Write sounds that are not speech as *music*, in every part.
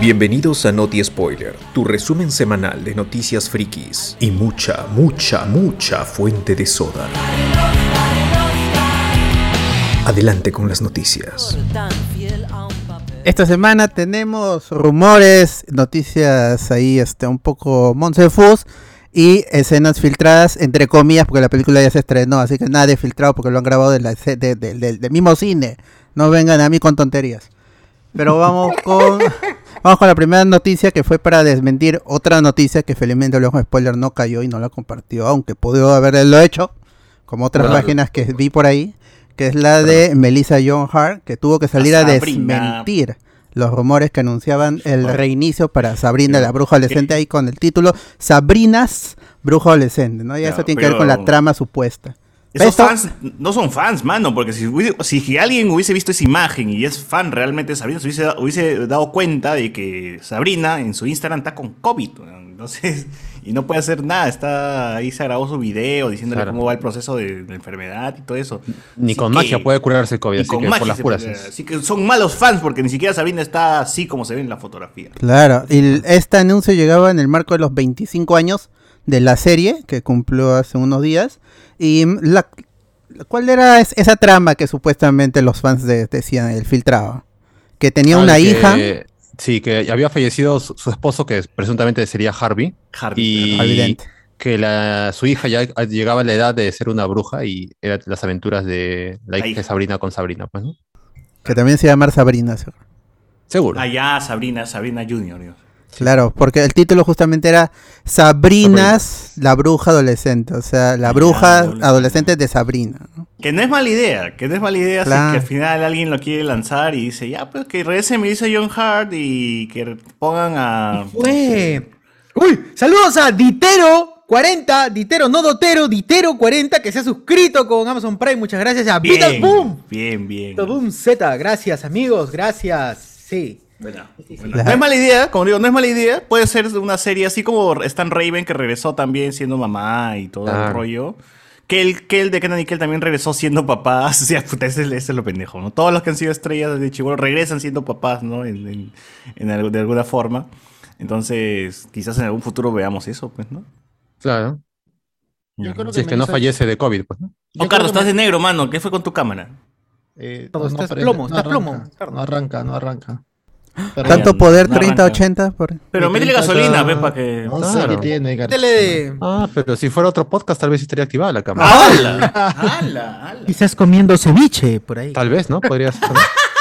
Bienvenidos a Noti Spoiler, tu resumen semanal de noticias frikis y mucha, mucha, mucha fuente de soda. Adelante con las noticias. Esta semana tenemos rumores, noticias ahí este, un poco monsefus y escenas filtradas, entre comillas, porque la película ya se estrenó, así que nadie filtrado porque lo han grabado del de, de, de, del mismo cine. No vengan a mí con tonterías. Pero vamos con, vamos con la primera noticia que fue para desmentir otra noticia que felizmente el ojo spoiler no cayó y no la compartió, aunque pudo haberlo hecho, como otras Claro. páginas que vi por ahí, que es la de Melissa John Hart, que tuvo que salir a Sabrina. desmentir los rumores que anunciaban el reinicio para Sabrina la bruja adolescente ahí con el título Sabrinas bruja adolescente, ¿no? Y Ya, eso tiene que ver con la trama supuesta. Esos fans no son fans, mano, porque si, hubiese- si alguien hubiese visto esa imagen y es fan realmente de Sabrina, se hubiese, hubiese dado cuenta de que Sabrina en su Instagram está con COVID. Entonces, *laughs* y no puede hacer nada. Está ahí se grabó su video diciéndole Claro. cómo va el proceso de la enfermedad y todo eso. Ni Así con que- magia puede curarse el COVID, ni así con que magia por las puras. puede-. Así que son malos fans porque ni siquiera Sabrina está así como se ve en la fotografía. Claro, y este anuncio llegaba en el marco de los 25 años de la serie que cumplió hace unos días. Y la, ¿cuál era es- esa trama que supuestamente los fans de- decían, el filtrado? Que tenía Ah, una hija. Sí, que había fallecido su, su esposo, que presuntamente sería Harvey. Harvey, y Evidente. que la, su hija ya llegaba a la edad de ser una bruja y eran las aventuras de la hija de. Sabrina con Sabrina, pues, ¿no? Que también se llama Sabrina. ¿sí? Seguro. Ah, ya, Sabrina, Sabrina Junior. Dios. Claro, porque el título justamente era Sabrinas, la bruja adolescente. O sea, la Ah, bruja adolescente. adolescente de Sabrina. ¿no? Que no es mala idea, que no es mala idea Claro. si que al final alguien lo quiere lanzar y dice, ya, pues que regrese Melissa John Hart y que pongan a... Fue. Uy, saludos a Ditero40, Ditero, no Dotero, Ditero40, que se ha suscrito con Amazon Prime. Muchas gracias a Vital Bien, Boom. bien, bien. Vital Boom Z, gracias amigos, gracias. Sí. Bueno, bueno, No es mala idea, como digo, no es mala idea. Puede ser una serie así como Stan Raven, que regresó también siendo mamá y todo el rollo. Kel, Kel de Kenan y Kel también regresó siendo papás. *laughs* O sea, puta, ese, ese es lo pendejo, ¿no? Todos los que han sido estrellas de Chihuahua regresan siendo papás, ¿no? En, en- en algo- de alguna forma. Entonces, quizás en algún futuro veamos eso, pues, ¿no? Claro. Yo creo Si es que no fallece de COVID, pues, ¿no? Oh, Carlos, estás que de negro, mano. ¿Qué fue con tu cámara? Eh, Todo, estás plomo, estás arranca, plomo, No arranca, no arranca. Pero Tanto poder no arranca. 30-80. Por... Pero métele 30 gasolina, ve, para que... No sé Claro. qué tiene, Gar- Tele Ah, pero si fuera otro podcast, tal vez estaría activada la cámara. *laughs* ¡Hala! ¡Hala! ¡Hala! Quizás comiendo ceviche por ahí. Tal vez, ¿no? Podría ser.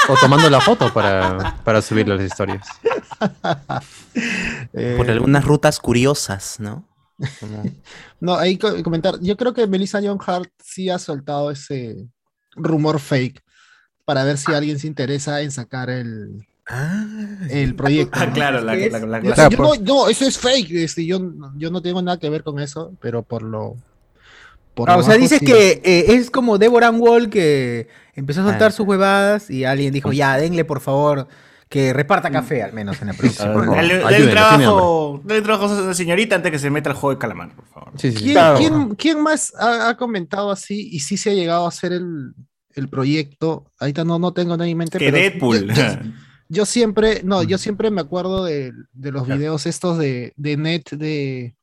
O tomando la foto para, para subir las historias. *laughs* Eh, Por algunas rutas curiosas, ¿no? *laughs* No, ahí co- comentar. Yo creo que Melissa John Hart sí ha soltado ese rumor fake para ver si alguien se interesa en sacar el, el proyecto. Ah, ¿no? claro, la, la, la- la- Claro, yo por- no, no, eso es fake. este, yo, no- yo no tengo nada que ver con eso, pero por lo. por Ah, lo o sea, bajo dices sí. que eh, es como Deborah Wall que empezó a soltar Ah. sus huevadas y alguien dijo, ya, denle por favor que reparta café al menos en el. Dale, dale Ayúdenlo, trabajo, dale trabajo a esa señorita antes que se meta al juego de calamar, por favor. Sí, sí, sí. ¿Quién, Claro. quién- quién más ha, ha comentado así y sí se ha llegado a hacer el, el proyecto? Ahorita no, no tengo nada en mente. Que pero Deadpool. Yo, siempre, no, yo siempre me acuerdo de, de los videos estos de, de net de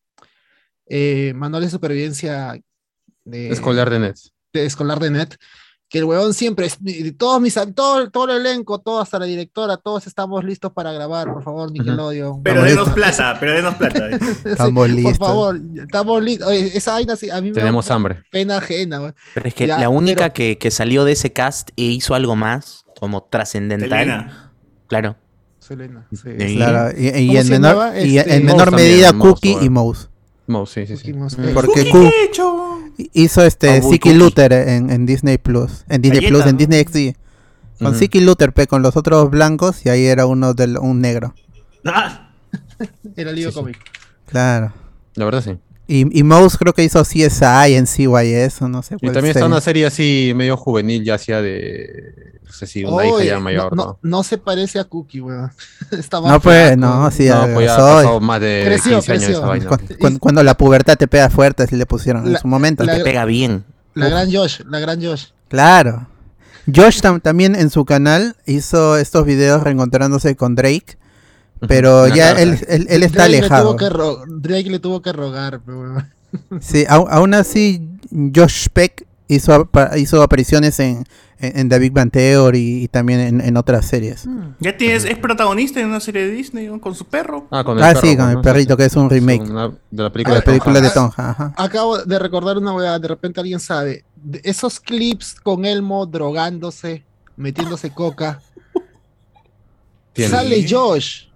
eh, manual de supervivencia de, Escolar de Nets. de escolar de net. Que el huevón siempre, todos mis, todo, todo el elenco, todo hasta la directora, todos estamos listos para grabar, por favor, Nickelodeon. Pero Estamos denos listos. plata, pero denos plata. *laughs* Estamos Por listos. favor, estamos listos. Oye, esa vaina sí, a mí me da Tenemos hambre. pena ajena. güey. Pero es que Ya, la única pero- que, que salió de ese cast e hizo algo más, como trascendental. Claro. Selena, sí. Sí. Claro, y, y ¿Cómo en menor, y Este, en menor también, medida Mouse, Cookie y Mouse. Mouse, sí, sí, sí. Porque ¿Qué Cook he hecho? hizo este Siki Cookie. Luther en, en Disney Plus, en Disney Galleta, Plus, en ¿no? Disney XD. Con. Siki Luther, pe, con los otros blancos, y ahí era uno del un negro. Ah, Era lío Sí, sí. cómic. Claro. La verdad sí. Y, y Mouse creo que hizo CSI en CYS, o no sé Y cuál también está serie. una serie así medio juvenil, ya hacía de. No sé si una hija Oye, ya mayor, no, ¿no? no, no se parece a Cookie, weón. *laughs* No, pues, no, sí, No, pues ya pasado más de Creció, 15 años creció. esa vaina. Cuando la pubertad te pega fuerte, así le pusieron en su momento. la- Te pega bien. La gran Josh, la gran Josh. Claro. Josh tam- también en su canal hizo estos videos reencontrándose con Drake Pero la ya él, él, él está Drake Le alejado. tuvo que ro- Drake le tuvo que rogar, pero bueno. *laughs* Sí, aún así, Josh Peck hizo, apa- hizo apariciones en, en, en The Big Bang Theory y también en, en otras series. Ya tienes, es protagonista en una serie de Disney ¿no? con su perro. Ah, con el Ah, perro, sí, con pues, el ¿no? perrito, que es un remake una- de la película la de película de. Tonja. Ajá. Acabo de recordar una weá, de repente alguien sabe. de esos clips con Elmo drogándose, metiéndose coca. Tiene. Sale Josh.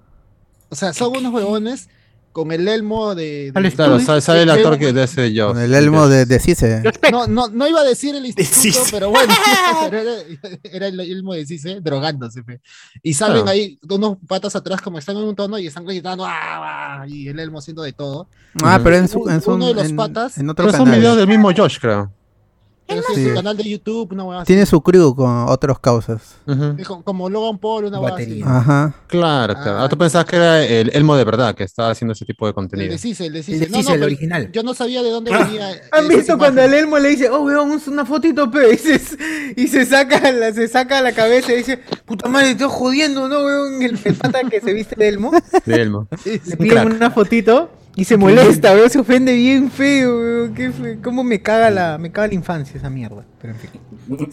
O sea, son unos huevones con el elmo de. de- Claro, sale, sale el actor que de ese yo. Con el elmo de, de Cise. No, no, no iba a decir el instituto, pero bueno, *laughs* pero era, era el elmo de Cise drogándose. fe. Y salen Claro. ahí unos patas atrás como están en un tono y están gritando ¡Ah, ah", y el elmo haciendo de todo. Ah, pero en su, en su Uno de los en, patas- en otro Pero son canal. videos del mismo Josh, creo. Sí. es su canal de YouTube, una hueá. Tiene su crew con otros causas. Ujú. Es como- Logan Paul, una hueá así. Batería. Ajá. Claro, claro. Ah. Ah, tú pensabas que era el Elmo de verdad que estaba haciendo ese tipo de El contenido. el de El Cise. de No, Cise, no, el original. Yo no sabía de dónde Ah. venía. ¿Han esas visto cuando el. Elmo le dice, oh, weón, un- una fotito, pe? *laughs* Y se, y se saca la, se saca la cabeza y dice, puta madre, estoy jodiendo, ¿no, weón? El, el pata que se viste de Elmo. De Elmo. Le piden una fotito y se molesta, weón, se ofende bien feo, weón. Qué ¿Cómo me caga la, me caga la infancia esa mierda? Pero en fin.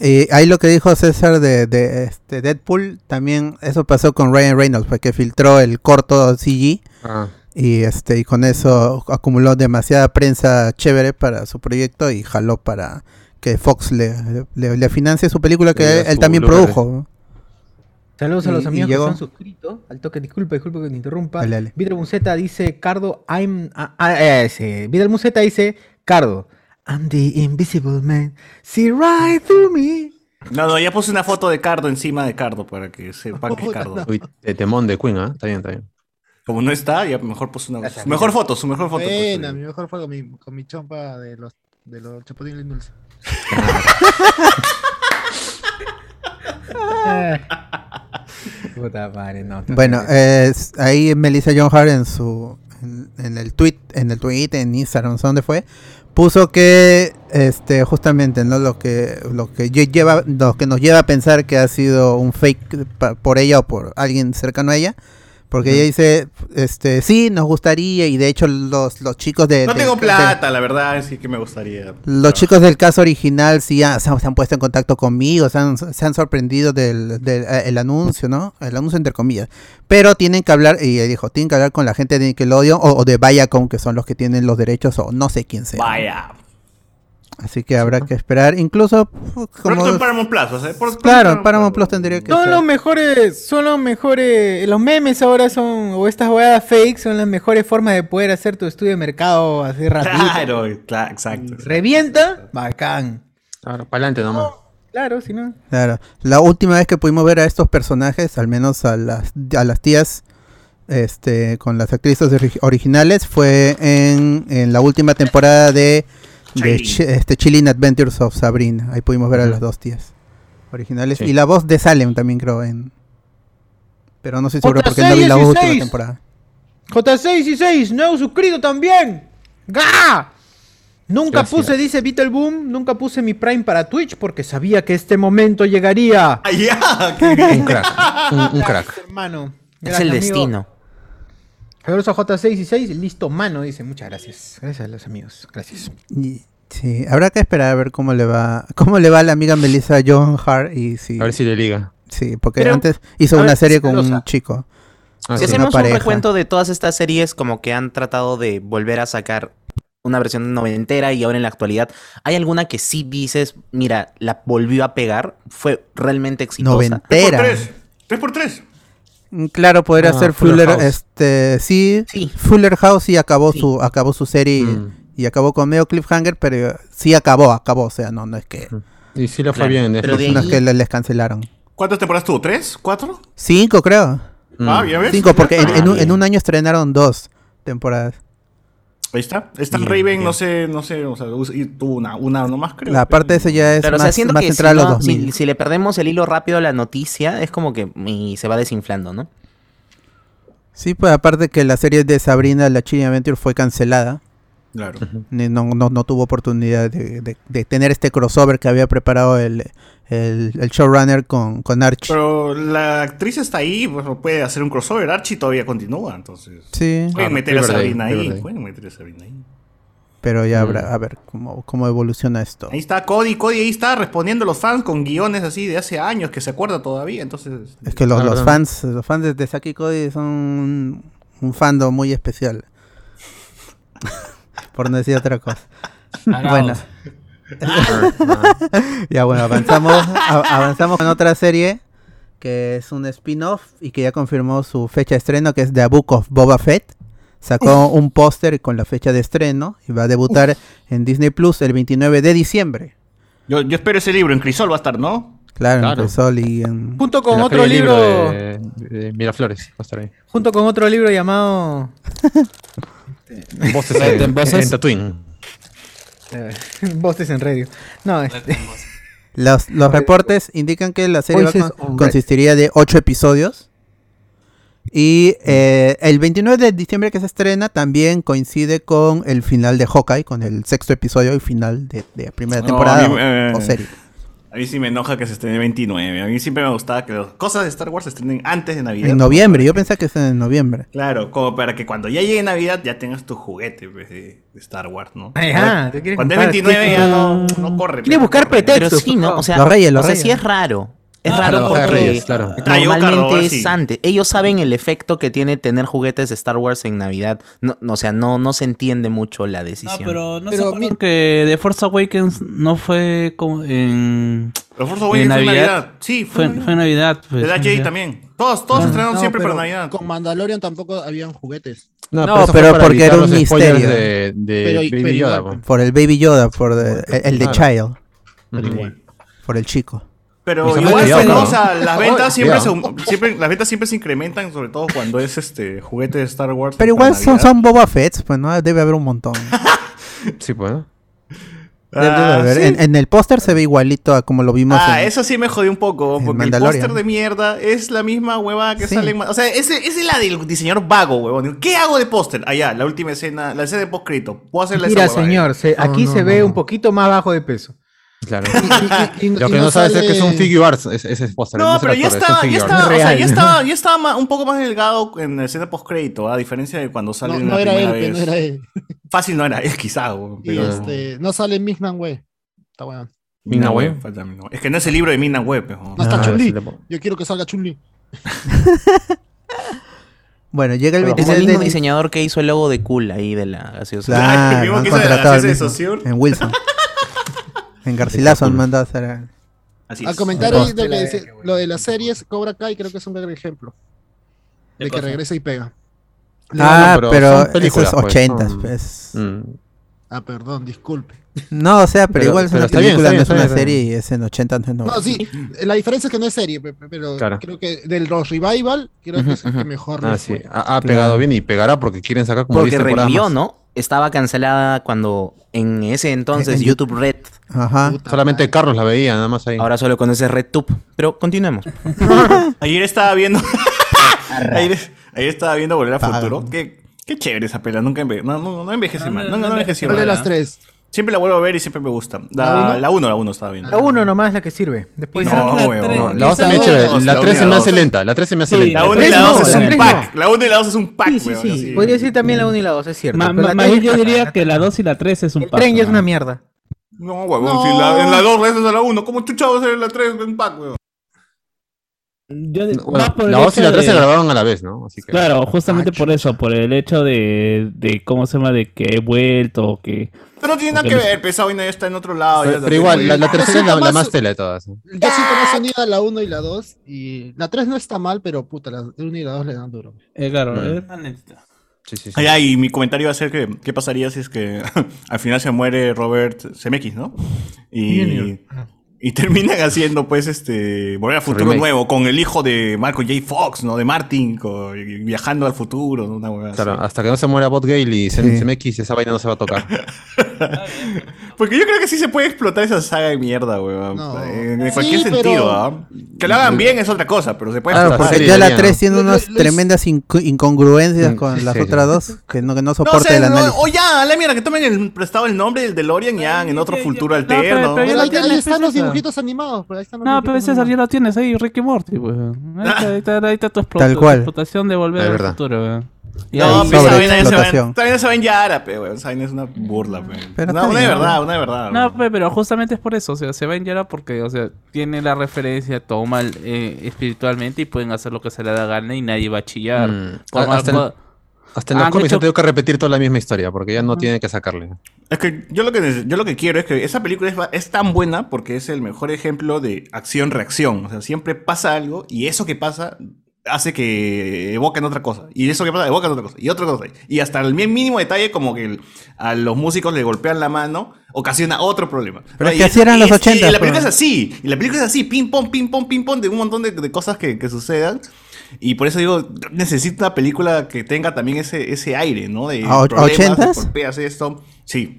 Y ahí lo que dijo César de, de este Deadpool, también eso pasó con Ryan Reynolds, fue que filtró el corto CG Ah, y este y con eso acumuló demasiada prensa chévere para su proyecto y jaló para que Fox le, le, le financie su película que él, su también Blu-ray. produjo. Saludos a los y amigos que se han suscrito. Al toque, disculpa, disculpa que te interrumpa. Dale, dale. Vidal Buceta dice, Cardo, I'm... Ah, ah, eh, ese. Vidal Buceta dice, Cardo, I'm the invisible man. See right through me. No, no, ya puse una foto de Cardo encima de Cardo para que sepan que es Cardo. uy, de temón de Queen, ¿ah? Está bien, está bien. Como no está, ya mejor puse una. Gracias, Su mejor foto, su mejor foto. pues, Buena, eh. mi mejor fue con mi, con mi chompa de los, de los chapulines dulces. *laughs* Puta madre, no. no, Bueno, no. es- ahí Melissa John Hart en su en, en el tweet, en el tweet, en Instagram, no sé dónde fue, puso que este justamente no lo que lo que lle- lleva lo que nos lleva a pensar que ha sido un fake por ella o por alguien cercano a ella. Porque ella dice, este, sí, nos gustaría, y de hecho los, los chicos de... No de- tengo de- plata, la verdad, sí que me gustaría. los chicos del caso original sí ya se, han- se han puesto en contacto conmigo, se han, se han sorprendido del, del eh, el anuncio, ¿no? El anuncio entre comillas. Pero tienen que hablar, y ella dijo, tienen que hablar con la gente de Nickelodeon o, o de Viacom, que son los que tienen los derechos, o no sé quién sea. Vaya. Así que habrá que esperar. Incluso, fu- como... Pronto en Paramount Plus, o sea, por- Claro, pronto- Paramount Plus tendría que Son ser. los mejores, son los mejores, los memes ahora son, o estas huevadas fake son las mejores formas de poder hacer tu estudio de mercado así *laughs* rápido. Claro, claro, exacto. Revienta, bacán. Claro, para adelante nomás. Claro, si no. Claro. La última vez que pudimos ver a estos personajes, al menos a las, a las tías este, con las actrices ori- originales, fue en, en la última temporada de, de este, Chilling Adventures of Sabrina. Ahí pudimos ver a las dos tías originales. Sí. Y la voz de Salem también creo en... Pero no estoy seguro porque no vi la seis y última seis. temporada. J6 y 6, nuevo suscrito también. ¡Ga! Nunca Gracias. puse, dice Beetle Boom, nunca puse mi Prime para Twitch porque sabía que este momento llegaría. Ah, qué *laughs* bien. Un crack. Un, un crack. Hermano. Es el amigo. destino. Saludos a J6 y 6, listo, mano, dice. Muchas gracias. Gracias a los amigos. Gracias. Y- sí, habrá que esperar a ver cómo le va cómo le va a la amiga Melissa John Hart y si... A ver si le liga. Sí, porque Pero, antes hizo una ver, serie con un chico. Ah, Si sí. una hacemos un recuento de todas estas series como que han tratado de volver a sacar una versión noventera y ahora en la actualidad, ¿hay alguna que sí dices, mira, la volvió a pegar? Fue realmente exitosa. Tres por Noventera. tres. Tres por tres. Mm, Claro, podría Ah, ser Fuller este, sí, Sí. Fuller House sí acabó Sí. su acabó su serie Mm. y acabó con medio cliffhanger, pero sí acabó, acabó, o sea, no no es que Y sí le fue Claro, bien. en pero de no es ahí- que le- les cancelaron. ¿Cuántas temporadas tuvo? ¿Tres? ¿Cuatro? Cinco, creo. Mm. Ah, ya ves. Cinco, porque en, un, en un año estrenaron dos temporadas. Ahí está. Stan Bien, Raven, bien. no sé, no sé, o sea, tuvo una, una nomás, creo. La parte de ese ya es o sea, más, siento más que si, central a los no- 2000. si, si le perdemos el hilo rápido a la noticia, es como que y se va desinflando, ¿no? Sí, pues aparte que la serie de Sabrina, la Chilling Adventure fue cancelada. Claro. No, no, no tuvo oportunidad de, de- de tener este crossover que había preparado el, el, el showrunner con, con Archie. Pero la actriz está ahí, pues puede hacer un crossover. Archie todavía continúa, entonces. Sí, Pueden Ah, meter a Sabrina ahí. Pueden meter a Sabrina ahí. pero ya Mm. habrá, a ver cómo, cómo evoluciona esto. Ahí está Cody. Cody ahí está respondiendo a los fans con guiones así de hace años que se acuerda todavía. Entonces. Es que los, Ah, los fans, los fans de, de Saki Cody son un, un fandom muy especial. *laughs* Por no decir otra cosa. Bueno, ya bueno, avanzamos, avanzamos con otra serie que es un spin-off y que ya confirmó su fecha de estreno, que es The Book of Boba Fett. Sacó un póster con la fecha de estreno y va a debutar en Disney Plus el 29 de diciembre. Yo, yo espero ese libro. En Crisol va a estar, ¿no? Claro, Claro. en Sol y en... Junto con otro libro, de, de Miraflores, va a estar ahí. junto con otro libro llamado Voces En en, en Tatooine. *laughs* Voces en Radio. No, este, *laughs* Los, los reportes indican que la serie va con- consistiría de 8 episodios. Y eh, el 29 de diciembre que se estrena también coincide con el final de Hawkeye, con el sexto episodio y final de, de primera No, temporada a mí, eh, o serie. A mí sí me enoja que se estrene 29. A mí siempre me gustaba que las cosas de Star Wars se estrenen antes de Navidad. En noviembre, yo pensaba que es en noviembre. Claro, como para que cuando ya llegue Navidad ya tengas tu juguete pues, de, de Star Wars, ¿no? Ajá, te quieres Cuando es comprar- 29 ya no, no corre. Quiere pues, buscar pretextos. Pero sí, ¿no? O sea, Los Reyes, los o sea, Reyes. sí es raro. Es Ah, raro porque Reyes, claro. Ah, normalmente es antes. Ellos saben el efecto que tiene tener juguetes de Star Wars en Navidad. No, no, o sea, no, no se entiende mucho la No, decisión. pero no Pero se que The Force Awakens no fue como en... Los Force Awakens fue en Navidad. Sí, fue, Fue, Navidad. Pues, De Navidad. también. Todos, todos se estrenaron No, siempre pero para Navidad. Con Mandalorian tampoco habían juguetes. No, fue pero para porque era un misterio. De, de Pero- Baby pero Yoda, po. Por el Baby Yoda, por de- el, el de Claro. Child, Pero por el chico. Pero Pues, igual, cuidado, ¿no? ¿no? o sea, las ventas siempre, se, siempre, las ventas siempre se incrementan, sobre todo cuando es este juguete de Star Wars. Pero igual son, Boba Fett, pues no debe haber un montón. *laughs* Sí, pues. Ah. En, en el póster se ve igualito a como lo vimos Ah, en- eso sí me jodió un poco, porque el póster de mierda es la misma hueva que Sí. sale en... O sea, ese, ese es la del diseñador vago, huevón. ¿Qué hago de póster? Allá, la última escena, la escena de postcrito. Puedo hacerle esa Mira, señor, se- No, aquí no, se ve no. un poquito más bajo de peso. Claro. Y- y- y- Lo y que no, sabes es que es un figure arts, ese, ese póster. No, pero ya es estaba, ya estaba, o sea, ya estaba, ya estaba un poco más delgado en la escena postcrédito, a diferencia de cuando sale No, en no la era primera vez. no era él. Fácil no era él, quizá, pero... este, no sale Mignan, güey. Está bueno. Mina Web. Es que no es el libro de Mina Web, huevón. No está Ah, Chun-Li. Yo quiero que salga Chun-Li. *laughs* Bueno, llega el es el 26 mismo diseñador que hizo el logo de Cool ahí de la gaseosa. Claro, el mismo que hizo la de Saussure. en Wilson. *laughs* en Garcilaso han mandado a hacer. a- Así Al comentar ahí lo, que dice- de las series, Cobra Kai creo que es un gran ejemplo. ¿Qué De que cosa? regresa y pega. Ah, pero pero, eso es pues, 80 son- pues. Mm. Ah, perdón, disculpe. No, o sea, pero, Pero- igual es pero una bien, película, bien, no es una bien, serie y es en 80 no es No, 90. sí, la diferencia es que no es serie, pe- pe- pero Claro. creo que del los revival, creo que es el que mejor Ah, sí. Ha, ha pegado bien y pegará porque quieren sacar como Porque 10 temporadas revivió. ¿no? Estaba cancelada cuando en ese entonces En- en YouTube Red. Ajá. Puta Solamente madre. Carlos la veía, nada más ahí. Ahora solo conoces RedTube. Pero continuemos. *laughs* Ayer estaba viendo. *laughs* ayer, ayer estaba viendo Volver a. Futuro. Qué, qué chévere esa pela. Nunca enve no, no, no envejece No, mal. no, No, no, ¿Cuál mal. de ¿ah? las tres? Siempre la vuelvo a ver y siempre me gusta. ¿La La, uno? la 1, la 1 estaba viendo. La uno nomás es la que sirve. Después No, la No, la esa 2 me es chévere, dos, la la 3 se me hace lenta, la 3 se me hace lenta. La 1 y la no, 2 es un pack. La 1 y la 2 es un pack, Sí, sí, sí. Podría decir también la 1 y la 2, es cierto. Ma- pero ma- la más tres- bien yo diría que la 2 y la 3 es un El tren ya es una mierda. No, huevón. No. Si la, en la 2 regresas a la 1. ¿Cómo chucha va a ser la 3 en pack, weón? Yo Bueno, la 2 y la hecho 3 se de- grabaron a la vez, ¿no? Así que. Claro, justamente Ah, por eso, por el hecho de, de cómo se llama, de que he vuelto, que... Pero no tiene nada que ver. Pesado y ya está en otro lado. Pero, ya pero igual, la, la tercera es la, la más- tela de todas. Yo siento más unida la 1 y la 2. Y la 3 no está mal, pero puta, la 1 y la 2 le dan duro. Eh, claro, Mm. es lentita. Sí, sí, sí. Ah, y mi comentario va a ser que qué pasaría si es que *laughs* al final se muere Robert Zemeckis, ¿no? Y, y terminan *laughs* haciendo pues este volver al futuro Remake. nuevo con el hijo de Marco J. Fox, ¿no? De Martin, co- y viajando al futuro, ¿no? Una huevada Claro, así. hasta que no se muera Bot Gale y Sí. se CMX, esa vaina no se va a tocar. *laughs* Porque yo creo que sí se puede explotar esa saga de mierda, weón. No. En, en Sí, cualquier pero- sentido, ¿ah? Que lo hagan bien es otra cosa, pero se puede Claro, Hasta explotar. porque ya la deberían, 3 tiene Lo- unas tremendas inco- incongruencias Mm, con sí, las sí, otras sí. dos que no, que no No, o soporta sea, el no, análisis. o ya, a la mierda, que tomen el prestado el nombre del DeLorean ya en otro futuro alterno. pero- pero- Pero ya ahí, la ahí tienes, están los. Dibujitos animados, pero ahí están los No, pero César, ya lo tienes ahí, Ricky Morty, pues. *laughs* Ahí está, ahí está, ahí está tu Tal cual. explotación de volver al futuro, weón. No, pero esa vaina se esa vaina se va en Yara, pe, weón. Esa vaina es una burla, pe. Pero Una, de verdad, una de verdad. No, pe, pero justamente es por eso, o sea, se va en Yara porque, o sea, tiene la referencia, toma eh, espiritualmente y pueden hacer lo que se le da gana y nadie va a chillar. Mm. Hasta Hasta en los Han cómics hecho- tenido que repetir toda la misma historia, porque ya no tienen que sacarle. Es que yo lo que, yo lo que quiero es que esa película es, es tan buena porque es el mejor ejemplo de acción-reacción. O sea, siempre pasa algo y eso que pasa hace que evoquen otra cosa. Y eso que pasa evocan otra cosa. Y otra cosa. Y hasta el mínimo detalle, como que el- a los músicos le golpean la mano, ocasiona otro problema. Pero es Y que así eran los es- 80, Y la película pues. es así. Y la película es así. Ping pong, ping pong, ping pong, de un montón de, de cosas que, que sucedan. Y por eso digo, necesito una película que tenga también ese, ese aire, ¿no? De ¿A och- problemas, de ochentas? golpeas esto. Sí.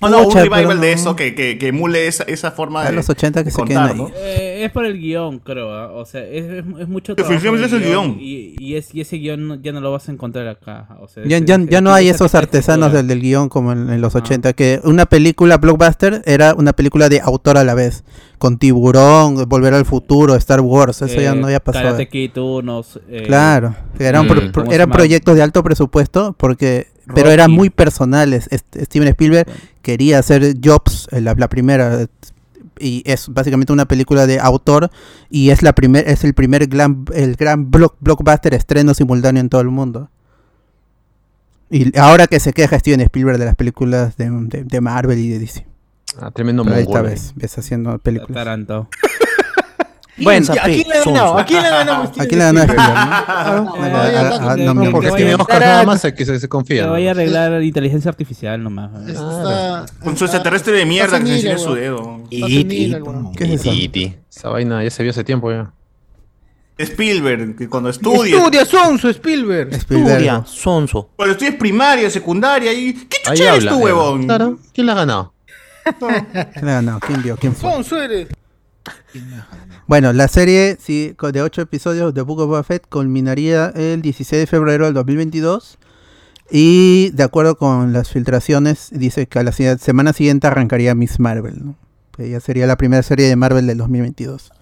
No, no, un revival pero de no. eso que, que, que emule esa, esa forma de. los 80 que se contar, queden ¿no? ahí. Eh, es por el guion, creo. ¿ah? O sea, es, es, es mucho trabajo. Definitivamente en es el guion. Y, y, es, y ese guion no- ya no lo vas a encontrar acá. O sea, Ya, ese- ya, ya no hay esos artesanos del, del guion como en, en los Ah. 80, que una película blockbuster era una película de autor a la vez, con Tiburón, Volver al Futuro, Star Wars, eso ya Eh, no había pasado. Karate Kid, unos. eh, Claro, eran, Mm. pro- pro- ¿Cómo se eran proyectos de alto presupuesto, porque pero eran muy personales. Este- Steven Spielberg quería hacer Jobs, eh, la, la primera, eh, y es básicamente una película de autor, y es la primer, es el primer gran, el gran block, blockbuster estreno simultáneo en todo el mundo. Y ahora que se queja Steven Spielberg de las películas de, de- de Marvel y de DC. Ah, tremendo Pero esta mongol. vez ves haciendo películas. Taranto. *laughs* Bueno, ¿A quién le ha ganado? ¿A quién le ha ganado? ¿A quién le *laughs* no? No, con- no, Porque que tiene Oscar nada más se, que se, confía. Vaya a arreglar inteligencia artificial nomás. Su extraterrestre de mierda que se enseña su dedo. Weón. ¿Qué es eso? E.T. Esa vaina ya se vio hace tiempo ya. Spielberg, que cuando estudia. Estudia Sonso, Spielberg. Spielberg. Estudia, sonso. Cuando estudias primaria, secundaria, y. ¿Qué chucha eres tú, huevón? Claro. ¿Quién la ha ganado? ¿Quién le ganó? ¿Quién vio? ¿Quién fue? Sonso eres. *laughs* Bueno, la serie sí, de 8 episodios de Book of Boba Fett culminaría el 16 de febrero del 2022. Y de acuerdo con las filtraciones, dice que a la semana siguiente arrancaría Miss Marvel. ¿no? Que ya sería la primera serie de Marvel del 2022.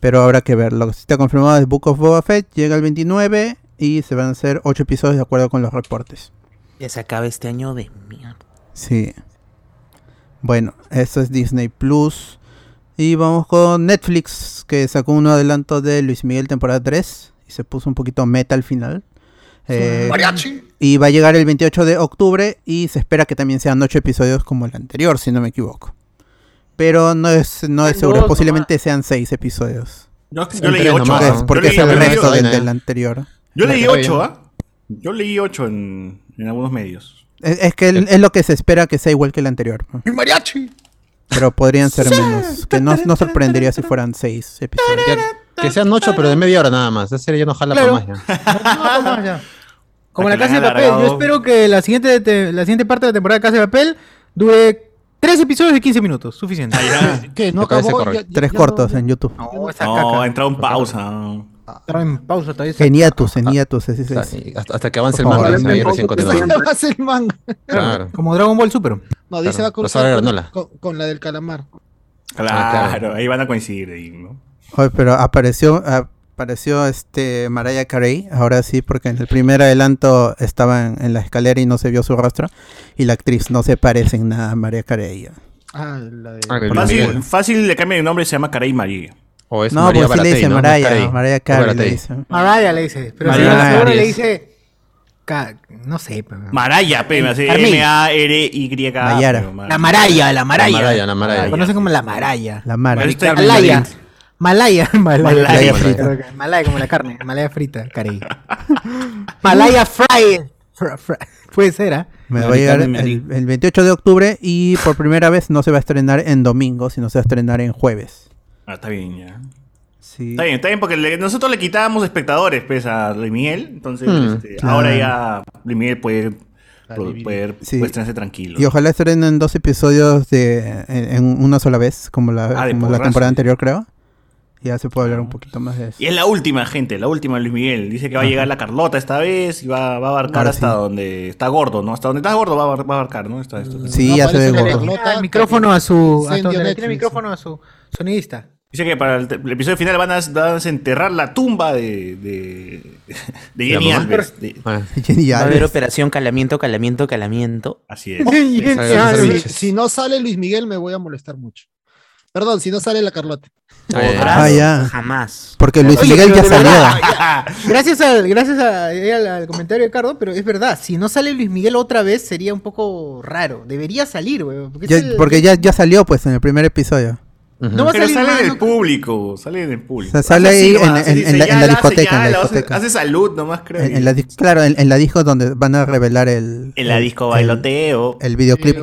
Pero habrá que ver. Lo que sí está confirmado es Book of Boba Fett. Llega el 29 y se van a hacer 8 episodios de acuerdo con los reportes. Ya se acaba este año de mierda. Sí. Bueno, eso es Disney Plus. Y vamos con Netflix, que sacó un adelanto de Luis Miguel temporada 3. Y se puso un poquito meta al final. Eh, Mariachi. y va a llegar el 28 de octubre. Y se espera que también sean 8 episodios como el anterior, si no me equivoco. Pero no es, no es seguro. dos Posiblemente sean 6 episodios. Yo, yo leí tres 8. nomás, Porque ¿no? es, porque es el resto del, del ¿eh? anterior. Yo leí Está 8, bien. ¿ah? Yo leí 8 en, en algunos medios. Es, es que el- es lo que se espera que sea igual que el anterior. El mariachi. Pero podrían ser menos. Que no, no sorprendería si fueran 6 episodios. Ya- que sean ocho, pero de media hora nada más. Esa serie ya no jala Claro. para más ya. *laughs* No, no, ya. Como La casa de papel. Yo espero que la siguiente, te- la siguiente parte de la temporada de Casa de Papel dure tres episodios de 15 minutos. Suficiente. *laughs* ¿Qué? ¿No acabó? Ya- ya- Tres ya cortos no- en YouTube. No, esa No, caca. ha entrado en pausa. Estaba en pausa todavía. Y hasta, hasta que avance el manga, ahí recién continuamos. Va a ser el manga. Claro. Como Dragon Ball Super. No, dice Claro. va a cruzar con, granola. con- con la del calamar. Claro, Ah, claro. ahí van a coincidir. Ahí, ¿no? Oye, pero apareció, apareció este Mariah Carey, ahora sí, porque en el primer adelanto estaba en, en la escalera y no se vio su rostro. Y la actriz no se parece en nada a Mariah Carey. Ah, la de. Ah, Fácil, le cambia el nombre, se llama Carey María. O es No, María pues sí le dice ¿no? Mariah, Carey. Le dice. Mariah le dice. Pero Mariah seguro, seguro le dice. ca- No sé. pero- Maraya, pe, me hace Carmen. M-A-R-Y. Pero, La Maraya, la Maraya. La Maraya, la Maraya. La conocen como la Maraya. La Mara. Pero este- *laughs* Malaya. Malaya. Malaya. Malaya frita. Malaya como la carne. Malaya frita, Carey. *laughs* Malaya fry. Fr- fr- Puede ser, ¿ah? Me va a llegar el, el 28 de octubre y por primera vez no se va a estrenar en domingo, sino se va a estrenar en jueves. Ah, está bien, ya. Sí. Está bien, está bien, porque le- nosotros le quitábamos espectadores pues, a Luis Miguel. Entonces, Hmm, este, claro. ahora ya Luis Miguel puede, puede, puede, Sí. puede estrenarse tranquilo. Y ojalá estrenen dos episodios de en, en una sola vez, como la, Ah, como la temporada anterior, creo. Ya se puede hablar un poquito más de eso. Y es la última, gente, la última Luis Miguel. Dice que va a llegar la Carlota esta vez y va, va a abarcar Ahora hasta sí. donde está gordo, ¿no? Hasta donde está gordo va a, va a abarcar, ¿no? Está esto. Sí, No ya se ve gordo. El micrófono a su. donde le tiene el micrófono a su sonidista. Dice que para el, episodio final van a, van a desenterrar la tumba de, de, *laughs* de ¿La Jenny? Alves. de- Ah, *laughs* Jenny Va a haber operación calamiento, calamiento, calamiento. así *laughs* es. Si, no sale Luis Miguel, me voy a molestar mucho. Perdón, si no sale la Carlota. Ah, ya. Jamás. Porque Luis Oye, Miguel ya salió. verdad, Gracias al, gracias a- al, al comentario de Cardo, pero es verdad, si no sale Luis Miguel otra vez sería un poco raro. Debería salir, güey. Porque, es Ya- el- porque ya, ya salió pues en el primer episodio. No va a Pero salir sale más, del público, sale del O público. sea, sale ahí en, la, ya en la hace, discoteca, en la ya, hace- discoteca. Hace salud nomás, creo. En, en la, dis- claro, en, en la disco donde van a revelar el... En la disco bailoteo. El, videoclip.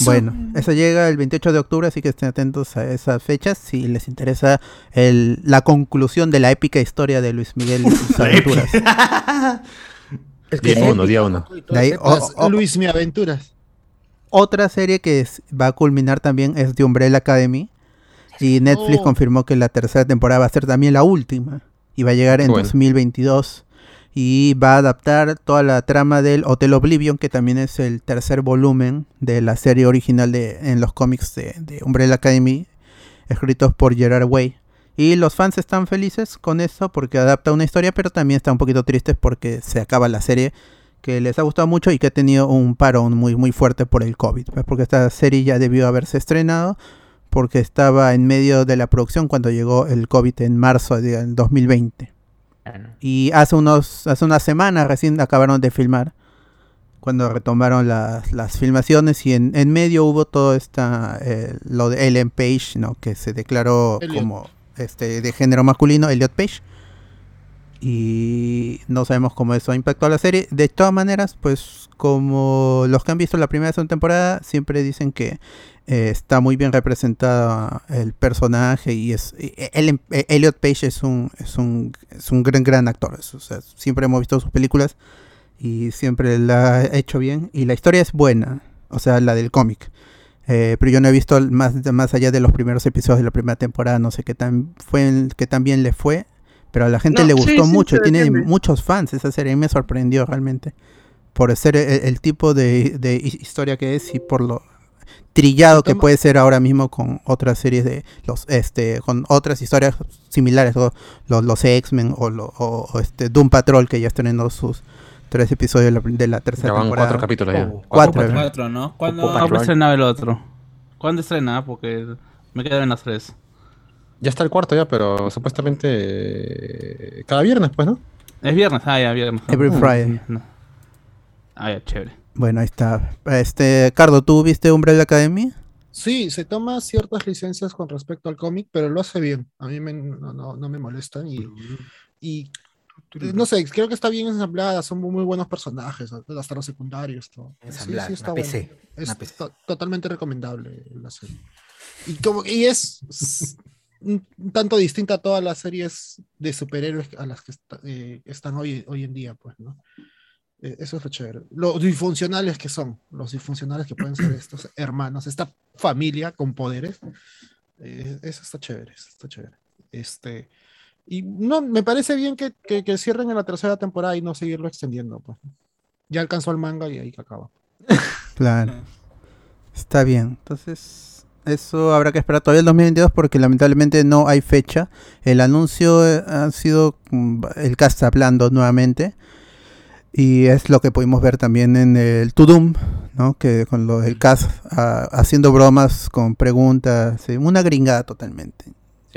Bueno, eso llega el 28 de octubre, así que estén atentos a esas fechas si les interesa el, la conclusión de la épica historia de Luis Miguel *laughs* y sus aventuras. *laughs* Es que Día uno, día uno. ¿no? Y todo De ahí, es épico. o- Las o- Luis Mi Aventuras. Otra serie que es- va a culminar también es The Umbrella Academy. Y Netflix Oh. confirmó que la tercera temporada va a ser también la última. Y va a llegar en Bueno. 2022. Y va a adaptar toda la trama del Hotel Oblivion, que también es el tercer volumen de la serie original de, en los cómics de, de Umbrella Academy, escritos por Gerard Way. Y los fans están felices con eso porque adapta una historia, pero también están un poquito tristes porque se acaba la serie que les ha gustado mucho y que ha tenido un parón muy, muy fuerte por el COVID. pues, porque esta serie ya debió haberse estrenado porque estaba en medio de la producción cuando llegó el COVID en marzo del 2020. Y hace, unos, hace unas semanas recién acabaron de filmar, cuando retomaron las, las filmaciones y en, en medio hubo todo esta, eh, lo de Ellen Page, ¿no? que se declaró Elliot. como este, de género masculino, Elliot Page. Y no sabemos cómo eso impactó a la serie. De todas maneras, pues como los que han visto la primera y segunda temporada, siempre dicen que eh, está muy bien representado el personaje y es y- e- Ellen- e- Elliot Page es un es un es un gran gran actor o sea, siempre hemos visto sus películas y siempre la ha hecho bien y la historia es buena o sea la del cómic Eh, pero yo no he visto el- más más allá de los primeros episodios de la primera temporada no sé qué tan fue qué tan bien le fue pero a la gente No, le gustó sí, mucho tiene muchos fans esa serie y me sorprendió realmente por ser el, el tipo de, de hi- historia que es y por lo trillado que puede ser ahora mismo con otras series de los este con otras historias similares o los, los X-Men o, lo- o- o este Doom Patrol que ya estrenó sus tres episodios de la, de la tercera Ya van temporada cuatro capítulos ya. Oh, cuatro, Cuatro, ¿no? cuatro, ¿no? ¿Cuándo Paw va a Patrol. estrenar el otro? ¿Cuándo estrena? Porque me quedan en las tres. Ya está el cuarto ya, pero supuestamente eh, cada viernes, pues, ¿no? Es viernes, ah, ya, viernes. Every Mm, Friday. no. Ah, ya, chévere. bueno ahí está este Cardo tú viste Umbrella Academy Sí, se toma ciertas licencias con respecto al cómic, pero lo hace bien. A mí me- no, no- no me molestan y, y no sé, creo que está bien ensamblada, son muy, muy buenos personajes, hasta los secundarios. Todo. Sí, Ensamblada, sí, está una bueno. PC, Es una PC. to- totalmente recomendable la serie. Y, como, y es, un un tanto distinta a todas las series de superhéroes a las que está- eh, están hoy, hoy en día, pues, ¿no? Eh, Eso es lo chévere. Lo disfuncionales que son, los disfuncionales que pueden ser *clears throat* estos hermanos, esta familia con poderes. eh, eso está chévere, eso está chévere. Este, y no, me parece bien que, que, que cierren en la tercera temporada y no seguirlo extendiendo. Pues. Ya alcanzó el manga y ahí que acaba. *laughs* claro está bien entonces eso habrá que esperar todavía el 2022 porque lamentablemente no hay fecha el anuncio eh, ha sido mm, el cast hablando nuevamente Y es lo que pudimos ver también en el Tudum, ¿no? Que con lo del cast ah, haciendo bromas con preguntas, sí, una gringada totalmente.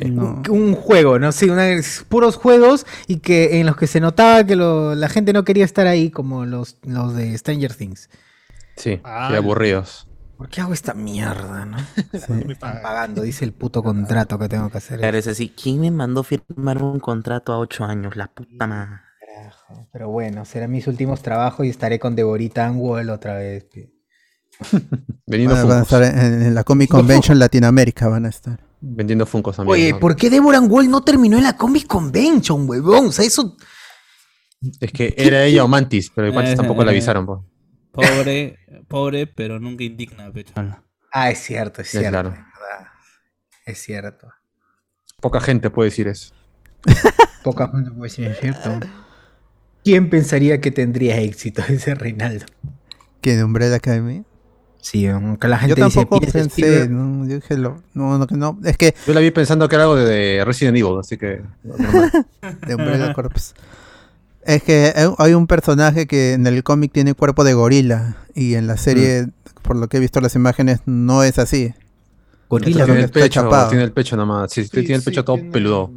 No. Un, un juego, ¿no? Sí, una- puros juegos y que en los que se notaba que lo- la gente no quería estar ahí, como los, los de Stranger Things. Sí, Ah. y aburridos. ¿Por qué hago esta mierda, no? *laughs* Sí. Me están pagando, dice el puto contrato que tengo que hacer. Claro, es así. ¿Quién me mandó firmar un contrato a ocho años? La puta madre. Pero bueno, serán mis últimos trabajos y estaré con Deborita Angwell otra vez. *laughs* Vendiendo a, van a estar en, en la Comic Convention Latinoamérica, van a estar. Vendiendo Funkos también. Oye, ¿no? ¿por qué Deborah Angwell no terminó en la Comic Convention, huevón? O sea, eso... Es que era ella o Mantis, pero igual Eh, tampoco le eh. avisaron. po. Pobre, pobre, pero nunca indigna, pecho. Ah, es cierto, es Sí, cierto. claro. es verdad. Es cierto. Poca gente puede decir eso. *laughs* Poca gente puede decir, es cierto. ¿Quién pensaría que tendría éxito *laughs* ese Reinaldo? ¿Que de Umbrella Academy? Sí, aunque la Yo gente dice, tampoco "Piensa pensé, Spielberg". no, yo dije, lo- no, no, no, es que Yo la vi pensando que era algo de Resident Evil, así que. *laughs* de Umbrella Corps. Es que hay- un personaje que en el cómic tiene cuerpo de gorila y en la serie, por lo que he visto las imágenes, no es así. Gorila, tiene el pecho, chapado. tiene el pecho nomás. Sí, Sí, tiene el sí, pecho todo tiene- peludo.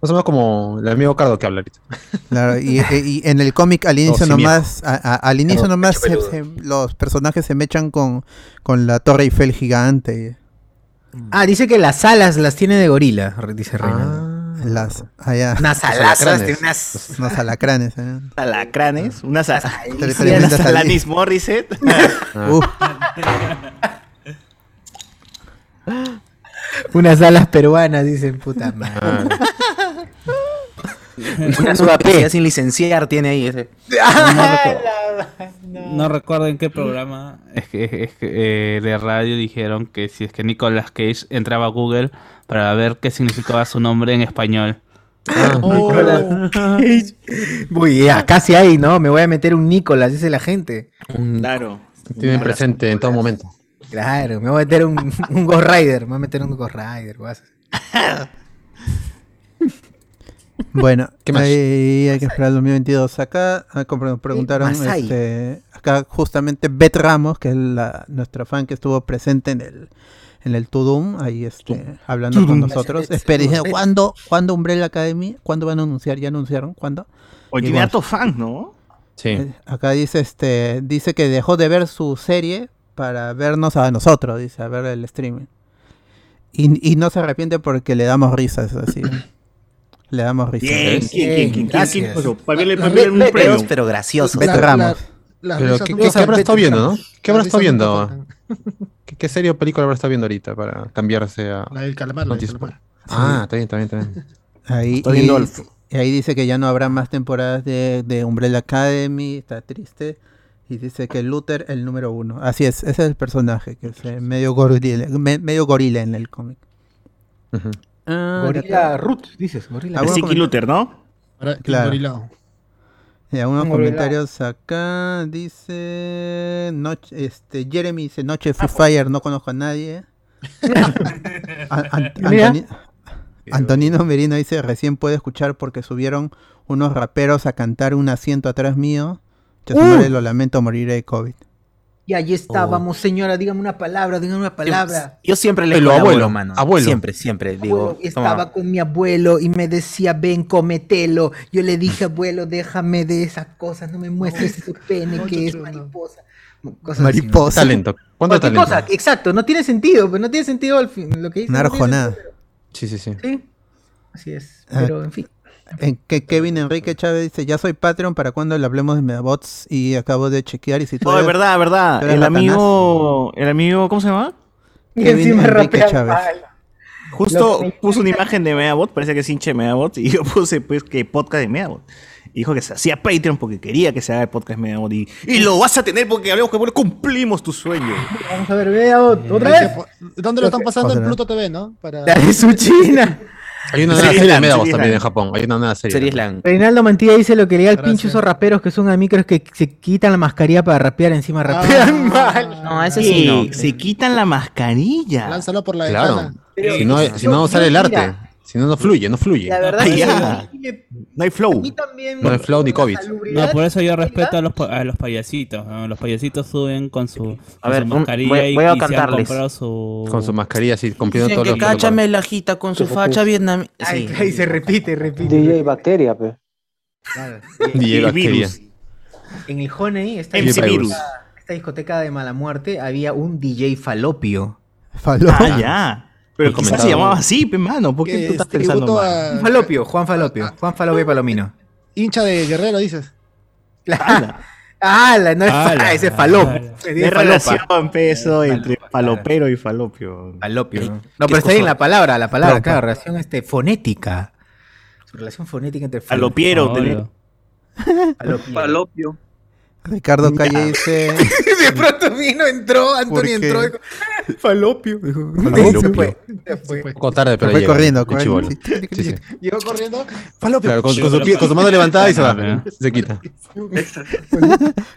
Más o menos como el amigo Cardo que habla ahorita. Claro, y, y en el cómic al inicio nomás, a- a- al inicio Claro, nomás pecho se- se- los personajes se mechan con, con la Torre Eiffel gigante. Ah, dice que las alas las tiene de gorila, dice Reinaldo. Las, allá, Unas alazas, alacranes. tiene unas unos alacranes. ¿eh? alacranes, unas a- Tremenda unas salida. Alanis Morissette. *laughs* Ah, Uf, unas alas peruanas, dicen puta madre. Ah, *laughs* Una sudapecia sin licenciar tiene ahí ese. *laughs* No recuerdo en qué programa es que, es que, eh, de radio dijeron que si es que Nicolas Cage entraba a Google para ver qué significaba su nombre en español. ah. *laughs* Oh, Uy, ya, casi ahí, ¿no? Me voy a meter un Nicolás, dice la gente. Claro. Tiene presente en todo momento. Claro, me voy a meter un, un Ghost Rider, me voy a meter un Ghost Rider. guas. Bueno, *laughs* ¿Qué más? ahí hay que esperar el 2022. Acá ah, preguntaron, este, acá justamente Bet Ramos, que es la, nuestra fan que estuvo presente en el en el Tudum, ahí este, hablando con nosotros. Espera. ¿cuándo, ¿cuándo Umbrella Academy? ¿Cuándo van a anunciar? ¿Ya anunciaron? ¿Cuándo? Hoy tiene hartos fans, ¿no? Sí. Eh, Acá dice este dice que dejó de ver su serie para vernos a nosotros, dice, a ver el streaming. Y, y no se arrepiente porque le damos risas así. *clears throat* le damos risas. Bien. ¿quién, quién, quién, quién, Gracias. quién? Pero Para verle, La- para la- verle un premio. Pero gracioso. Bet la- Ramos. las Pero, ¿qué- qué habrá estado viendo, no? ¿Qué habrá estado viendo? ¿Qué, qué serie o película habrá estado viendo ahorita para cambiarse a La del calamar, la del Noticias? calamar. Ah, está bien, está bien, está bien. Ahí, Estoy y, viendo al- y ahí dice que ya no habrá más temporadas de, de Umbrella Academy, está triste. Y dice que Luther el número uno. Así es, ese es el personaje, que es eh, medio gorila, me- medio gorila en el cómic. Ujú. Ah, Gorila Root, dices, Gorila Ah, Root. Siki Luther, ¿no? Claro. engorilado. Y algunos Un comentarios acá dice noche, este Jeremy dice noche Free Fire no conozco a nadie. *laughs* An- An- Mira. Antoni- Antonino Merino dice recién puede escuchar porque subieron unos raperos a cantar un asiento atrás mío. Yo madre, lo lamento moriré de COVID. Y allí estábamos, señora, dígame una palabra, dígame una palabra. Yo siempre le Pero colaboro, abuelo, mano. abuelo. Siempre, siempre. Digo, Abuelo, estaba toma. con mi abuelo y me decía, ven, cometelo. Yo le dije, *laughs* abuelo, déjame de esas cosas, no me muestres ese pene No, que es mariposa. Cosas Mariposa. Talento. ¿Cuánto Cualquier talento? cosa, exacto, no tiene sentido, pero no tiene sentido al fin, lo que dice. Una no tiene arjonada. sentido, Sí, sí, sí. Sí, así es, Ah. pero en fin. En que Kevin Enrique Chávez dice ya soy Patreon para cuando le hablemos de Medabots y acabo de chequear y si tú No, es verdad, verdad. El amigo, el amigo, ¿cómo se llama? Y Kevin encima Enrique Chávez. mal. Justo que- puso una imagen de Meabot, parece que es hincha de Meabot, y yo puse pues que podcast de Meabot. Y dijo que se hacía Patreon porque quería que se haga el podcast de Meabot. Y, y lo vas a tener porque hablamos que cumplimos tu sueño. Vamos a ver, vea otra Ahí vez. ¿Dónde lo están pasando? En. Pluto TV, ¿no? Para... La de su China. Hay una nueva es serie de la- Medavos también en Japón. Hay una nueva serie. Reinaldo Mantilla dice lo que le da el a esos raperos que son a micros que se quitan la mascarilla para rapear encima Ah, rapean mal. No, ese sí no. Se quitan la mascarilla. Lánzalo por la Claro. ventana. Si no, si no, no sale el arte. Si no, no fluye, no fluye. La verdad es que a No hay a flow. mí también No hay flow ni COVID. No, por eso yo respeto a los, a los payasitos. ¿no? Los payasitos suben con su, con ver, su un- mascarilla voy- y, voy a y se han cantarles. comprado su... Con su mascarilla así, cumpliendo todos que los cáchame la jita con su facha vietnamita. Ay, Sí. ay, se repite, repite. DJ Bacteria, pe. Claro. *laughs* DJ Bacteria. virus. En el Honey, esta, esta discoteca de mala muerte, había un DJ falopio. Faló. Ah, ya. Pero quizás comentado. se llamaba así, pe mano. ¿Por qué tú estás es pensando mal? Falopio, Juan Falopio. Juan Falopio Palomino. Hincha de Guerrero, dices. Ala. ¡Hala! No es fa- Ala, ese es falopio. ala. Es relación, peso, entre falopero y falopio. Falopio. ¿no? No, pero está bien la palabra, la palabra, claro, relación este, fonética. Su relación fonética entre Falopiero. Tenés- falopio. Falopio. Ricardo Calle dice *laughs* De pronto vino, entró, ¿Por Antonio entró. y dijo, Falopio. dijo. Falopio. Se fue. Se tarde, Se pero fue llega, corriendo, de corriendo. chibolo. sí. Sí, sí. Llegó corriendo. Falopio. Claro, con, con su, pie- con su mano *laughs* levantada y se va. Ah, Se quita.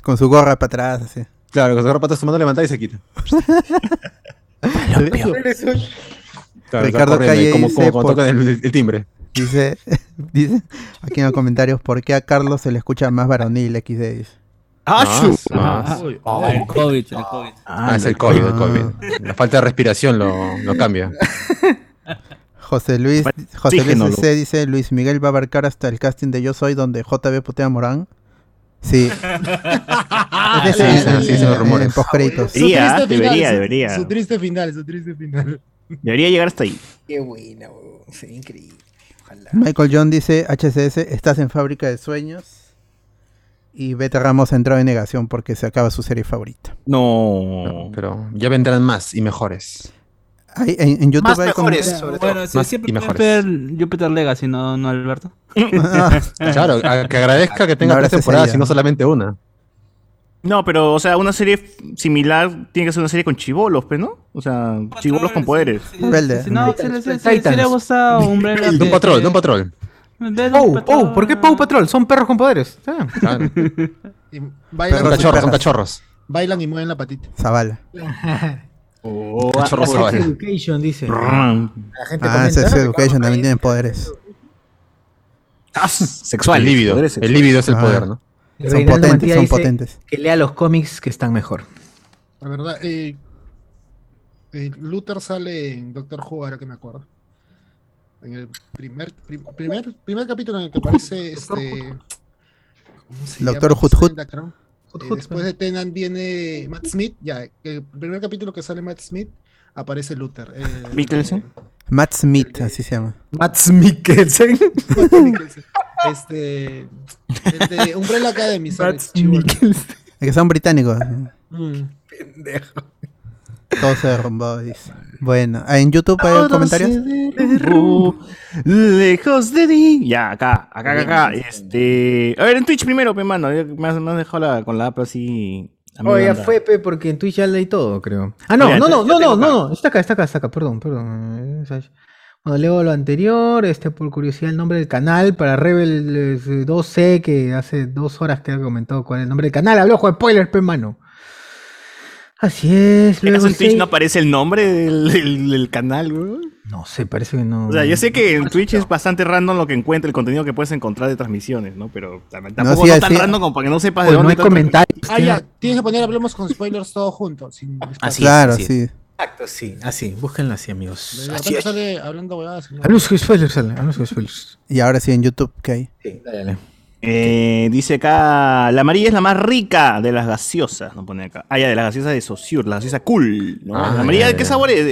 Con su gorra para atrás, así. Claro, con su pata su mano levantada y se quita. Claro, Ricardo Calle como, dice como el, el timbre. Dice, *laughs* dice aquí en los comentarios, ¿por qué a Carlos se le escucha más varonil XD? ¡Ah, Más, su- más. Ah, el COVID, el COVID. Ah, es el COVID, el Ah. COVID. La falta de respiración lo, lo cambia. *laughs* José Luis, José Luis C dice, Luis Miguel va a abarcar hasta el casting de Yo Soy donde JB putea a Morán. Sí. *laughs* Es Sí, sí, sí, son los rumores. En postcréditos. Sí. Debería, debería, debería. Su triste final, su triste final. Debería llegar hasta ahí. Qué buena. Sí, increíble. Ojalá. Michael John dice, HCS, estás en fábrica de sueños. Y Beta Ramos ha entrado en negación porque se acaba su serie favorita. No. Pero ya vendrán más y mejores. En, en YouTube Más hay como- mejores, sobre todo. Bueno, sí, Más siempre y puede mejores. Jupiter Legacy, no, no Alberto. Ah, Claro, a- que agradezca que tenga Ahora tres temporadas y no solamente una. No, pero, o sea, una serie similar tiene que ser una serie con chivolos, pues, ¿no? O sea, chivolos con poderes. No, si le, si- si- si Titans. le gusta Umbrella. Don Patrol, Don Patrol. Pau, Pau, ¿por qué Pau Patrol? Son perros con poderes. Claro. Y bailan, Perros y cachorros, son perras. cachorros. bailan y mueven la patita. Zavala. *laughs* Oh, Cachorros Sex Zavala. Education, dice. La gente Ah, comenta. Sex Education también tiene poderes. Ah, Sexual. El líbido. poderes El líbido es el Ah. poder, ¿no? Son Reinaldo potentes, son dice potentes. Que lea los cómics que están mejor. La verdad, eh, eh, Luther sale en Doctor Who, ahora que me acuerdo. En el primer, prim- primer, primer capítulo en el que aparece este. ¿cómo se Doctor llama? Hood Eh, después de Tenant viene Matt Smith. Ya, el primer capítulo que sale Matt Smith aparece Luther. eh, Mikkelsen. Matt Smith, así se llama. Mats Mikkelsen. Matt Mikkelsen. Este. El de Umbrella Academy. Mats chibolo. Mikkelsen. Es que son británicos. Mm. Todo se derrumbó, dice. Bueno, en YouTube hay comentarios. Lejos de ti. Ya, acá, acá, acá, acá. Este. A ver, en Twitch primero, pe, mano. Me has, me has dejado la- con la app así. Oh, ya fue, pe, porque en Twitch ya leí todo, creo. Ah, no, no, no, no, no, no. Está acá, está acá, está acá, perdón, perdón. Eh. Bueno, leo lo anterior, este por curiosidad el nombre del canal para Rebel eh, 2C que hace dos horas que ha comentado cuál es el nombre del canal, habló de spoilers, pe mano. Así es, ¿Acaso luego en Twitch no aparece el nombre del, del- del canal, güey? No sé, parece que no. O sea, yo sé que en Twitch es bastante random lo que encuentra, el contenido que puedes encontrar de transmisiones, ¿no? Pero tam- tampoco sí, no, tan sí. random como para que no sepas Pues de no dónde hay está el- comentarios. Ah, ya. Tienes que poner hablemos con spoilers todos juntos. Sin. Así claro, es, sí. Exacto, sí, así, búsquenlo así, amigos. Así sale hablando huevadas. ¿no? Hablamos con spoilers, sale, hablamos con spoilers. Y ahora sí en YouTube, ¿qué hay? Sí, dale, dale. Eh, dice acá, la amarilla es la más rica de las gaseosas, no pone acá. Ah, ya, de las gaseosas de Saussure, la gaseosa cool, ¿no? Ah, la amarilla, ya, ¿de qué sabor es?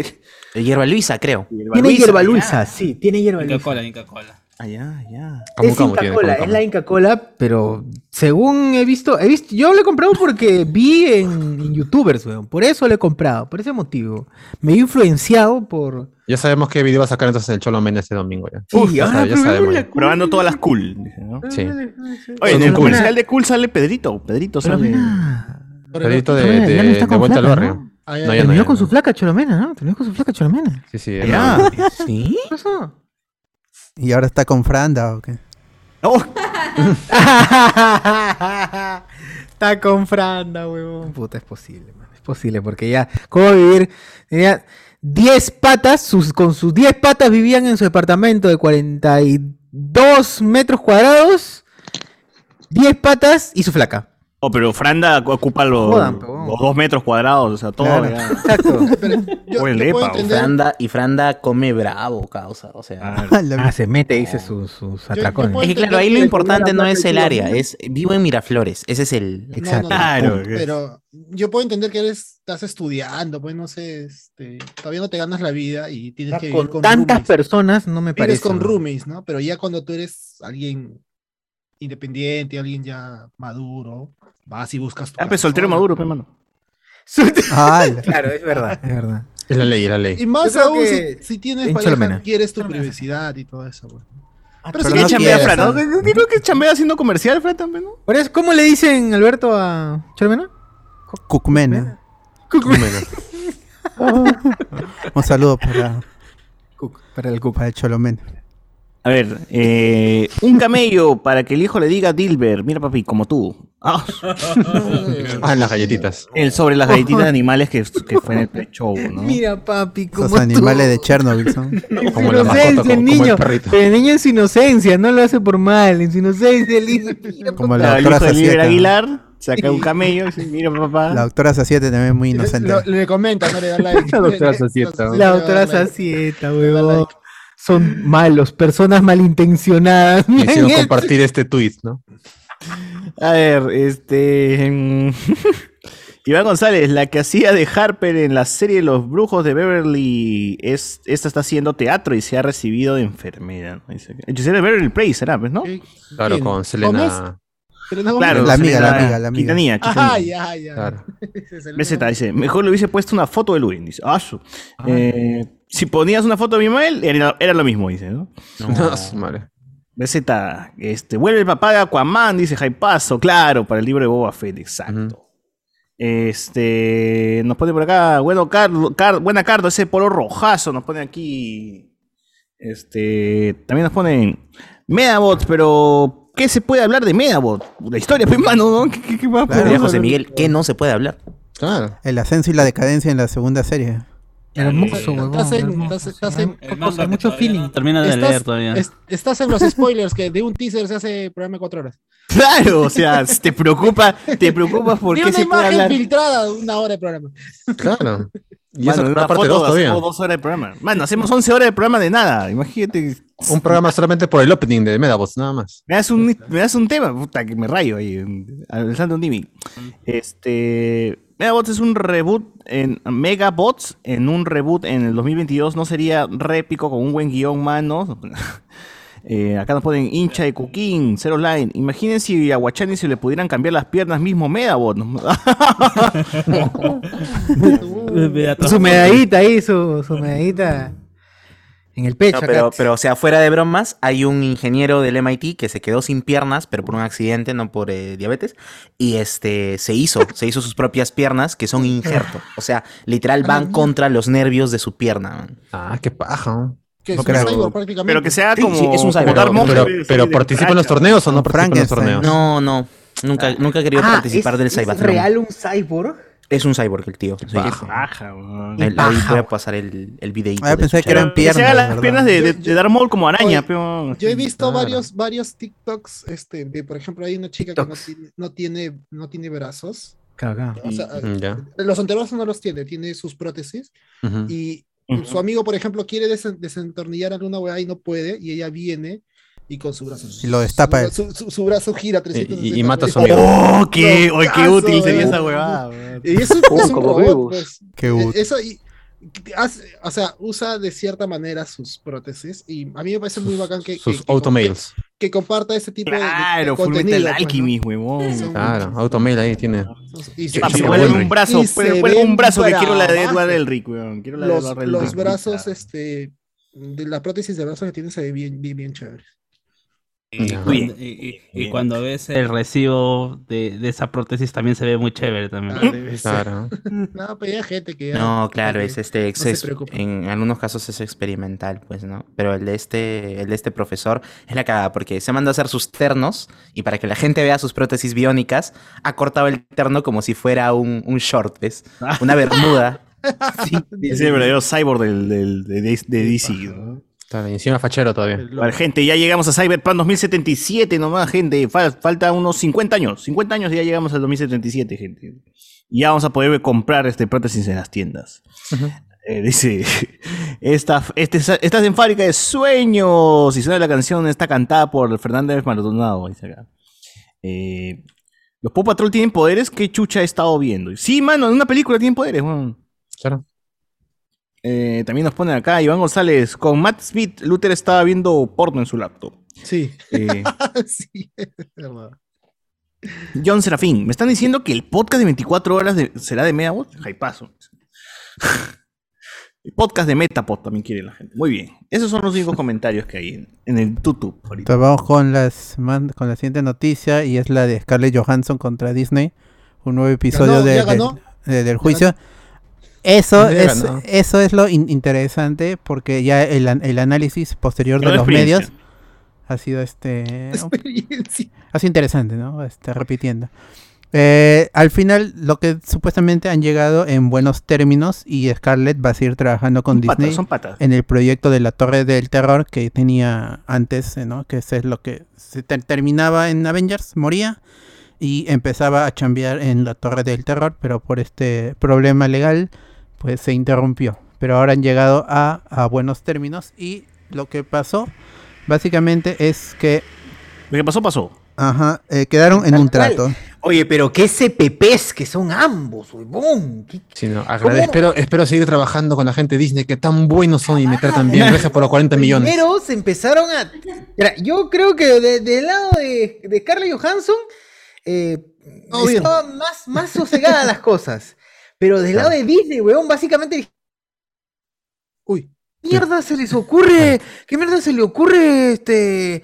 De- hierba Luisa, creo. Tiene hierba Luisa, sí, tiene hierba Luisa. Cola, Inca Cola. Ah, ya, ya. Camu es Camu Inca tiene, Cola, Camu es la Inca Cola, pero según he visto, he visto, yo lo he comprado porque vi en, en youtubers, weón. Por eso lo he comprado, por ese motivo. Me he influenciado por. Ya sabemos qué video va a sacar entonces el Cholo Mena este domingo ya. Sí, ya, ahora sabe- ya sabemos. ya. Probando todas las cool, ¿no? Sí. Oye, en el cool. comercial de cool sale Pedrito, Pedrito sale. Pedrito de, de, está de con vuelta al barrio. ¿no? Ah, ya, No, ya. ya no, terminó ya con no. su flaca Cholomena, ¿no? Terminó con su flaca Cholomena. Sí, sí. Ya. ¿Sí? ¿Qué pasó? ¿Y ahora está con Franda o qué? Oh, *laughs* Está con Franda, weón. Puta, es posible, man. Es posible, porque ya. ¿Cómo vivir? Tenía 10 patas, sus, con sus 10 patas vivían en su departamento de 42 metros cuadrados. 10 patas y su flaca. Oh, pero Franda ocupa los, Jodan, pero- los dos metros cuadrados, o sea, todo. Claro. ya. Exacto. *laughs* Yo, lepa, Franda, y Franda come bravo, causa. O sea. Ah, *laughs* Ah, se mete, dice sus, sus yo atracones. Es que claro, ahí lo importante no es el área, es vivo en Miraflores. Ese es el. No, Exacto. no, no, Claro. Pero yo puedo entender que eres, estás estudiando, pues no sé, este, todavía no te ganas la vida y tienes que vivir con, con tantas roomies. personas no me Vives parece. con ¿no? roomies, ¿no? Pero ya cuando tú eres alguien independiente, alguien ya maduro, vas y buscas tu Ah, pues soltero maduro, pe, mano. *laughs* Ah, la- Claro, es verdad, es verdad. Es la ley, es la Y ley. más Yo aún si, si tienes en pareja, Cholomena. quieres tu privacidad y todo eso, pues. Pero pero si ¿Qué no chambea Fran? ¿no? Digo que chambea haciendo comercial, Fran, también, ¿no? Por eso, ¿Cómo le dicen Alberto a Cholomena? Cucmena. Menos. *laughs* Un saludo para, para el Cook. para el Cholomen. A ver, eh, un camello para que el hijo le diga a Dilber, mira papi, como tú. Ah, *laughs* Ah, en las galletitas. el sobre las galletitas de animales que, que fue en el pre-show, ¿no? Mira, papi, como Los animales de Chernobyl son. *laughs* Como la mascota, inocencia, como, el como niño. el perrito. Pero el niño en su inocencia, no lo hace por mal. En su inocencia, el. Mira, Como la el doctora hijo de Dilber Sacieta. Aguilar saca un camello y dice, mira papá. La doctora Saciete también es muy inocente. Lo- le comenta, no le da *laughs* like. La doctora Sacieta. La doctora Sacieta, huevón. Son malos, personas malintencionadas. Me hicieron *laughs* compartir este tweet, ¿no? A ver, este. *laughs* Iván González, la que hacía de Harper en la serie Los Brujos de Beverly, es, esta está haciendo teatro y se ha recibido de enfermera. ¿no? Dice que- Hechicera de Beverly Place, ¿será? Pues, ¿no? Claro, ¿Quién? con. Selena. Selena Claro, Gómez. La amiga, la amiga, la amiga. Quintanilla, Ajá, Quintanilla. ya, ya. Claro. *laughs* BZ dice, mejor le hubiese puesto una foto de Luis. Dice, ah, su. Eh, si ponías una foto de mi mail, era, era lo mismo, dice, ¿no? No, *laughs* su madre. BZ, este, vuelve el papá de Aquaman, dice Jaipazo, claro, para el libro de Boba Fett, exacto. Este, nos pone por acá, bueno, Car- buena Cardo, ese polo rojazo, nos pone aquí. Este, también nos ponen Medabots, pero ¿qué se puede hablar de Medabot? La historia, pues, mano, ¿no? ¿Qué, qué- qué más Claro. José? Miguel, que no se puede hablar. Claro. El ascenso y la decadencia en la segunda serie. Hermoso, huevón. Estás en- hermoso. estás- estás en- El Cosa, manga mucho feeling. no Termina de Estás- leer todavía. es- estás en los spoilers que de un teaser se hace programa de cuatro horas. Claro, o sea, te preocupa, te preocupas por Vi qué una se puede imagen hablar. filtrada de una hora de programa. Claro. Y Mano, eso una parte foto 2 todavía. hacemos dos horas de programa. Mano, hacemos 11 horas de programa de nada. Imagínate. Un programa solamente por el opening de Medabots, nada más. Me das un, me das un tema, puta, que me rayo ahí, en- al salto un Dimi. Este. Megabots es un reboot en Megabots en un reboot en el 2022 no sería répico con un buen guion, mano. *laughs* Eh, acá nos ponen hincha de Cooking, Zero Line. Imaginen si a Guachani se le pudieran cambiar las piernas mismo Megabot. *laughs* *laughs* Su medallita ahí, su, su medallita en el pecho. No, acá. pero, pero, o sea, fuera de bromas, hay un ingeniero del MIT que se quedó sin piernas, pero por un accidente, no por eh, diabetes, y este se hizo, se hizo sus propias piernas que son injerto. O sea, literal van contra los nervios de su pierna. Ah, qué paja. ¿no? Que es No un creo. cyborg prácticamente. Pero que sea como, sí, es un cyborg. Pero, participa en los torneos o no participa en los torneos. No, no, nunca, nunca he querido Ah, participar ¿es- del ¿Es Cybertron. real un cyborg? Es un cyborg el tío. sí. Paja. Paja, weón. Ahí- ahí voy a pasar el, el videíto. Ah, pensé que eran chavo. Que piernas, las ¿verdad? piernas de, de, de Darth Maul como araña, Oye, peón. Yo he visto Claro. varios, varios TikToks, este, de, por ejemplo, hay una chica que no tiene, no tiene, no tiene brazos. Claro. O sea, Mm, Ya. los antebrazos no los tiene, tiene sus prótesis. Ujú. Y Ujú. su amigo, por ejemplo, quiere desen- desentornillar alguna weá y no puede, y ella viene y con su brazo. Y lo destapa él. Su, su- su brazo gira Y- 360 y- y mata a su amigo. Oh, qué, oh, qué útil sería weón. esa huevada. Y es un, *laughs* es un como robot, pues. Qué Eh, útil. Eso, y, hace- o sea, usa de cierta manera sus prótesis. Y a mí me parece muy bacán que, Sus que, que- automails. que comparta ese tipo de- de, de Claro, Full contenido. Metal pues, ¿no? Alchemist, huevón. Son- Claro, automail ahí tiene. Y se- un brazo, y un brazo que quiero la de. Edward Elric, weón. Quiero la de los, Edward los Elric. brazos, este, de la prótesis de brazos que tiene se ve bien, bien, bien chévere. Y, cuando, y- y- y Bien. cuando ves el recibo de, de esa prótesis también se ve muy chévere también. Ah. Claro. No, pero hay gente que ya- No, claro, que es este, no se preocupa. en algunos casos es experimental, pues, ¿no? Pero el de este, el de este profesor es la cagada, porque se mandó a hacer sus ternos y para que la gente vea sus prótesis biónicas, ha cortado el terno como si fuera un, un short, ¿ves? Una bermuda. *laughs* Sí, Es el verdadero cyborg del, del, de, de- de DC, ¿no? Está encima fachero todavía. Vale, gente, ya llegamos a Cyberpunk 2077 nomás, gente. Fal- falta unos 50 años. 50 años y ya llegamos al 2077, gente. Y ya vamos a poder comprar este prótesis en las tiendas. Eh, dice, *laughs* esta, este, estás en fábrica de sueños. Y suena la canción, está cantada por Fernández Maldonado. Dice acá. Eh, Los Pop Patrol tienen poderes. ¿Qué chucha he estado viendo? Sí, mano, en una película tienen poderes. Claro. Eh, también nos ponen acá Iván González. Con Matt Smith, Luther estaba viendo porno en su laptop. Sí, Eh, *laughs* sí, es verdad. John Serafín, me están diciendo que el podcast de 24 horas de- será de Metabot. Jaipazo. *laughs* El podcast de Metapod también quiere la gente. Muy bien. Esos son los únicos comentarios que hay en, en el YouTube ahorita. Entonces vamos con, las, man- con la siguiente noticia y es la de Scarlett Johansson contra Disney. Un nuevo episodio Ganó, de- ya de- ganó. de- del juicio. Eso es, eso es lo in- interesante porque ya el, an- el análisis posterior de los medios ha sido este *laughs* ha sido interesante, ¿no? Este, repitiendo. Eh, al final, lo que supuestamente han llegado en buenos términos y Scarlett va a seguir trabajando con Son Disney son patas. en el proyecto de la Torre del Terror que tenía antes, eh, ¿no? Que ese es lo que se ter- terminaba en Avengers, moría y empezaba a chambear en la Torre del Terror, pero por este problema legal, pues se interrumpió. Pero ahora han llegado a, a buenos términos y lo que pasó básicamente es que Lo que pasó, pasó. ajá, eh, quedaron en un trato. Oye, pero qué CPPs que son ambos, huevón. ¿Qué- Sí, no, espero, espero seguir trabajando con la gente de Disney, que tan buenos son y me tratan bien. Gracias por los 40 millones. Primero se empezaron a. Mira, yo creo que de- del lado de, de Scarlett Johansson eh, estaban más, más sosegadas las cosas. Pero del lado de Disney, weón, básicamente. Uy. ¿Qué mierda se les ocurre? ¿Qué mierda se le ocurre este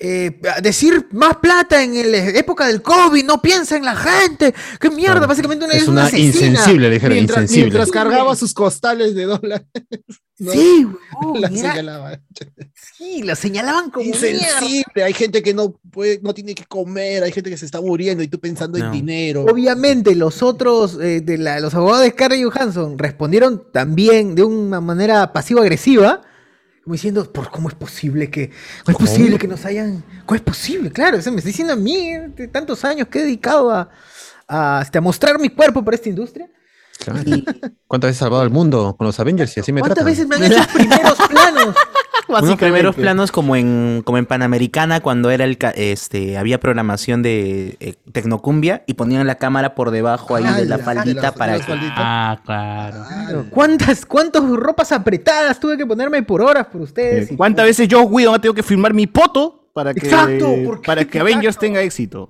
eh, decir más plata en la época del COVID? No piensa en la gente. ¿Qué mierda? Claro. Básicamente una, Es una asesina. insensible, le dijeron, Mientras, insensible. mientras cargaba sus costales de dólares. *laughs* ¿no? Sí, La señalaba. sí, la señalaban como mierda. Insensible. Hay gente que no puede, no tiene que comer, hay gente que se está muriendo y tú pensando No. en dinero. Obviamente, los otros, eh, de la- los abogados de Scarlett Johansson respondieron también de una manera pasivo-agresiva, como diciendo, ¿por cómo es posible que, cómo es posible que nos hayan, cómo es posible? Claro, eso me está diciendo a mí, de tantos años que he dedicado a, a, este, a mostrar mi cuerpo para esta industria. Claro. Y ¿Cuántas veces he salvado al mundo con los Avengers y así me ¿Cuántas tratan? veces me han hecho primeros *laughs* planos? *laughs* Unos primeros planos como en, como en Panamericana cuando era el este había programación de eh, Tecnocumbia y ponían la cámara por debajo ahí de la faldita la- para la que. Ah, claro. ¿Cuántas, cuántas ropas apretadas tuve que ponerme por horas por ustedes? Eh, ¿Cuántas veces yo, ha tenido que firmar mi poto para que, Exacto, para que Avengers tenga éxito?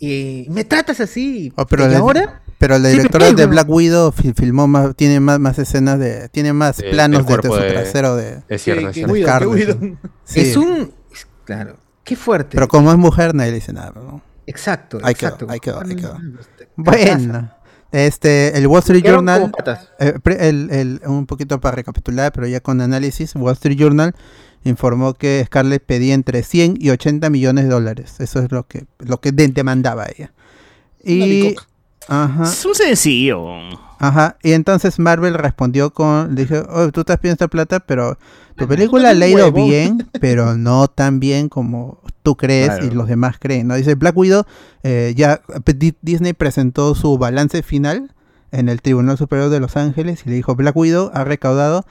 Y me tratas así. Oh, pero ¿Y ahora? Pero la directora de Black Widow fil- filmó más, tiene más, más escenas de, tiene más De- planos del de, de cuerpo su trasero de, Es cierto, que- que. Guido, Scarlett, que sí. Es un. Claro. Qué fuerte. Pero como es mujer nadie le dice nada, ¿no? exacto. Ahí quedó, exacto. ahí quedó, ahí quedó. Bueno, este, el Wall Street Journal, eh, pre- el- el- un poquito para recapitular, pero ya con análisis, Wall Street Journal informó que Scarlett pedía entre 100 y 80 millones de dólares. Eso es lo que, lo que de- demandaba ella. Y. ajá, Es un sencillo. ajá, y entonces Marvel respondió con, le dije, oh, tú estás pidiendo esta plata, pero tu película le ha ido huevo". bien, pero *laughs* no tan bien como tú crees y los demás creen, ¿no? Dice Black Widow, eh, ya eh, Di- Disney presentó su balance final en el Tribunal Superior de Los Ángeles y le dijo, Black Widow ha recaudado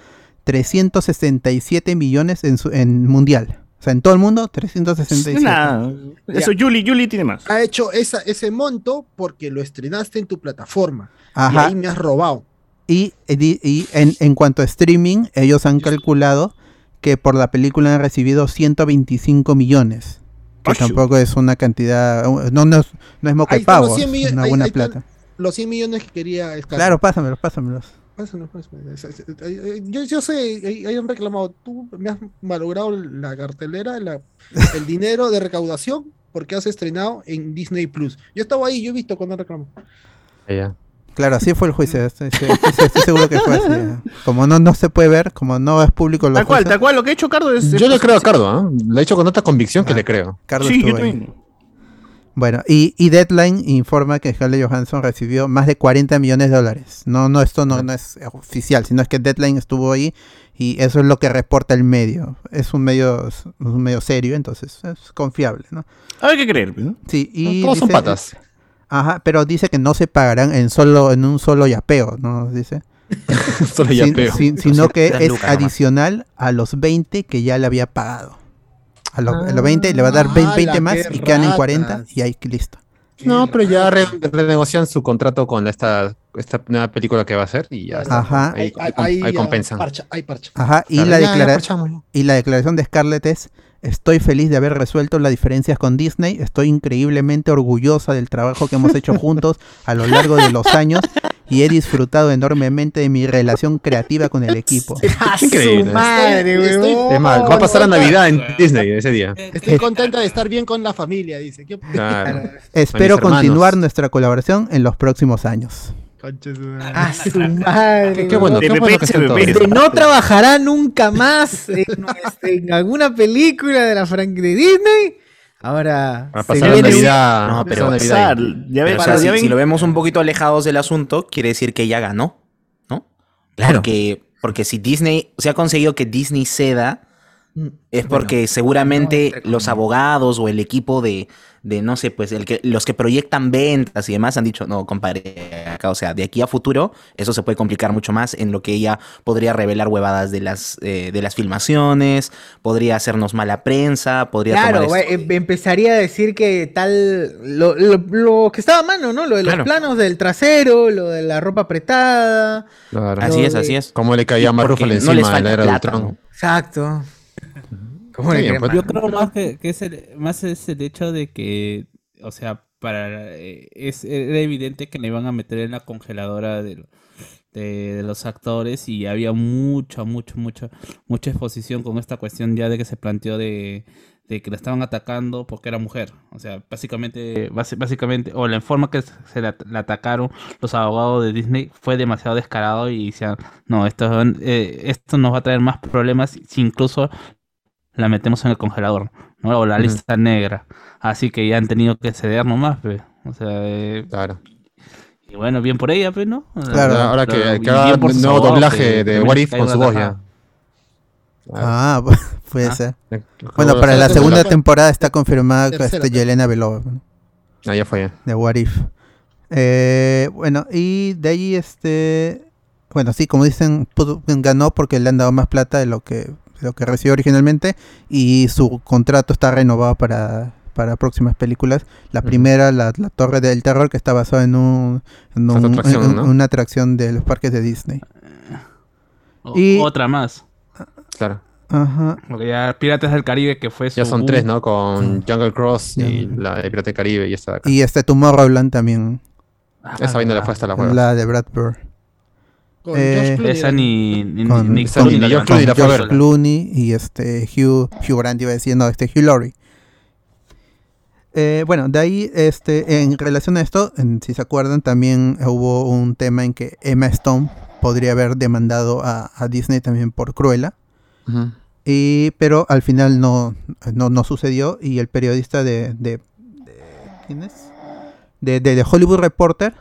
367 millones en, su, en mundial. O sea, en todo el mundo, 367. Nada. Eso, Julie, Julie tiene más. Ha hecho esa, ese monto porque lo estrenaste en tu plataforma. Y Ajá. ahí me has robado. Y, y- y en, en cuanto a streaming, ellos han calculado que por la película han recibido 125 millones. Que tampoco es una cantidad. No, no, es, no es moco de pavo, 100 es millones- una buena ahí plata. Los 100 millones que quería Scarlett. Claro, pásamelos, pásamelos. Pásanos, pásanos. Es- es- es- eh, Yo, yo sé, hay un reclamado. Tú me has malogrado la cartelera, la- el dinero de recaudación, porque has estrenado en Disney Plus. Yo estaba ahí, yo he visto cuando han reclamado. Ya. Claro, así fue el juicio. Estoy, estoy- estoy- estoy seguro que fue así. eh. Como no, no se puede ver, como no es público Tal cual, tal cual. Lo que ha hecho Cardo es. Yo le creo a Cardo, ¿ah? Lo he hecho con tanta convicción que Ah. le creo. Carlos Sí, yo estuvo ahí. también. Bueno, y, y Deadline informa que Scarlett Johansson recibió más de 40 millones de dólares. No, no, esto no, no es oficial, sino es que Deadline estuvo ahí y eso es lo que reporta el medio. Es un medio, es un medio serio, entonces es confiable, ¿no? Ver qué creer. ¿no? Sí, y Todos son patas. Ajá, pero dice que no se pagarán en solo, en un solo yapeo, ¿no? Dice. *laughs* Solo ya Sin- peo. sin- sino que es lucas nomás. adicional a los 20 que ya le había pagado. A, lo- a los Ah, 20 le va a dar 20, 20 ala, más y quedan en 40 ratas. y ahí listo. No, pero ya re- renegocian su contrato con esta, esta nueva película que va a hacer y ya está. Ajá. Ahí, ahí, Ahí, ahí compensan. Parcha, hay parcha. Ajá, y Claro, la, declara- y la declaración de Scarlett es, estoy feliz de haber resuelto las diferencias con Disney, estoy increíblemente orgullosa del trabajo que hemos hecho juntos a lo largo de los años y he disfrutado enormemente de mi relación creativa con el equipo. *laughs* ¡A Increíble. su madre, Estoy- estoy- huevón! Es más, va a pasar la Navidad en Disney ese día. Estoy contenta de estar bien con la familia, dice. ¿Qué- Claro. Espero continuar nuestra colaboración en los próximos años. Concha su madre. A su madre. Qué, qué bueno, qué bueno que no trabajará nunca más en, en alguna película de la franquicia de Disney. Ahora pasar viene. No, pero- ya Pero, o sea, si, ven- si lo vemos un poquito alejados del asunto, quiere decir que ya ganó, ¿no? Claro. Porque, porque si Disney se ha conseguido que Disney ceda, Mm, es porque seguramente los abogados o el equipo de, de no sé, pues el que, los que proyectan ventas y demás han dicho, no, compadre, acá, o sea, de aquí a futuro, eso se puede complicar mucho más en lo que ella podría revelar huevadas de las, eh, de las filmaciones, podría hacernos mala prensa, podría Claro, tomar esto- em- empezaría a decir que tal. Lo, lo- lo que estaba a mano, ¿no? Lo de los Claro. planos del trasero, lo de la ropa apretada. Claro. Así es, de- así es. Cómo le caía a no les encima en la era de plata, Ultron. ¿no? Exacto. ¿Cómo Está le bien, creen, pues? Yo creo más que, que es el, más es el hecho de que, o sea, para eh, es era evidente que le iban a meter en la congeladora de, de, de los actores y había mucha, mucha, mucha, mucha exposición con esta cuestión ya de que se planteó de, de que la estaban atacando porque era mujer. O sea, básicamente, básicamente, o la forma que se la, la atacaron los abogados de Disney fue demasiado descarado y decían, no, esto, eh, esto nos va a traer más problemas si incluso la metemos en el congelador, ¿no? O la lista negra. Así que ya han tenido que ceder nomás, pe. O sea, eh, Claro. y bueno, bien por ella, pues, ¿no? Claro. Ahora, ahora que, que haga sus nuevo doblaje que de What If con su voz ya. Ah, *laughs* puede Ah. ser. Ya. Bueno, para la segunda temporada. está confirmada este Yelena Belova. ¿no? Ah, ya fue. ya. de What If. Eh, bueno, y de ahí este. Bueno, sí, como dicen, ganó porque le han dado más plata de lo que, lo que recibió originalmente. Y su contrato está renovado para, para próximas películas. La primera, la, la Torre del Terror, que está basada en, un, en, Esa un- atracción, en- en ¿no? una atracción de los parques de Disney. O- Y- Otra más. Claro. Ajá. Porque ya Piratas del Caribe, que fue su Ya son tres, ¿no? Con Jungle Cross y la de Pirata del Caribe y esta de acá. Y este Tomorrowland también. Ah, Esa vaina le fue hasta la hueva. La de Brad Bird. Con Eh, Clooney. Esa ni, ni, Con- ni esa Clooney ni. Clooney la y este Hugh, Hugh Grant iba diciendo este Hugh Laurie. Eh, bueno, de ahí, este, en relación a esto, en- si se acuerdan, también hubo un tema en que Emma Stone podría haber demandado a, a Disney también por Cruella, Ujú. y, pero al final no, no, no sucedió y el periodista de, de, de- ¿quién es? De, de- de Hollywood Reporter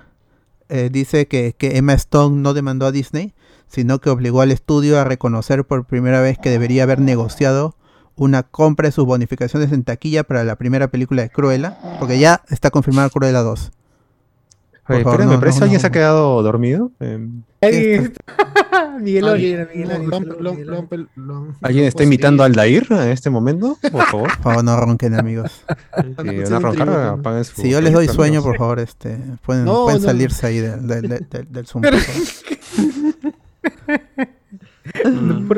eh, dice que, que Emma Stone no demandó a Disney, sino que obligó al estudio a reconocer por primera vez que debería haber negociado una compra de sus bonificaciones en taquilla para la primera película de Cruella, porque ya está confirmada Cruella 2. Por Oye, favor, espera, no, me parece no, que alguien no. se ha quedado dormido. Eh, *laughs* Miguel Alguien- Oliver, Miguel lo- Oliver, lo han- saludos, lo- Miguel lo Oliver. han- lo han- ¿Alguien lo está imitando a. Aldair en este momento? Por favor. Por favor, no ronquen, amigos. *laughs* Si roncar, su yo les doy sueño, por favor, este, pueden, No, pueden no. salirse ahí del, del, del- del- del Zoom. Favor.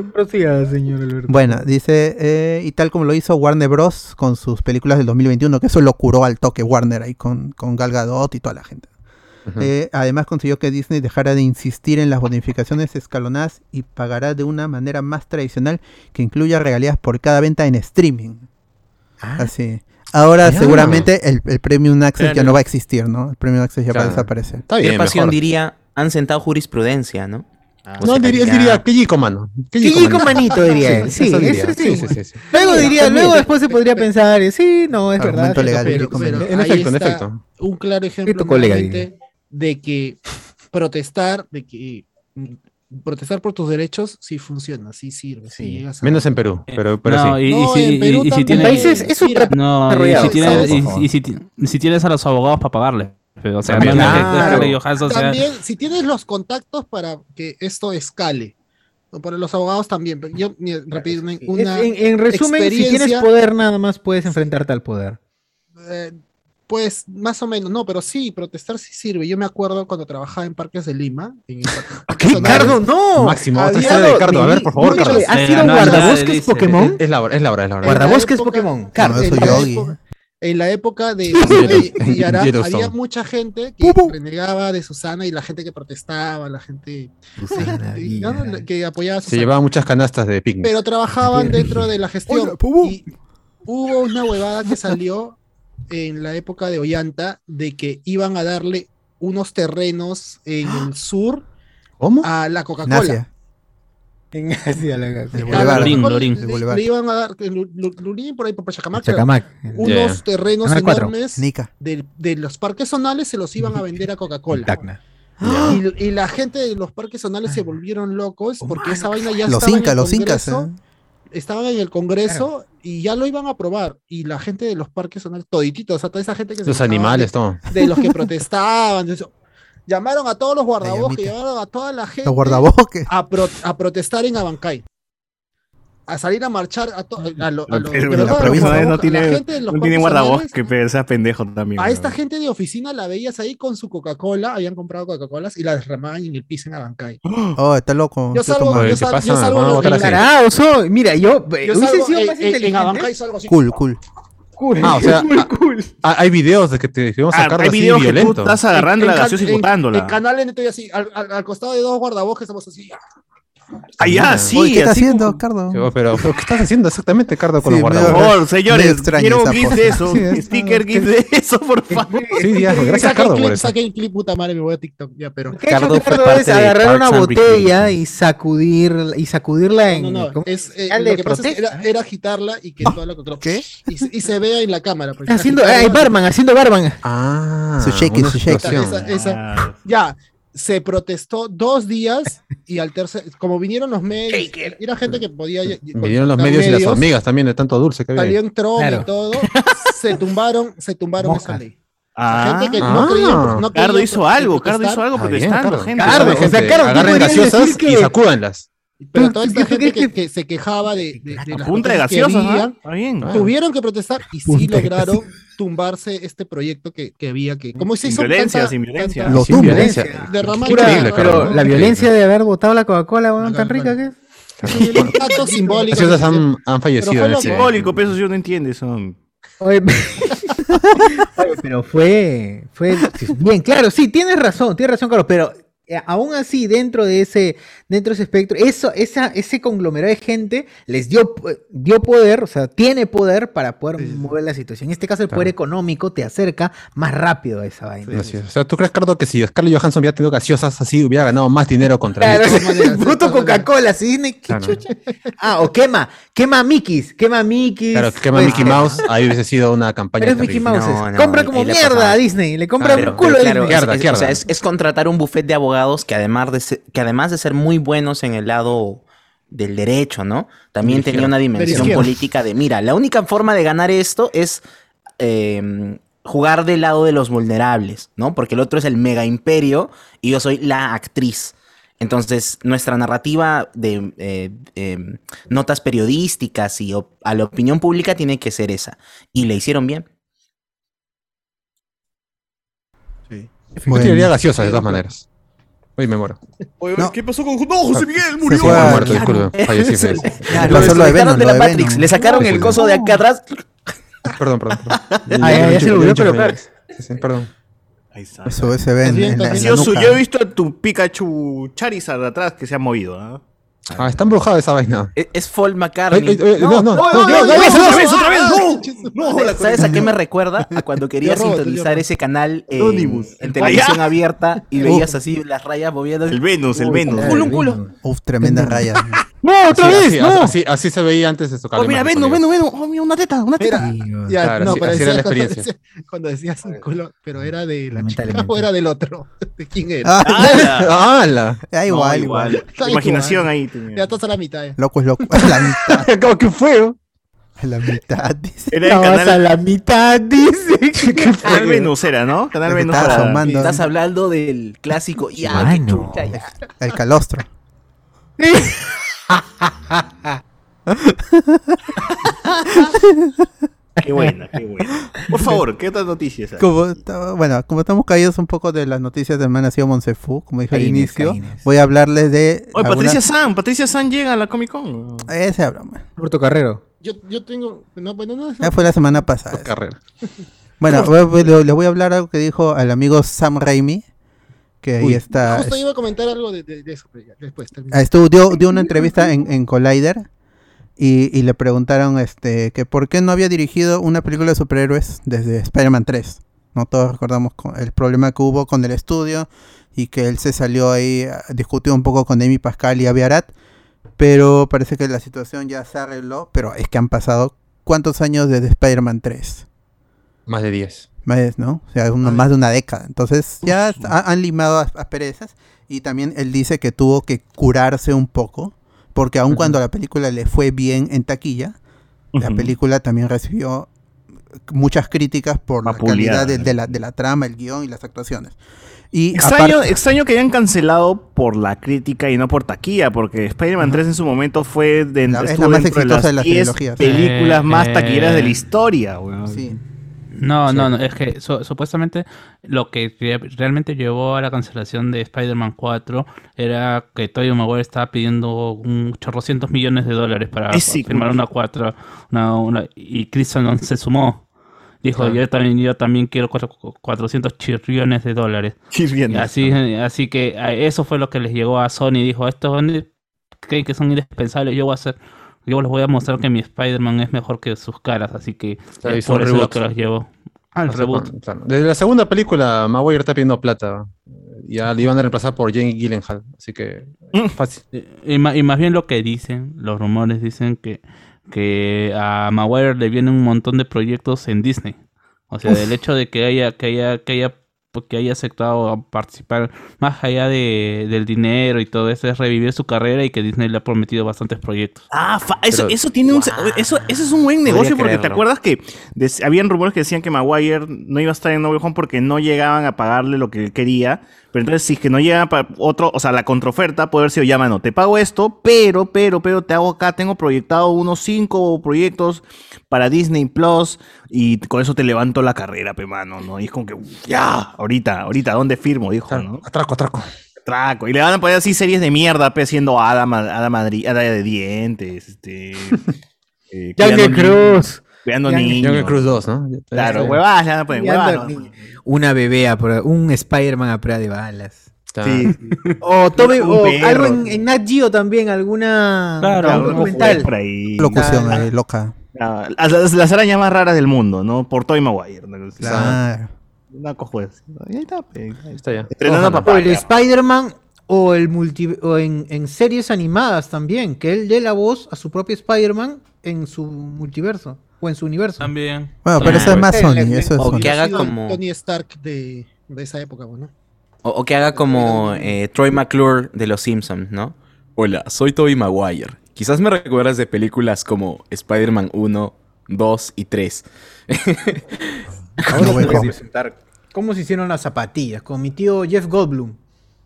*laughs* Prosiga, señor Alberto. Bueno, dice, eh, y tal como lo hizo Warner Bros. con sus películas del 2021, que eso lo curó al toque Warner ahí con, con Gal Gadot y toda la gente. Eh, además consiguió que Disney dejara de insistir en las bonificaciones escalonadas y pagará de una manera más tradicional que incluya regalías por cada venta en streaming. Ah, Así. Ahora seguramente el, el Premium Access ya no va a existir, ¿no? El Premium Access ya va a desaparecer. Está bien, pasión mejor. diría, han sentado jurisprudencia, ¿no? O No, diría, él diría, qué chico, mano. Con manito diría él. Sí, eso eso diría. sí. Sí, sí, sí, sí. Luego diría, luego después se podría pensar, eh, sí, no, es verdad. Argumento sí, legal, pero- chico, pero En efecto, en efecto. Un claro ejemplo tu colega, nuevamente de que protestar, de que protestar por tus derechos sí funciona, sí sirve. Sí. Sí. llegas a- Menos en Perú, pero, pero no, sí. y, y No, si, en y- Perú y si también. tienes... En países- es No, y si tienes, a los abogados para pagarle. O sea, También, que- si tienes los contactos para que esto escale, o para los abogados también. pero Yo, una, en, en resumen, si tienes poder, nada más puedes enfrentarte al poder. eh, pues más o menos, no, pero sí, protestar sí sirve. Yo me acuerdo cuando trabajaba en Parques de Lima. En el. Nacional. Cardo, no. Máximo, otra historia de Ricardo. A ver, por favor. ¿Has Eh, sido no, guardabosques Pokémon? Es la hora, es la hora, es la hora. Guardabosques época- Pokémon. Claro, en eso la Yogi. época- En la época de *laughs* Yara, había mucha gente que renegaba de Susana y la gente que protestaba, la gente *laughs* que apoyaba a Se Susana. llevaba muchas canastas de picnic. pero trabajaban *laughs* dentro de la gestión. Y hubo una huevada que salió en la época de Ollanta de que iban a darle unos terrenos en el *gasps* sur ¿Cómo? a la En *laughs* Coca-Cola. Asia. En Asia, la El Boulevard. Lurín, Lurín. le- El le, iban a dar Lurín, por ahí por Pachacamac, creo, Chacamac. unos Yeah. terrenos enormes de, de los parques zonales se los iban a vender a Coca-Cola. Y, y la gente de los parques zonales se volvieron locos porque esa vaina ya Los estaba en incas, el los incas. ¿eh? Estaban en el Congreso y ya lo iban a aprobar. Y la gente de los parques zonales, todititos, o sea, toda esa gente que se Los animales, de, todo. de los que protestaban, de eso, llamaron a todos los guardabosques, llamaron a toda la gente Los guardabosques. a, pro- a protestar en Abancay. A salir a marchar a, to- a, lo- a los- Pero pero la provincia no guardabosques, tiene, gente no tiene parques guardabosque, zonales, pero sea pendejo también. a weón. esta gente de oficina la veías ahí con su Coca-Cola, habían comprado Coca-Colas y la derramaban en el piso en Abancay. *gasps* Oh, está loco. Yo salgo, yo ¿qué sal- pasa? yo salgo en- en mira, yo yo hubiese salgo sido en- más en- en inteligente. Abancay salgo así. Cool, cool. Cool, Ah, o sea, cool, ah, cool. Ah, hay videos de que te vamos a Ah, sacar hay así videos que tú violento. estás agarrando En- la en gaseosa y en- botándola. En canal N estoy así, al, al- al costado de dos guardabosques estamos así. Allá, Ah, sí. Oye, ¿qué está así haciendo, como- Cardo? Yo, Pero, pero, ¿qué estás haciendo exactamente, Cardo, con Sí, los Por favor, señores, quiero esa GIF de eso. Es- sticker GIF de eso, por favor. Sí, ya, gracias, Cardo, por clip, eso. saca el clip, puta madre, me voy a TikTok, ya, pero. Lo que hecho Ricardo fue es agarrar una botella y sacudir y sacudirla en No, no, no, es, eh, lo que pasa es que era, era agitarla y que toda la Coca-Cola- ¿Qué? Y, se- y se vea en la cámara. pues, haciendo ay, barman, haciendo barman. Ah, Su shake, su shake. esa- situación. esa- Ya, se protestó dos días y al tercer, como vinieron los medios, era gente que podía. Vinieron los medios y las hormigas también, de tanto dulce que había. Salió en Trump Claro. y todo, se tumbaron, se tumbaron esa ley. Ah, gente que Ah. no creía, no Cardo hizo algo, Cardo hizo algo Ah, bien, protestando, Cardo. gente. Cardo, Sabe, o sea, gente, Cardo, ¿tú agarren gaseosas que- y sacúdanlas. Pero ¿Tú- toda esta gente que, que se quejaba de, de, de las punta de protestas que ¿ah? bien. Ah. tuvieron que protestar y sí lograron tumbarse este proyecto que, que había que como se Sin hizo violencia, tanta- sin violencia. tanta- Lo Sin tumba. violencia. derramar increíble, pero la increíble. violencia de haber botado la Coca-Cola, weón, La tan rica que es. un acto *laughs* simbólico Gaseosas han, han fallecido Pero loco. Simbólico, pero eso yo no entiende. Son... Oye, *laughs* pero fue, fue bien, claro, sí, tienes razón, tienes razón, Carlos, pero aún así, dentro de ese, dentro de ese espectro, eso, esa, ese conglomerado de gente les dio, eh, dio poder, o sea, tiene poder para poder mover la situación. En este caso, el poder económico te acerca más rápido a esa vaina. Así es. O sea, ¿tú crees, Cardo, que si Scarlett Johansson hubiera tenido gaseosas así, hubiera ganado más dinero contra Claro, el maneras. *laughs* Coca-Cola, ¿sí? Disney, ¿qué Claro. chucha? Ah, o quema, quema Mickey's, quema Mickey's. Claro, que quema pues, Mickey Mouse, ahí hubiese sido una campaña Pero es Mickey. Mouse. No, no, compra como mierda a Disney. Le compra Pero- un culo pero a claro, Disney. es- Izquierda, es, o sea, es, es contratar un buffet de abogados que además de ser, que además de ser muy buenos en el lado del derecho, ¿no? También tenía una dimensión política de, mira, la única forma de ganar esto es eh, jugar del lado de los vulnerables, ¿no? Porque el otro es el mega imperio y yo soy la actriz. Entonces, nuestra narrativa de eh, eh, notas periodísticas y a la opinión pública tiene que ser esa. Y le hicieron bien. Yo tiraría gaseosas de todas maneras. Uy, me muero. No. ¿Qué pasó con.? ¡No, José Miguel Se murió! fue Me a- muerto, disculpe. Fallecí. *laughs* Ya, Lo pasó lo de Venom, de lo la de Matrix, Venom. le sacaron el coso de acá atrás. Perdón, perdón, perdón. Ah, *laughs* ya, ya se lo olvidó, pero claro. Sí, sí, perdón. Ahí está. Eso se ve en, Bien, en la, en la Gracioso, nuca. yo he visto a tu Pikachu Charizard atrás que se ha movido. ¿ah? Ah, está embrujada esa vaina. Es, es Paul McCartney. ay, ay, no, no, no, no, no, no, otra vez, otra vez, otra vez! ¡No! ¿Sabes- ¿Sabes a qué me recuerda? A cuando *laughs* querías sintonizar ese canal en, Anonymous. en *laughs* televisión abierta y veías así las rayas moviendo. El Venus, el Venus. culo, un culo. Uf, tremenda raya. *laughs* ¡No, otra Sí, vez! así, ¡No! así, así se veía antes de tocar. Oh, mira, Venus, Venus, Venus. Oh, mira, una teta, una teta. Mira, ya, Claro, no, así- pero así era la decía cuando experiencia. decía- Cuando decías un culo, pero era de la chica o era del otro. *laughs* ¿De quién era? Ah, ¡Hala! *laughs* da igual, igual. Está Imaginación igual. ahí. Ya tenía. estás a la mitad. ya. Loco es loco. *laughs* A la mitad. ¿Cómo que fue? A la mitad, dice. Era el Estabas a canal, la mitad, dice. canal Venus, era, ¿no? Canal Venus asomando. Estás hablando del clásico. Ya, qué Mano. ya. El calostro. *laughs* Qué buena, qué buena. Por favor, ¿qué otras noticias hay? Como bueno, como estamos caídos un poco de las noticias de Man ha sido Monsefu, como dije al inicio, caínes. voy a hablarles de. Oye, algunas- Patricia San, Patricia San llega a la Comic Con. Ese habla, man. Roberto Carrero. Yo, yo tengo. No, bueno, no, Ya fue la semana pasada. Carrera. Bueno, voy- voy- le le voy a hablar algo que dijo al amigo Sam Raimi, que ahí Uy, está. Justo iba a comentar algo de, de- de eso, pero ya, después. termina. Ah, Estuvo, dio, dio una *laughs* entrevista en, en Collider y, y le preguntaron este que por qué no había dirigido una película de superhéroes desde Spider-Man 3. ¿no? Todos recordamos el problema que hubo con el estudio y que él se salió ahí, discutió un poco con Amy Pascal y Aviarat, pero parece que la situación ya se arregló, pero es que han pasado ¿cuántos años desde Spider-Man 3? Más de 10. ¿No? O sea, uno- más de una década. Entonces ya ha- han limado as- asperezas y también él dice que tuvo que curarse un poco, porque aun cuando la película le fue bien en taquilla, la película también recibió muchas críticas por la calidad de, de la, de la trama, el guion y las actuaciones. Y Extraño, aparte- extraño que hayan cancelado por la crítica y no por taquilla, porque Spider-Man 3 en su momento fue de, La- es más exitosa de las 10 trilogías. películas Eh, más taquilleras de la eh, historia, sí. No, no, no, es que su- supuestamente lo que re- realmente llevó a la cancelación de Spider-Man 4 era que Tobey Maguire estaba pidiendo un chorrocientos millones de dólares para firmar una 4 una, una- y Chris Nolan se sumó. Dijo, Claro. yo también yo también quiero cuatro- 400 chirriones de dólares. Y así, así que eso fue lo que les llegó a Sony. Dijo, estos creen que son indispensables, yo voy a hacer, yo les voy a mostrar que mi Spider-Man es mejor que sus caras, así que Claro, por eso es lo reboot. que los llevó. Al sea, reboot. claro. Desde la segunda película, Maguire está pidiendo plata. Ya le iban a reemplazar por Jane Gyllenhaal. Así que Mm. fácil. Y, y y más bien lo que dicen, los rumores dicen que, que a Maguire le vienen un montón de proyectos en Disney. O sea, el hecho de que haya, que haya, que haya, que haya aceptado participar más allá de, del dinero y todo eso es revivir su carrera y que Disney le ha prometido bastantes proyectos. Ah, fa- eso, Pero- eso tiene un eso, eso es un buen negocio porque te acuerdas que habían rumores que decían que Maguire no iba a estar en No Way Home porque no llegaban a pagarle lo que él quería. Pero entonces, si es que no llega para otro, o sea, la contraoferta puede haber sido, ya, mano, te pago esto, pero, pero, pero te hago acá, tengo proyectado unos cinco proyectos para Disney Plus y con eso te levanto la carrera, pe, mano, ¿no? Y es como que, ya, ahorita, ahorita, ¿dónde firmo? Dijo, ¿no? Atraco, atraco. Traco. Y le van a poner así series de mierda, pe, siendo Hada, Ma- Hada, Madri- Hada de dientes, este... *laughs* eh, Jungle Cruz. Cuidando Jungle niños. Jungle Cruise 2, ¿no? Claro, huevadas, le van a poner huevadas. Una bebé a prueba, un Spider-Man a prueba de balas. Sí. O, Toby- Un o algo en, en Nat Geo también, alguna Claro, documental. por ahí. Locución eh, loca. Ah, Las, las arañas más raras del mundo, ¿no? Por Toy Maguire. ¿no? Claro. Una cojuez. Ahí está. Ahí está ya. Estrenando Ojalá. O el. Spider-Man o el multi o en, en series animadas también, que él dé la voz a su propio Spider-Man en su multiverso o en su universo. También. Bueno, pero eso es más Sony. Eso es o Sony. que haga como- Tony Stark de, de esa época, bueno. O, o que haga como eh, Troy McClure de Los Simpsons, ¿no? Hola, soy Tobey Maguire. Quizás me recuerdas de películas como Spider-Man 1, 2 y 3. No Way puedes presentar ¿Cómo se hicieron las zapatillas? Con mi tío Jeff Goldblum.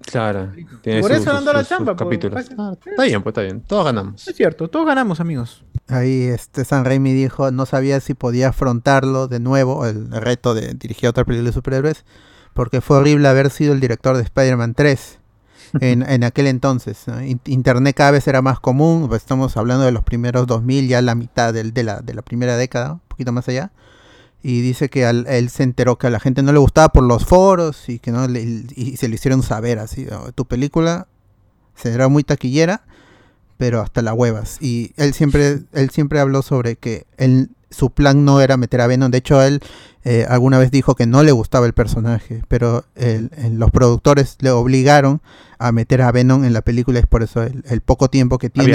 Claro. tiene Por sus- eso dado la chamba, capítulos. fácil. Ah, está bien, pues está bien. Todos ganamos. Es cierto, todos ganamos, amigos. Ahí este San Raimi dijo, no sabía si podía afrontarlo de nuevo, el reto de dirigir otra película de superhéroes, porque fue horrible haber sido el director de Spider-Man 3 en, en aquel entonces. Internet cada vez era más común, pues estamos hablando de los primeros 2000, ya la mitad del- de, la, de la primera década, un poquito más allá. Y dice que él se enteró que a la gente no le gustaba por los foros y que no le- y se le hicieron saber así, "Oh, tu película será muy taquillera, pero hasta las huevas. Y él siempre, él siempre habló sobre que él, su plan no era meter a Venom. De hecho, él eh, alguna vez dijo que no le gustaba el personaje, pero el- el- los productores le obligaron a meter a Venom en la película. Es por eso el, el poco tiempo que tiene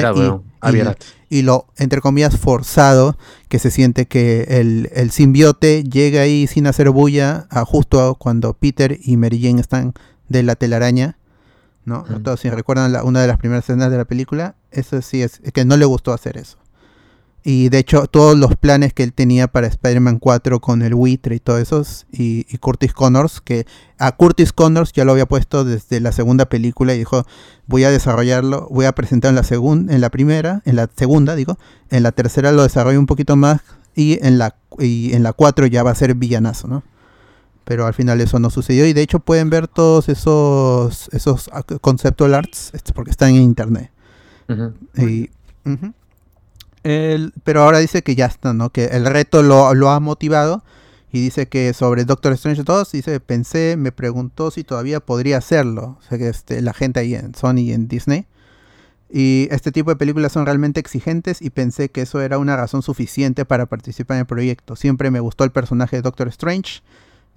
Avierat, y, y- lo, entre comillas, forzado que se siente que el, el simbiote llega ahí sin hacer bulla a justo cuando Peter y Mary Jane están de la telaraña. ¿No? Todos si recuerdan la- una de las primeras escenas de la película, eso sí es que no le gustó hacer eso. Y de hecho, todos los planes que él tenía para Spider-Man 4 con el buitre y todo eso, y, y Curtis Connors, que a Curtis Connors ya lo había puesto desde la segunda película y dijo, voy a desarrollarlo, voy a presentar en la segunda, en la primera, en la segunda, digo, en la tercera lo desarrollo un poquito más y en la y en la 4 ya va a ser villanazo, ¿no? Pero al final eso no sucedió y de hecho pueden ver todos esos esos ah, conceptual arts este, porque están en internet. Y. El- pero ahora dice que ya está, ¿no? Que el reto lo, lo ha motivado y dice que sobre Doctor Strange 2, dice, pensé, me preguntó si todavía podría hacerlo. O sea que este, la gente ahí en Sony y en Disney. Y este tipo de películas son realmente exigentes y pensé que eso era una razón suficiente para participar en el proyecto. Siempre me gustó el personaje de Doctor Strange.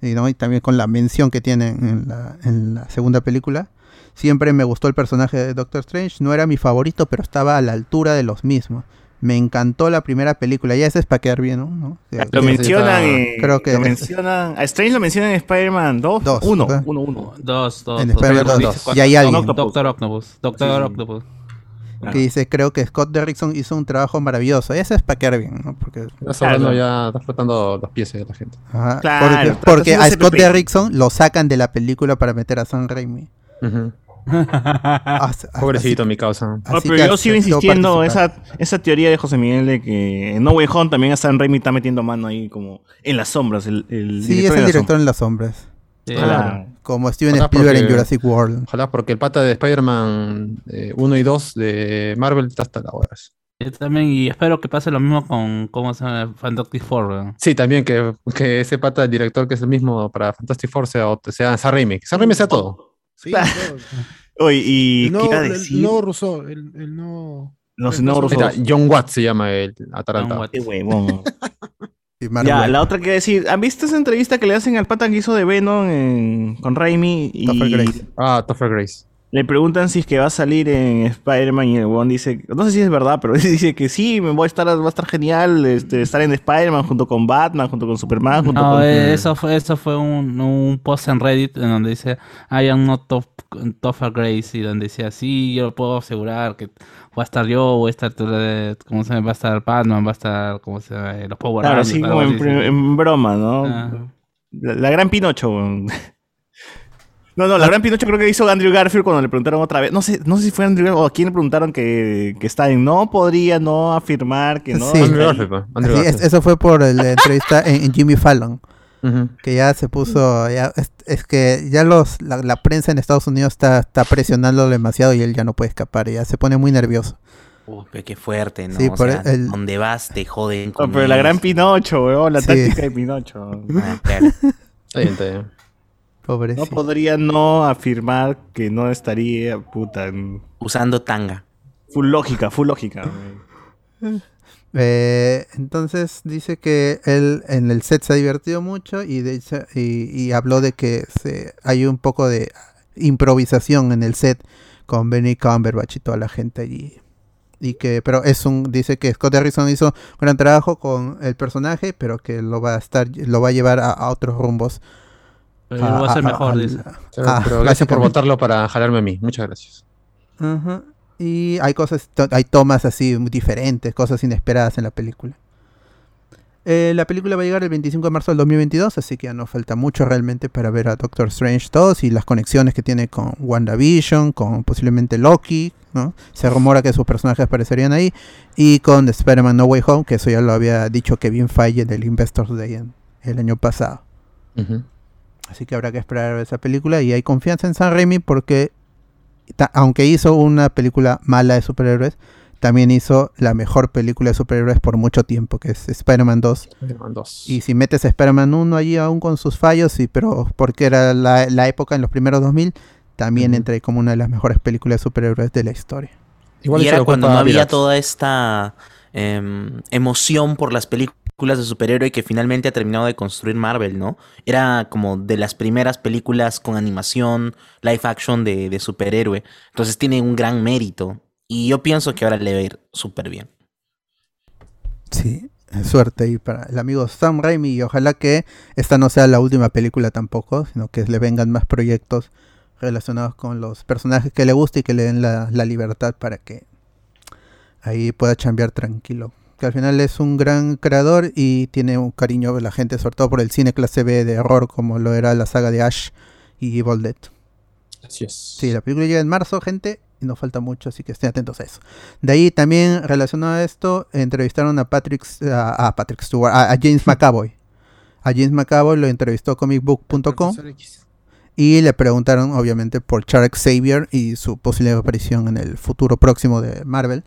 Y, ¿no? y también con la mención que tiene en la, en la segunda película. Siempre me gustó el personaje de Doctor Strange, no era mi favorito, pero estaba a la altura de los mismos. Me encantó la primera película, ya ese es para quedar bien, ¿no? ¿no? Lo mencionan, eh, creo que- lo mencionan, a Strange lo mencionan en Spider-Man 2, Dos, 1, ¿verdad? 1, 1. Dos, dos. En dos, Spider-Man dos, dos. dice Y hay alguien. Doctor Doctor Octopus. Doctor Sí. Que dice, creo que Scott Derrickson hizo un trabajo maravilloso. Ese es para quedar bien, ¿no? Porque, Estás hablando ya, estás flotando los pies de la gente. ajá, Claro, porque, está porque a Scott. Derrickson lo sacan de la película para meter a Sam Raimi. As- *laughs* Pobrecito, mi causa. así- Oh, así pero que yo sigo insistiendo esa, esa teoría de José Miguel de que en No Way Home también a Sam Raimi está metiendo mano ahí como en las sombras. El, el Sí, es director el en las director en las sombras. Sí. sombras. Ojalá. Como Steven Ojalá Spielberg en porque- Jurassic World. Ojalá, porque el pata de Spider-Man 1 y 2 de Marvel está hasta las horas. Yo también, y espero que pase lo mismo con, ¿cómo se llama? Fantastic Four, weón. Sí, también que, que ese pata, el director que es el mismo para Fantastic Four, sea, sea Sam Raimi. Que Sam Raimi sea todo. Sí, todo. *laughs* Oye, y El qué el decir. nuevo Rousseau, el, el nuevo... Los el nuevo Ahí está, John Watts se llama el John Atalanta. Watts. Qué huevón. *laughs* Y Mark Ya, Wahlberg. la otra que decir, ¿han visto esa entrevista que le hacen al pata que hizo de Venom en- con Raimi? Topher Y Grace. Ah, Topher Grace. Le preguntan si es que va a salir en Spider-Man y el huevón dice, no sé si es verdad, pero *laughs* dice que sí, me voy a estar, va a estar genial este, estar en Spider-Man junto con Batman, junto con Superman, junto No, con... eh, eso fue, eso fue un, un post en Reddit en donde dice I am not top, Topher Grace y donde decía sí, yo lo puedo asegurar que va a estar yo, voy a estar eh, ¿cómo se llama? va a estar Batman, va a estar ¿cómo se llama? Eh, los Power Claro, Rangers, algo como en, así, pri- sí. en broma, ¿no? Ah. La, la gran Pinocho. No, no, la gran Pinocho creo que hizo Andrew Garfield cuando le preguntaron otra vez. No sé, no sé si fue Andrew Garfield o a quién le preguntaron que, que está en. No podría no afirmar que no. Sí. Andrew. Garfield, pues, Andrew Sí, Garfield. eso fue por la entrevista en, en Jimmy Fallon. Que ya se puso. Ya, es, es que ya los la, la prensa en Estados Unidos está, está presionando demasiado y él ya no puede escapar. Ya se pone muy nervioso. Uy, pero qué fuerte, ¿no? Sí, o por sea, el- donde vas te joden No, pero la gran Pinocho, weón, la Sí. táctica de Pinocho. Ah, claro. Está bien, está bien. Pobre. No podría no afirmar que no estaría, puta, en Usando tanga. full lógica, full lógica. Eh, entonces dice que él en el set se ha divertido mucho y, de hecho- y, y habló de que se, hay un poco de improvisación en el set con Benny Cumberbatch y toda la gente allí. Y que, pero es un, dice que Scott Harrison hizo un gran trabajo con el personaje, pero que lo va a estar, lo va a llevar a, a otros rumbos. Pero él va a ser mejor, al- dice. Pero, Ah, pero gracias por votarlo para jalarme a mí. Muchas gracias. Ajá. Y hay cosas, to- hay tomas así muy diferentes, cosas inesperadas en la película. Eh, la película va a llegar el 25 de marzo del 2022, así que ya no falta mucho realmente para ver a Doctor Strange 2 y las conexiones que tiene con WandaVision, con posiblemente Loki, ¿no? Se rumora que sus personajes aparecerían ahí, y con Spider-Man No Way Home, que eso ya lo había dicho Kevin Feige del Investors Day en- el año pasado. Ujú. Así que habrá que esperar a ver esa película y hay confianza en Sam Raimi porque aunque hizo una película mala de superhéroes, también hizo la mejor película de superhéroes por mucho tiempo, que es Spider-Man 2. Spider-Man 2. Y si metes Spider-Man 1 allí aún con sus fallos, sí, pero porque era la, la época en los primeros 2000, también Ujú. entra ahí como una de las mejores películas de superhéroes de la historia. Igual y era cuando no había toda esta em, emoción por las películas de superhéroe que finalmente ha terminado de construir Marvel, ¿no? Era como de las primeras películas con animación, live action de, superhéroe. Entonces tiene un gran mérito. Y yo pienso que ahora le va a ir súper bien. Sí, suerte ahí para el amigo Sam Raimi y ojalá que esta no sea la última película tampoco, sino que le vengan más proyectos relacionados con los personajes que le gusta y que le den la libertad para que ahí pueda chambear tranquilo. Que al final es un gran creador y tiene un cariño de la gente, sobre todo por el cine clase B de horror como lo era la saga de Ash y Evil Dead. Así es. Sí, la película llega en marzo, gente, y no falta mucho, así que estén atentos a eso. De ahí también, relacionado a esto, entrevistaron a Patrick, a, a Patrick Stewart, a, a James McAvoy. A James McAvoy lo entrevistó comicbook.com y le preguntaron, obviamente, por Charles Xavier y su posible aparición en el futuro próximo de Marvel.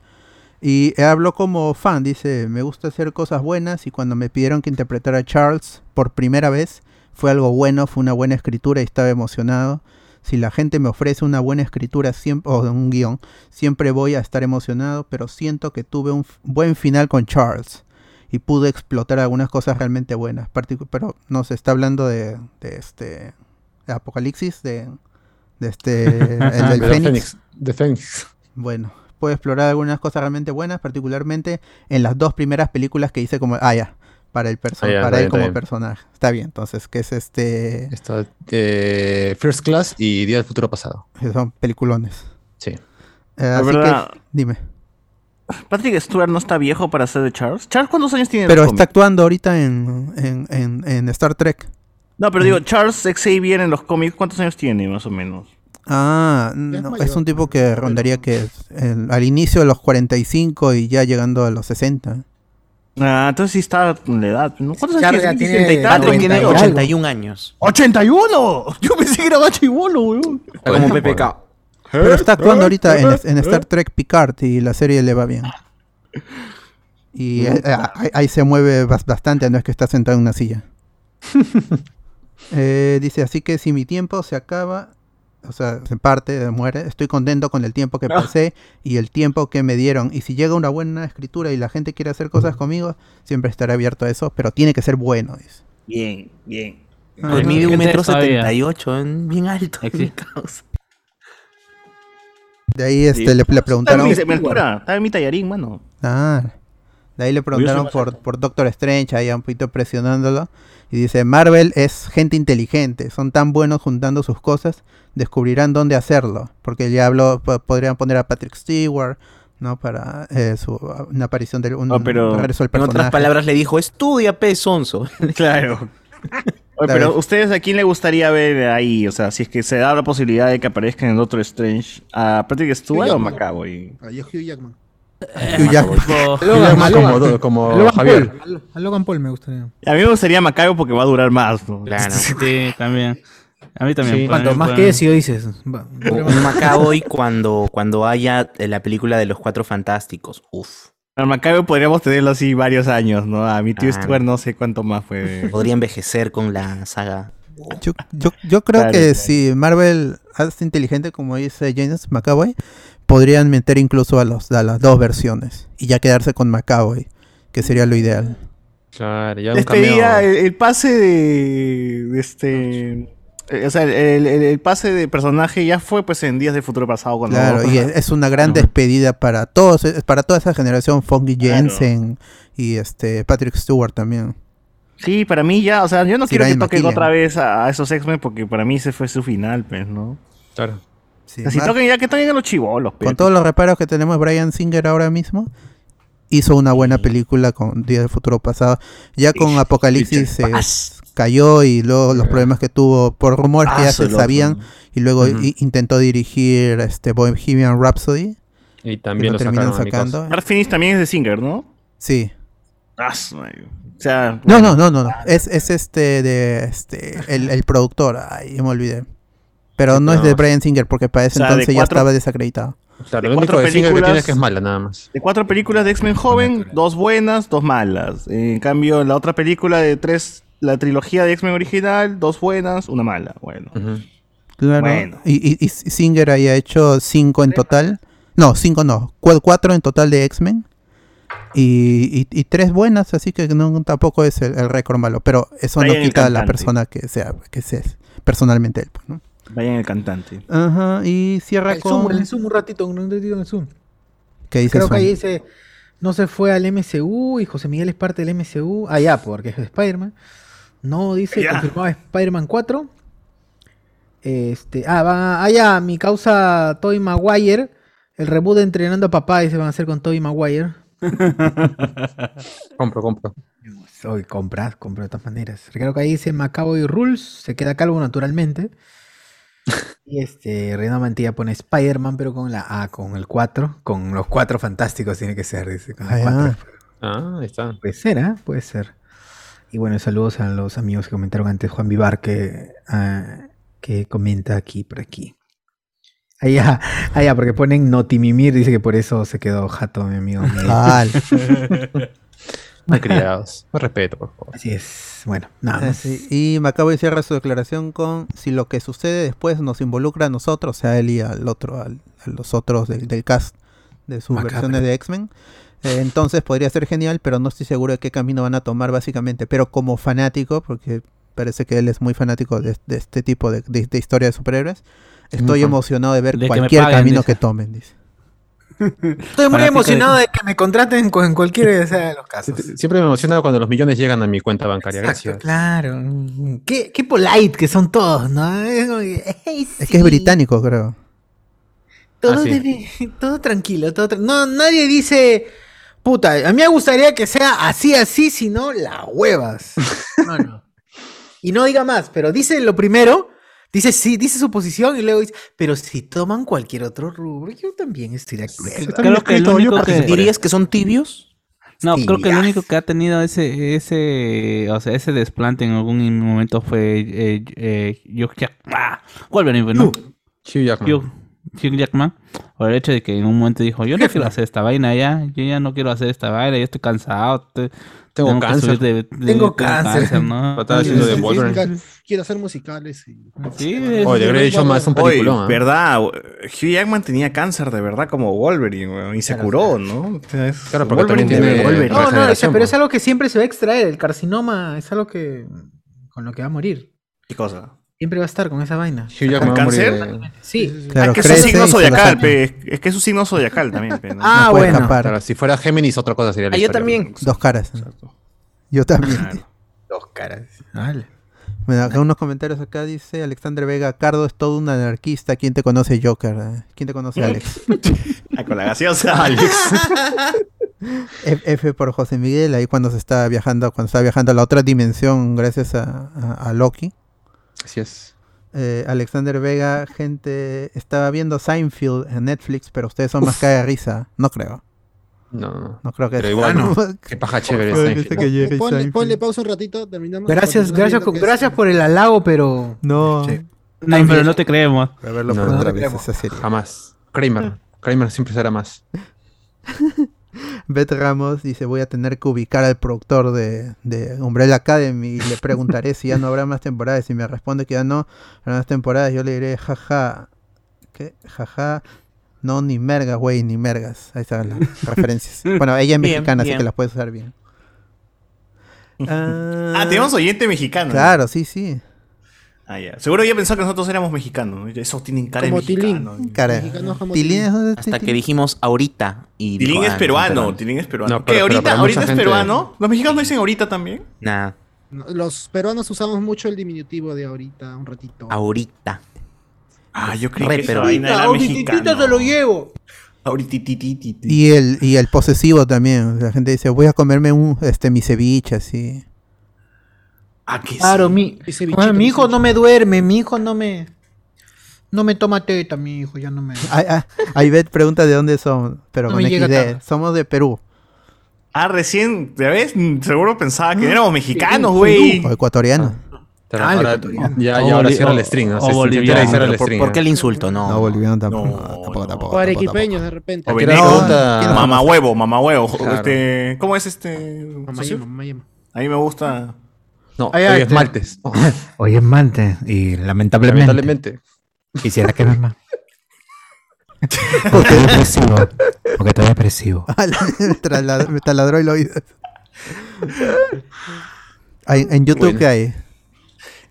Y habló como fan, dice, me gusta hacer cosas buenas y cuando me pidieron que interpretara a Charles por primera vez, fue algo bueno, fue una buena escritura y estaba emocionado. Si la gente me ofrece una buena escritura siempre, o un guion, siempre voy a estar emocionado, pero siento que tuve un buen final con Charles. y pudo explotar algunas cosas realmente buenas. Pero no se está hablando de, de este de Apocalipsis, de, de este *laughs* el del De Fénix. Fénix. De Fénix. Bueno, puedo explorar algunas cosas realmente buenas, particularmente en las dos primeras películas que hice como ah ya, para el perso- Ah, ya, para él bien, como bien. personaje. Está bien, entonces que es este Está eh, First Class y Día del Futuro Pasado. que son peliculones. Sí. Eh, La así verdad, que dime. Patrick Stewart no está viejo para ser de Charles. ¿Charles cuántos años tiene? en Pero está cómics? actuando ahorita en, en, en, en Star Trek. No, pero digo, Charles Xavier en los cómics, ¿cuántos años tiene más o menos? Ah, no, es un tipo que rondaría que es el- al inicio de los 45 y ya llegando a los 60. Ah, entonces sí está en la edad. ¿no? ¿Cuántos años tiene? tiene 60 y tiene 90 y algo. 81 años. ¡81! *laughs* Yo pensé que era gacho y bolo, weón. Como PPK. Pero está actuando ahorita en, en Star Trek Picard y la serie le va bien. Y eh, eh, ahí, ahí se mueve bas- bastante, no es que está sentado en una silla. *laughs* Eh, dice, así que si mi tiempo se acaba, o sea, se parte, muere, estoy contento con el tiempo que pasé y el tiempo que me dieron. Y si llega una buena escritura y la gente quiere hacer cosas conmigo, siempre estaré abierto a eso, pero tiene que ser bueno. Dice. Bien, bien. Pues mide un metro setenta y ocho, en- bien alto. Causa. De ahí este, Sí. le, le Está en preguntaron... mi, está en mi tallarín, mano. Ah, de ahí le preguntaron por, por Doctor Strange, ahí un poquito presionándolo. Y dice, Marvel es gente inteligente, son tan buenos juntando sus cosas, descubrirán dónde hacerlo. Porque ya habló, po- podrían poner a Patrick Stewart, ¿no? Para eh, su, una aparición del un, No, pero regreso del En otras personaje. palabras le dijo, estudia, pe, sonso. *laughs* Claro. Oye, pero ustedes a quién le gustaría ver ahí, o sea, si es que se da la posibilidad de que aparezca en Doctor Strange, a Patrick Stewart o Jackman. Macaboy. Ahí es Hugh Jackman. Logan, a como, Logan. Javier. Paul. A Logan Paul me gustaría. A mí me gustaría Macaboy porque va a durar más. ¿no? Claro. *laughs* sí, también. A mí también. Sí. Cuanto más que eso dices. Un Macaboy cuando, cuando haya la película de los cuatro fantásticos. Uf. A Macaboy podríamos tenerlo así varios años, ¿no? A mi tío Ah. Stewart no sé cuánto más fue. Podría envejecer con la saga. Yo, yo, yo creo Claro, que claro. si Marvel hace inteligente, como dice James McAvoy, podrían meter incluso a, los, a las dos versiones y ya quedarse con McAvoy, que sería lo ideal. Claro, ya un Despedía cameo. el, el pase de, de este. eh, O sea, el, el- el pase de personaje ya fue pues en Días de Futuro Pasado cuando Claro, y es, es una gran despedida para todos, es para toda esa generación, Funky Claro. Jensen y este Patrick Stewart también. Sí, para mí ya, o sea, yo no quiero que toquen otra vez a, a esos X-Men porque para mí ese fue su final, pues, ¿no? Claro. Sí, O sea, si Mar- toquen ya que toquen a los chivolos, pues. con todos los reparos que tenemos, Brian Singer ahora mismo hizo una buena película con Día del Futuro Pasado. Ya con Apocalipsis se cayó y luego los problemas que tuvo por rumores que ya se sabían y luego intentó dirigir este Bohemian Rhapsody Y también lo lo terminan sacando. Dark Phoenix también es de Singer, ¿no? Sí. Ah, o sea, No, bueno. no, no, no, no. Es, es este de este el, el productor, ay, me olvidé. Pero no es de. Brian Singer porque para ese O sea, de entonces ya estaba desacreditado. Claro, de lo único cuatro de Singer que tiene es que es mala, nada más. De cuatro películas de X-Men joven, dos buenas, dos malas. En cambio, la otra película de tres, la trilogía de X-Men original, dos buenas, una mala. Bueno. Claro. Bueno. Y, y, y Singer haya hecho cinco en total. No, cinco no. cu- Cuatro en total de X-Men. Y, y, y tres buenas, así que no, tampoco es el, el récord malo. Pero eso no quita a la persona que sea, que sea personalmente él. pues, ¿no? Vayan el cantante. Ajá, y cierra El zoom, con... el zoom un ratito, un ratito en el zoom. ¿Qué dice Creo que ahí dice, no se fue al MCU y José Miguel es parte del MCU. Ah, ya, porque es de Spider-Man. No, dice, Ya. confirmado Spider-Man 4. Este, ah, va, ah, ya, mi causa Toy Maguire. El reboot de Entrenando a Papá, dice, van a hacer con Toy Maguire. *laughs* Compro, compro. Hoy compras, compro de todas maneras. Creo que ahí dice Macaboy Rules, se queda calvo naturalmente. Y este, Reino Mantilla pone Spider-Man, pero con la A, con el 4, con los cuatro fantásticos tiene que ser, dice. Con el Ah, ya. 4. Ah, ahí está. Puede ser, ¿ah? Puede ser. Y bueno, saludos a los amigos que comentaron antes, Juan Vivar, que, ah, que comenta aquí, por aquí. Allá, allá, porque ponen Notimimir, dice que por eso se quedó jato, mi amigo. *laughs* Miguel. Ah, Mal criados. *laughs* Más respeto, por favor. Así es. Bueno, nada más. Así, y Macabo cierra su declaración con si lo que sucede después nos involucra a nosotros, o sea, a él y al otro, al- a los otros del, del cast de sus Macabre. versiones de X-Men, Eh, entonces podría ser genial, pero no estoy seguro de qué camino van a tomar básicamente. Pero como fanático, porque parece que él es muy fanático de, de este tipo de, de- de historia de superhéroes, estoy emocionado de ver De que me cualquier paguen, camino dice. que tomen, dice. Estoy muy emocionado de- de que me contraten con- en cualquiera de los casos. Siempre me emociona cuando los millones llegan a mi cuenta bancaria. Exacto, Gracias. claro. Qué, qué polite que son todos, ¿no? Es, que, "Hey, Es que es sí". británico, creo. Todo, Ah, sí. debe- *laughs* todo tranquilo, todo tra- No, nadie dice, puta, a mí me gustaría que sea así, así, si no, la huevas. *laughs* No, no. Y no diga más, pero dice lo primero, dice sí, dice su posición y luego dice, pero si toman cualquier otro rubro, yo también estoy de acuerdo. Creo que el yo único que-. ¿Dirías que son tibios? No, Sí, creo que el único que ha tenido ese, ese, o sea, ese desplante en algún momento fue eh, eh, Hugh Jack- ah, Wolverine, ¿no? Hugh Jackman. Hugh, Hugh Jackman, por el hecho de que en un momento dijo, yo no quiero hacer esta vaina ya, yo ya no quiero hacer esta vaina, ya estoy cansado, te- Tengo cáncer. de- de- Tengo cáncer. ¿no? Estaba haciendo de Sí, sí, Wolverine. musical- Quiero hacer musicales. Y... Sí, Oye, le habría dicho más un Oye, peliculón. ¿ah? verdad, Hugh Jackman tenía cáncer de verdad como Wolverine, y se curó, ¿no? Es Claro, porque Wolverine también tiene- Wolverine. No, no, o sea, regeneración, pero es algo que siempre se va a extraer, el carcinoma es algo que con lo que va a morir. ¿Qué cosa? Siempre va a estar con esa vaina. Hugh Jackman va a morir cáncer? de- Sí. Claro, es que es un signo zodiacal, pe, es que es un signo zodiacal también, pe, ¿no? Ah, no puede bueno. escapar. Claro, si fuera Géminis, otra cosa sería la Ah, yo también. Dos caras. Yo también. Dos caras. Vale. Bueno, acá unos comentarios acá dice Alexander Vega, Cardo es todo un anarquista. ¿Quién te conoce, Joker? eh? ¿Quién te conoce, Alex? *laughs* Ah, con la gaseosa, *laughs* Alex. F, F por José Miguel, ahí cuando se está viajando, cuando está viajando a la otra dimensión gracias a, a- a Loki. Así es. Eh, Alexander Vega, gente, estaba viendo Seinfeld en Netflix, pero ustedes son más caga de risa. No creo. No, no. No creo que Pero igual, no. *laughs* Qué paja chévere. Seinfeld. Ponle, pausa un ratito, terminamos. Gracias, gracias, gracias por el halago, pero No. Sí. No, pero no te creemos. A verlo No, por no otra vez esa serie. Jamás. Kramer. Kramer siempre será más. *laughs* Beth Ramos dice, voy a tener que ubicar al productor de, de Umbrella Academy y le preguntaré si ya no habrá más temporadas. Si me responde que ya no habrá más temporadas, yo le diré, jaja, ¿qué? Jaja, no, ni mergas, güey, ni mergas. Ahí están las *laughs* referencias. Bueno, ella es Bien, mexicana, así que las puedes usar bien. Ah, tenemos oyente mexicano. ¿no? Claro, sí, sí. Ah, ya. Seguro ya pensó que nosotros éramos mexicanos. ¿no? Eso tienen cara Como de mexicano. Cara, Mexicanos como Tilín es- Hasta que dijimos ahorita. Y Tilín dijo, es ah, no, peruano, peruano. Tilín es peruano. No, ¿Qué? pero- pero ¿Ahorita, para ahorita es gente- peruano? ¿Los mexicanos no dicen ahorita también? Nah, No, Los peruanos usamos mucho el diminutivo de ahorita, un ratito. ahorita. Ah, yo creí Re que vaina era mexicano. se lo llevo. Ahorititititi. Y el, y el posesivo también. La gente dice, voy a comerme un, este, mi ceviche, así. Ah, que Claro, sí. mi, Ese bichito, ah, mi hijo no me duerme, mi hijo no me no me toma teta, mi hijo ya no me. *laughs* Aibet pregunta de dónde son, pero No con XD. Somos de Perú Ah, recién, ¿ya ves? Seguro pensaba que éramos mexicanos, güey. o ecuatorianos. Pero Ah, ahora, ya, O ya ahora cierra o- el string. ¿no? o se boliviano. el ¿Por, string. por ¿no? qué el insulto? No. No, boliviano tampoco. No, tampoco, no. tampoco, O arequipeños de repente. O ¿A qué veneco. hora pregunta- ¿Quién Mamá huevo, mamá huevo. Claro. Este, ¿Cómo es este? socio? Mamayema, Mamayema. A mí me gusta. No, Ay, hoy ay, es te- martes. *laughs* Hoy es mante y lamentablemente, Lamentablemente. quisiera que no *laughs* es más. Porque depresivo. Porque estoy depresivo. *laughs* me, taladró, me taladró el oído. Ay, en YouTube, Bueno. ¿qué hay?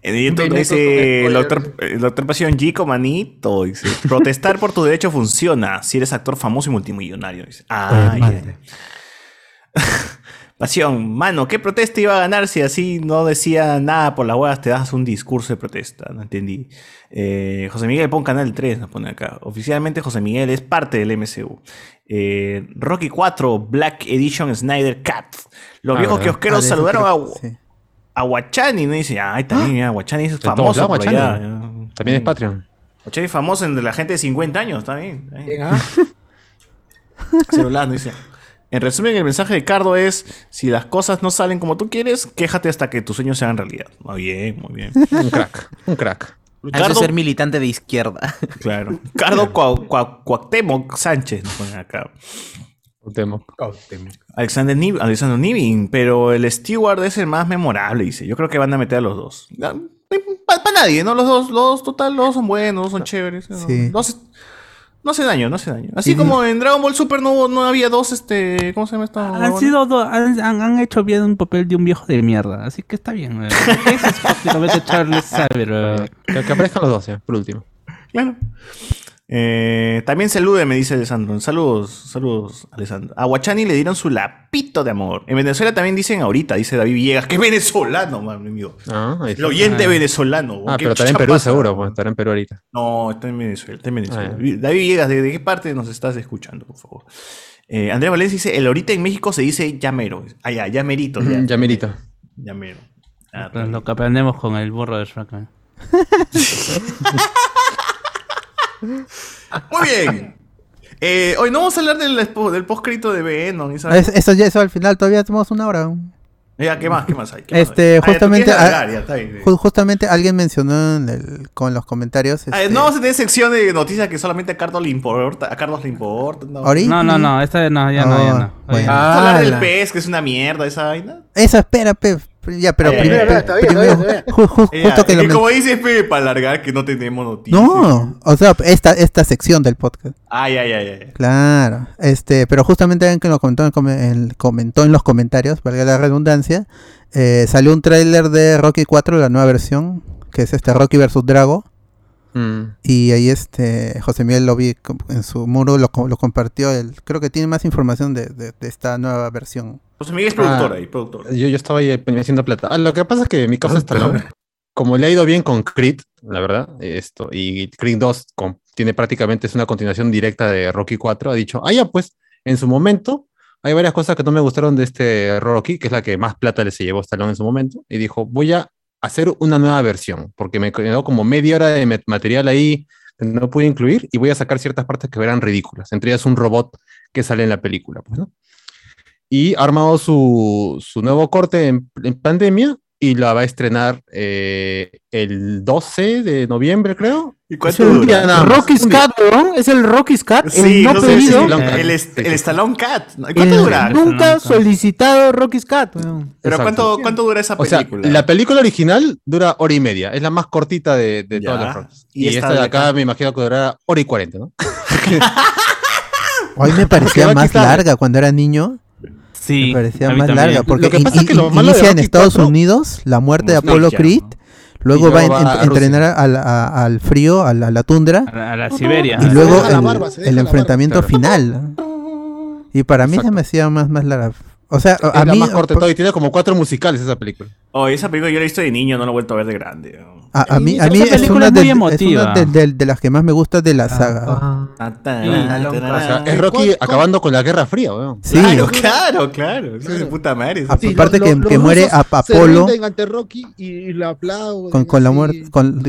En YouTube dice el doctor, el doctor Pasión Gico Manito. Dice, protestar por tu derecho funciona si eres actor famoso y multimillonario. Dice, ah. Pasión, mano, ¿qué protesta iba a ganar si así no decía nada por las huevas? Te das un discurso de protesta, no entendí. Eh, José Miguel pon Canal 3, nos pone acá. Oficialmente José Miguel es parte del MCU. Eh, Rocky 4, Black Edition Snyder Cat. Los Ah, viejos ¿verdad? kiosqueros Ah, saludaron creo- a, sí. a Guachani, ¿no? Y dice, ay, también, ya, Guachani es famoso por allá. También es Patreon. Guachani es famoso entre la gente de 50 años, también. también. *laughs* Celular, dice. En resumen, el mensaje de Cardo es: si las cosas no salen como tú quieres, quéjate hasta que tus sueños se hagan realidad. Muy bien, muy bien. *laughs* Un crack. Un crack. Hay que Cardo, ser militante de izquierda. *laughs* claro. Cardo Cua- Cua- Cuauhtémoc Sánchez nos ponen acá. Alexander, Nib Alexander Nibin, pero el Steward es el más memorable, dice. Yo creo que van a meter a los dos. Para nadie, ¿no? Los dos, los dos, total, los dos son buenos, son chéveres. ¿no? Sí. Los No hace daño, no hace daño. Así Sí, como en Dragon Ball Super no, no había dos, este. ¿Cómo se llama esta? Han sido do- han, han- hecho bien un papel de un viejo de mierda, así que está bien. *laughs* Ese es prácticamente Charles Xavier. Que, que aparezcan los dos, ya, por último. Claro. Eh, también salude, me dice Alessandro. Saludos, saludos, Alessandro. A Guachani le dieron su lapito de amor. En Venezuela también dicen ahorita, dice David Villegas, que es venezolano, man, amigo. Ah, El oyente Ah. venezolano. Ah, ¿Qué pero estará en Perú pasa? seguro, pues estará en Perú ahorita. No, está en Venezuela, está en Venezuela. Ah. David Villegas, ¿de, de qué parte nos estás escuchando, por favor? Eh, Andrés Valencia dice, el ahorita en México se dice llamero. Ah, ya, llamerito. Ya, Ya merito. Llamero. Ah, Lo- Lo que aprendemos con el burro de Shrek. *laughs* Muy bien. Eh, hoy no vamos a hablar del, del postcrito de Venom. ¿y Es- eso ya eso al final todavía tenemos una hora. Ya, ¿qué más? ¿Qué más hay? ¿Qué más Este, hay? Ah, justamente, ah, ya, está bien. Justamente alguien mencionó en el- con los comentarios. Ah, este, no vamos a tener sección de noticias que solamente a Carlos le importa. A Carlos le importa. No. ahorita- No, no, no, esta no, ya no, ya no. bueno. Vamos a hablar del pez, que es una mierda esa vaina. Eso, espera, pe. Ya, pero primero, justo que men- como dices, Pepe, para alargar que no tenemos noticias. No, o sea, esta, esta sección del podcast. Ay, ay, ay, ay. Claro, este, pero justamente alguien que lo comentó en, come- en- comentó en los comentarios, valga la redundancia, eh, salió un tráiler de Rocky 4, la nueva versión, que es este Rocky vs Drago, Mm. y ahí este José Miguel lo vi en su muro, lo, co- lo compartió, él, creo que tiene más información de, de- de esta nueva versión. José Miguel es productor Ah. ahí, productor. Yo, yo estaba ahí eh, haciendo plata. Ah, lo que pasa es que mi causa está Como le ha ido bien con Creed, la verdad, esto, y Creed 2 con- tiene prácticamente es una continuación directa de Rocky 4, ha dicho, ah, ya, pues, en su momento, hay varias cosas que no me gustaron de este Rocky, que es la que más plata le se llevó Stallone en su momento, y dijo, voy a hacer una nueva versión, porque me quedó como media hora de material ahí que no pude incluir, y voy a sacar ciertas partes que eran ridículas, entre ellas un robot que sale en la película, pues, ¿no? Y ha armado su, su nuevo corte en, en pandemia y la va a estrenar eh, el 12 de noviembre, creo. ¿Y Es cuánto dura? día día. Cat, weón. Es el Rocky's Cat. Sí, el no, no sé, pedido. el, est- el. Stallone Cat. ¿Cuánto el dura? nunca solicitado Rocky's Cat, weón. Pero. ¿cuánto, ¿cuánto dura esa O sea, película? la película original dura hora y media, es la más cortita de, todas las Rockies. Y Y, esta esta de acá acá. me imagino que durará hora y cuarenta, ¿no? *laughs* Hoy me parecía más larga cuando era niño, Sí, me parecía más también. larga, porque Lo que in- pasa es que lo in- malo inicia en Estados 4 Unidos la muerte de Snake, Creed, ¿no? luego Y va en- va a en- entrenar al, a- al frío, a la, a la tundra, A la, a la Siberia. y luego el, barba, el enfrentamiento barba. final. Y para mí se Exacto. me hacía más, más larga. O sea, Es a la mí... más corta todo y tiene como cuatro musicales esa película. Oh, esa película yo la he visto de niño, no la he vuelto a ver de grande. A, a mí, a Esa mí es una, es muy de, es emotiva. una de, de- de las que más me gusta de la saga. Ah, Ah, Sí, es Rocky ¿cuál- acabando con la Guerra Fría, weón. Sí, Claro, claro, claro. Eso es de puta madre. Ah. Aparte que- lo- que los muere a- se Apolo. rinden ante Rocky y lo aplauden. con, con la muerte, con,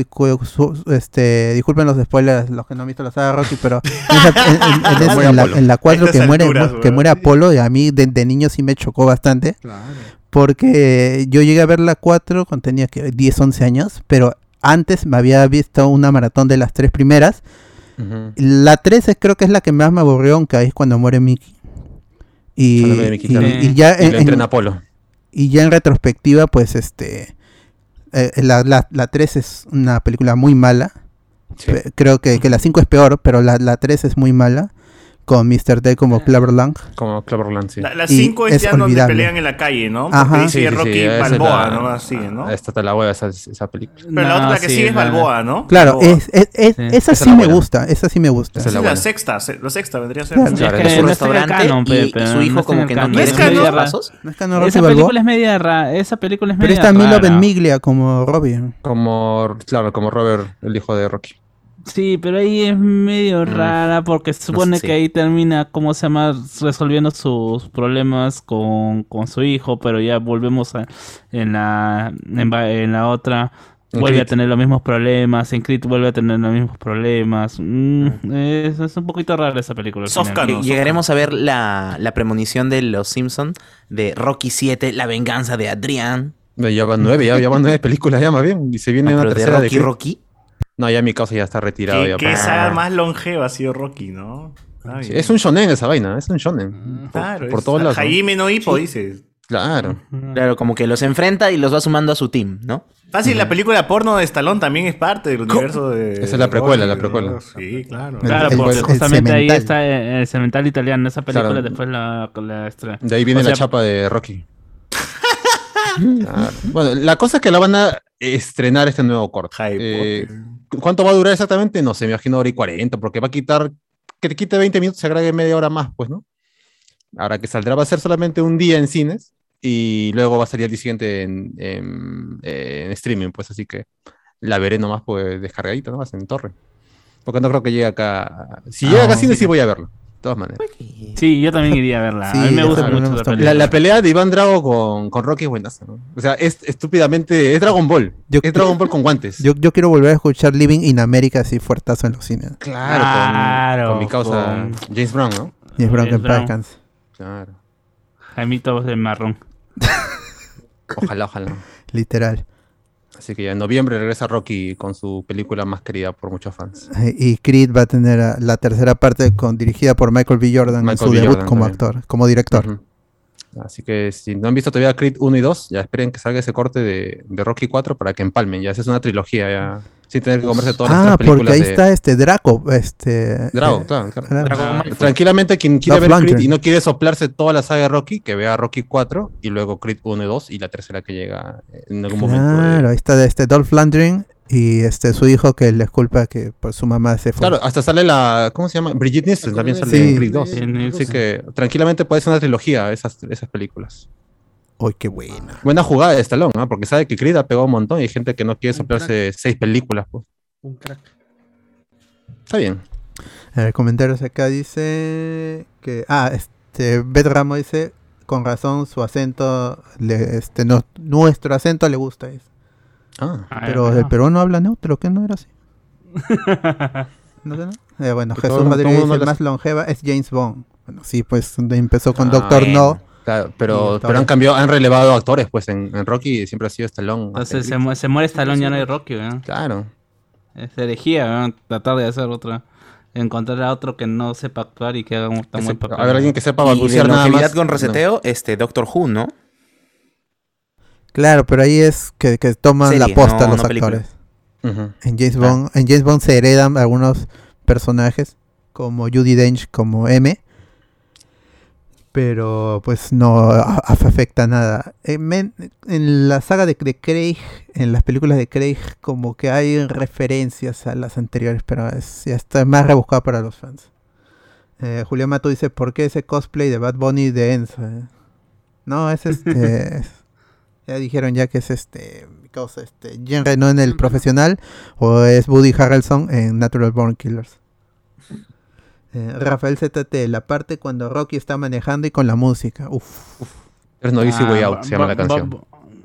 este, disculpen los spoilers, los que no han visto la saga Rocky, pero en, esa- en- en- en *laughs* esa- Muere en la, Apolo. en la 4 A que muere, que muere Apolo, y a mí de, de niño sí me chocó bastante, Claro. Porque yo llegué a ver la 4 cuando tenía que 10, 11 años, pero antes me había visto una maratón de las tres primeras. Ujú. La 13 creo que es la que más me aburrió, aunque ahí es cuando muere Mickey. Y, Mickey, y- claro. y ya Y en- en- Apolo. y ya en retrospectiva, pues este. eh, la, la, la 3 es una película muy mala. Sí. Creo que, que la 5 es peor, pero la, la 3 es muy mala. Con Mr. D como Cleverland. Como Cloverland, sí. La, la Y 5 es ya donde pelean en la calle, ¿no? Porque Ajá. dice Rocky esa es Balboa, la- ¿no? Así, ¿no? Esta está la hueva esa, esa película. Pero la otra que sigue es Balboa, ¿no? Claro, Balboa. es, es- es- Sí. esa Esa es sí me buena. gusta. Esa sí me gusta. Esa Esa es la la sexta, se- la sexta vendría a ser. Claro. Claro, Es no restaurante canon, y, y su pero hijo no como que no quiere No es canon. pasos. ¿No es que no Rocky Esa Balboa? película es media rara. Esa película es Pero media está Milo rara. Venmiglia como Robbie. Como, claro, como Robert, el hijo de Rocky. Sí, pero ahí es medio rara porque se supone sé. que ahí termina, ¿cómo se llama? Resolviendo sus problemas con, con su hijo, pero ya volvemos a, en, la, en, la otra. Vuelve a tener los mismos problemas, en Creed vuelve a tener los mismos problemas. Mm, es, es un poquito rara esa película. canon. Llegaremos a ver la, la premonición de Los Simpson de Rocky 7, La venganza de Adrián. Ya van nueve, ya, ya van nueve películas ya más bien. Y se viene Ah, una tercera de Rocky Creed. Rocky. No, ya mi causa ya está retirado. ¿Qué, ya qué para- saga más longeva ha sido Rocky, no? Sí, es un shonen esa vaina, es un shonen. Por, Claro, por es- todos lados. Jaime no Hippo, dices. Claro. Claro, como que los enfrenta y los va sumando a su team, ¿no? Fácil, la película porno de Stallone también es parte del universo de. Esa es la precuela, la precuela. Sí, claro. Claro, el- porque el justamente ahí está el, el cemental italiano. Esa película Claro. después la, la extra- De ahí viene O la chapa de Rocky. *laughs* Claro. Bueno, la cosa es que la van a estrenar este nuevo corte. Eh. ¿Cuánto va a durar exactamente? No sé, me imagino hora y 40, porque va a quitar, que te quite 20 minutos, se agregue media hora más, pues, ¿no? Ahora que saldrá va a ser solamente un día en cines y luego va a salir el día siguiente en, en- en streaming, pues, así que la veré nomás, pues, descargadita nomás en torre. Porque no creo que llegue acá. Si llega acá a cine, sí voy a verlo, todas maneras. Sí, yo también iría a verla. Sí, a mí me gusta mucho me la pelea de Iván Drago con, con Rocky es buenaza, ¿no? O sea, es estúpidamente, es Dragon Ball. Yo- es Dragon Ball con guantes. Yo, yo quiero volver a escuchar Living in America así fuertazo en los cines. Claro, con- Claro, con, mi causa con- James Brown, ¿no? Y es Brown que en James. Claro. Jaimito de marrón. *laughs* Ojalá, ojalá. Literal. Así que ya en noviembre regresa Rocky con su película más querida por muchos fans. Y Creed va a tener ah, la tercera parte con, dirigida por Michael B. Jordan en Michael su B. debut Jordan como también. actor, como director. Así que si no han visto todavía Creed 1 y 2, ya esperen que salga ese corte de, de Rocky 4 para que empalmen. Ya esa es una trilogía, ya. Sin tener que comerse todas las Ah, otras películas porque ahí de está este Draco, este Drago, eh, claro, claro. Ah, Malfoy. Tranquilamente, quien quiera Dolph ver Creed y no quiere soplarse toda la saga de Rocky, que vea Rocky 4 y luego Creed 1 y 2 y la tercera que llega en algún momento. de- Claro, ahí está este Dolph Lundgren y este su hijo que le culpa que por su mamá se fue. Claro, hasta sale la. ¿Cómo se llama? Brigitte Nielsen también sale Sí. en Creed 2. Sí, Así que tranquilamente puede ser una trilogía esas, esas películas. Uy, qué buena. Buena jugada de Stallone, ¿no? Porque sabe que Creed ha pegado un montón y hay gente que no quiere soplarse seis películas. Pues. Un crack. Está bien. A ver, comentarios acá dice que ah, este Beth Ramos dice con razón su acento le, este no- nuestro acento le gusta dice. Ah, Ah, pero el peruano habla neutro, que no era así. *laughs* ¿No sé, no? Eh, bueno, Que Jesús todo- todo Rodríguez mundo dice, habla más longeva es James Bond. Bueno, sí, pues empezó con Ah, Doctor. No. claro, pero, han cambiado, han relevado actores, pues en, en Rocky siempre ha sido Stallone. Entonces se, mu- se muere Stallone ya no hay Rocky, ¿verdad? Claro. Es herejía, ¿verdad? Tratar de hacer otra. Encontrar a otro que no sepa actuar y que haga un tan buen papel. a ver, alguien que sepa balbucear nada más. con No. reseteo, este Doctor Who, ¿no? Claro, pero ahí es que, que toman Serie, la posta no- los no actores. Ujú. En James Ah. Bond, en James Bond se heredan algunos personajes como Judy Dench como M. Pero pues no a- afecta nada. En, men- en la saga de, de Craig, en las películas de Craig, como que hay referencias a las anteriores, pero es, ya está más rebuscado para los fans. Eh, Julián Mato dice, ¿por qué ese cosplay de Bad Bunny de Enzo? eh?" No, es este... *laughs* ya dijeron ya que es este... causa, este Jean Reno en el profesional o es Woody Harrelson en Natural Born Killers. Eh, Rafael ZT, la parte cuando Rocky está manejando y con la música. Uf. There's no easy Ah, way out, ba- se llama la canción.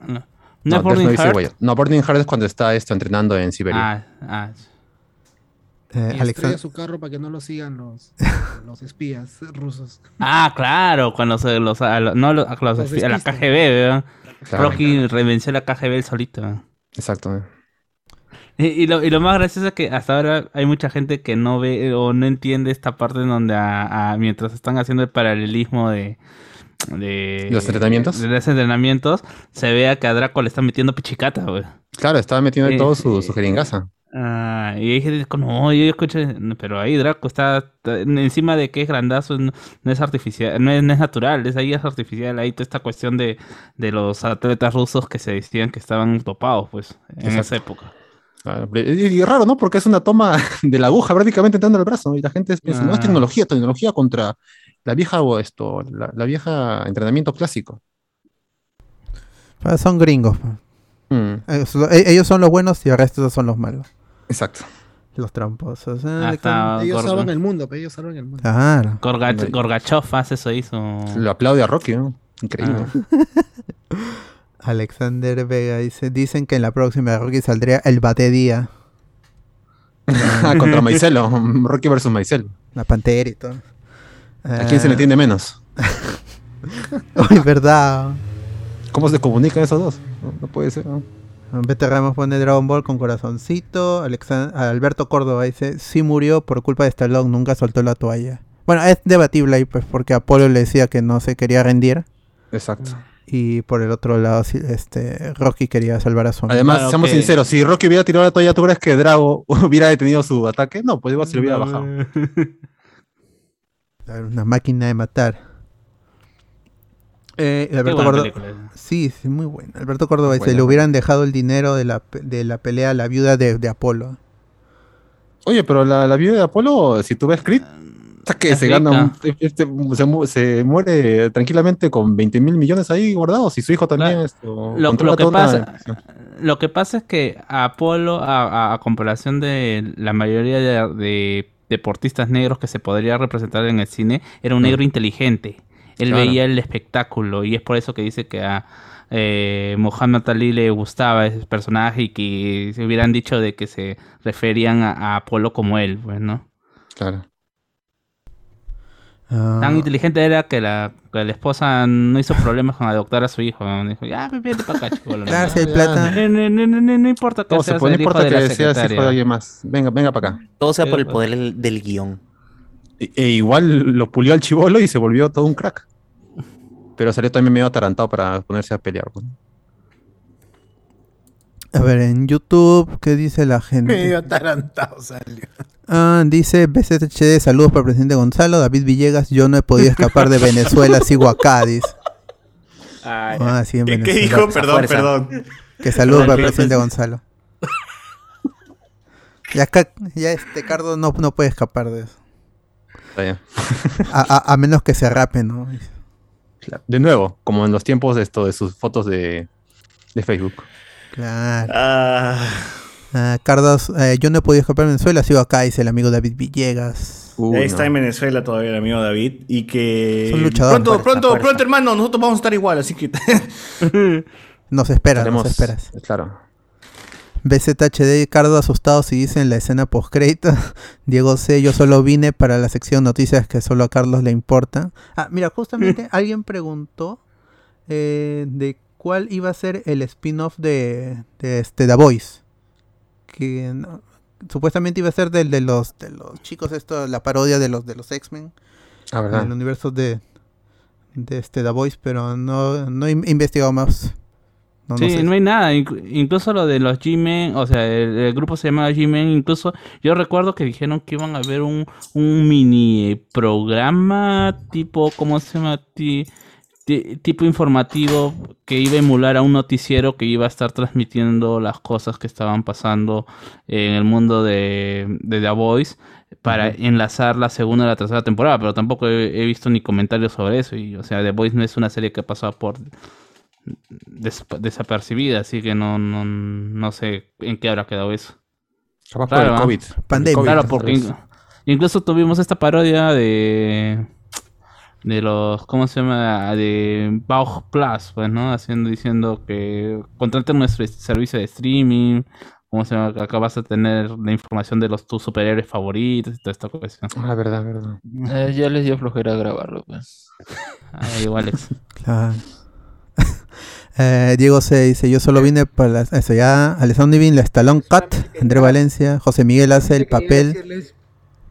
No, No, Burning no easy Heart. way out. No, Burning Heart es cuando está esto entrenando en Siberia. Ah, ah. Eh, Y estrella Alexander, su carro para que no lo sigan los, *laughs* los espías rusos. Ah, claro, cuando se los, a no, a, los- Los a la. KGB, ¿verdad? Claro. Rocky revenció la KGB él solito. ¿verdad? Exacto. eh. Y, y lo, y lo más gracioso es que hasta ahora hay mucha gente que no ve o no entiende esta parte en donde a- a- mientras están haciendo el paralelismo de, de ¿Los entrenamientos? de los entrenamientos, se vea que a Draco le están metiendo pichicata, güey. Claro, estaba metiendo Eh, todo su, su jeringaza. Ah, y hay gente que dice, no, yo escuché, pero ahí Draco está, está encima de que es grandazo, no, no es artificial, no es, no es natural, es ahí es artificial, ahí toda esta cuestión de, de los atletas rusos que se decían que estaban topados, pues, en Exacto. esa época. Claro, Y, y raro, ¿no? Porque es una toma *laughs* de la aguja prácticamente entrando al brazo. Y la gente piensa, no es Ah. tecnología, tecnología contra la vieja o esto, la, la vieja entrenamiento clásico. ah, son gringos. pues. Mm, Ellos, e- ellos son los buenos y el resto son los malos. Exacto. Los tramposos. eh, Hasta ellos salvan el mundo, pero ellos salvan el mundo. Claro. Gorgach-. Gorgachov hace eso hizo. Lo aplaude a Rocky, ¿no? Increíble. Ah. *laughs* Alexander Vega dice, dicen que en la próxima de Rocky saldría el bate día, Ah, *laughs* contra Maicelo. Rocky versus Maicelo. la pantera y todo. ¿A quién se le entiende menos? *laughs* Uy, verdad. ¿Cómo se comunican esos dos? No, no puede ser. ¿no? Vete Ramos pone Dragon Ball con corazoncito. Alberto Córdoba dice, sí murió por culpa de Stallone, nunca soltó la toalla. Bueno, es debatible ahí, pues, porque Apolo le decía que no se quería rendir. Exacto. Y por el otro lado, este, Rocky quería salvar a su amigo. Además, Claro seamos sinceros, si Rocky hubiera tirado la toalla, ¿tú crees que Drago *laughs* hubiera detenido su ataque? No, pues igual se lo hubiera bajado. *laughs* Una máquina de matar. Eh, Alberto Córdoba. película. Sí, sí, muy bueno. Alberto Córdoba dice, Buena, le hubieran dejado el dinero de la, de la pelea a la viuda de, de Apolo. Oye, pero la, la viuda de Apolo, si tú ves Creed, hasta que Es se gana un- rica. este, se, mu- se muere tranquilamente con 20 mil millones ahí guardados y su hijo también Claro. esto, Lo, lo que pasa, lo que pasa es que Apolo, a, a- a comparación de la mayoría de, de deportistas negros que se podría representar en el cine, era un negro inteligente. Él Claro. veía el espectáculo y es por eso que dice que a eh, Muhammad Ali le gustaba ese personaje y que se hubieran dicho de que se referían a, a Apolo como él, pues, ¿no? Claro. Ah, Tan inteligente era que la, que la esposa no hizo problemas con adoptar a su hijo. ¿no? Dijo, ya, vete para acá, chico. hay ya, plata. No, no, no, no, no, no importa que No, se seas no el hijo importa de la que seas hijo de alguien más. Venga, venga para acá. Todo sea por el pues. poder del, del guion. E, e igual lo pulió al chivolo y se volvió todo un crack. Pero salió también medio atarantado para ponerse a pelear. pues. A ver, en YouTube, ¿qué dice la gente? Medio atarantado salió. Ah, dice BZHD, saludos para el presidente Gonzalo. David Villegas, yo no he podido escapar de Venezuela, *laughs* sigo acá, dice. Ah, sí, en ¿Qué, dijo? Perdón, perdón. Que saludos para el presidente Gonzalo. Y acá, ya este Cardo no, no puede escapar de eso. Está bien. A, a- a menos que se rape, ¿no? De nuevo, como en los tiempos de esto de sus fotos de, de Facebook. Claro. Ah, Ah, Cardos, eh, yo no he podido escapar de Venezuela, sigo acá, dice el amigo David Villegas. Uh, ahí no. está en Venezuela todavía el amigo David. Y que. Son luchadores, Pronto, fuerza, pronto, fuerza. pronto, hermano. Nosotros vamos a estar igual, así que. *laughs* *laughs* Nos espera, Estaremos- nos esperas. Claro. BZHD, Cardo asustado si dice en la escena post *laughs* Diego C, yo solo vine para la sección noticias que solo a Carlos le importa. Ah, mira, justamente *laughs* alguien preguntó eh, de cuál iba a ser el spin-off de, de este, The Voice. Que no- supuestamente iba a ser del de los, de los chicos, esto, la parodia de los, de los X-Men. Ah, en verdad. el universo de, de este The Voice, pero no, no he investigado más. No, no sí, sé. no hay nada. Inc- incluso lo de los G-Men, o sea, el, el grupo se llamaba G-Men. Incluso yo recuerdo que dijeron que iban a ver un, un mini programa tipo, ¿cómo se llama? Ti- ti- tipo informativo que iba a emular a un noticiero que iba a estar transmitiendo las cosas que estaban pasando en el mundo de, de The Voice para enlazar la segunda y la tercera temporada, pero tampoco he, he visto ni comentarios sobre eso. Y, o sea, The Voice no es una serie que ha pasado por des- desapercibida, así que no, no, no sé en qué habrá quedado eso. Capaz Claro, por el. COVID. Pandemia. Claro, porque in- incluso tuvimos esta parodia de de los ¿cómo se llama? de Baug Plus, pues, ¿no? Haciendo diciendo que contraten nuestro servicio de streaming, ¿cómo se llama? Acá vas a tener la información de los tus superhéroes favoritos y toda esta cuestión. Ah, verdad, verdad. Eh, ya les dio flojera grabarlo, pues. Ah, igual Alex. *laughs* Claro. Eh, Diego se dice, yo solo vine para la- eso ya, Alessandro Divin, la Stallone Cut, André Valencia, José Miguel hace el papel,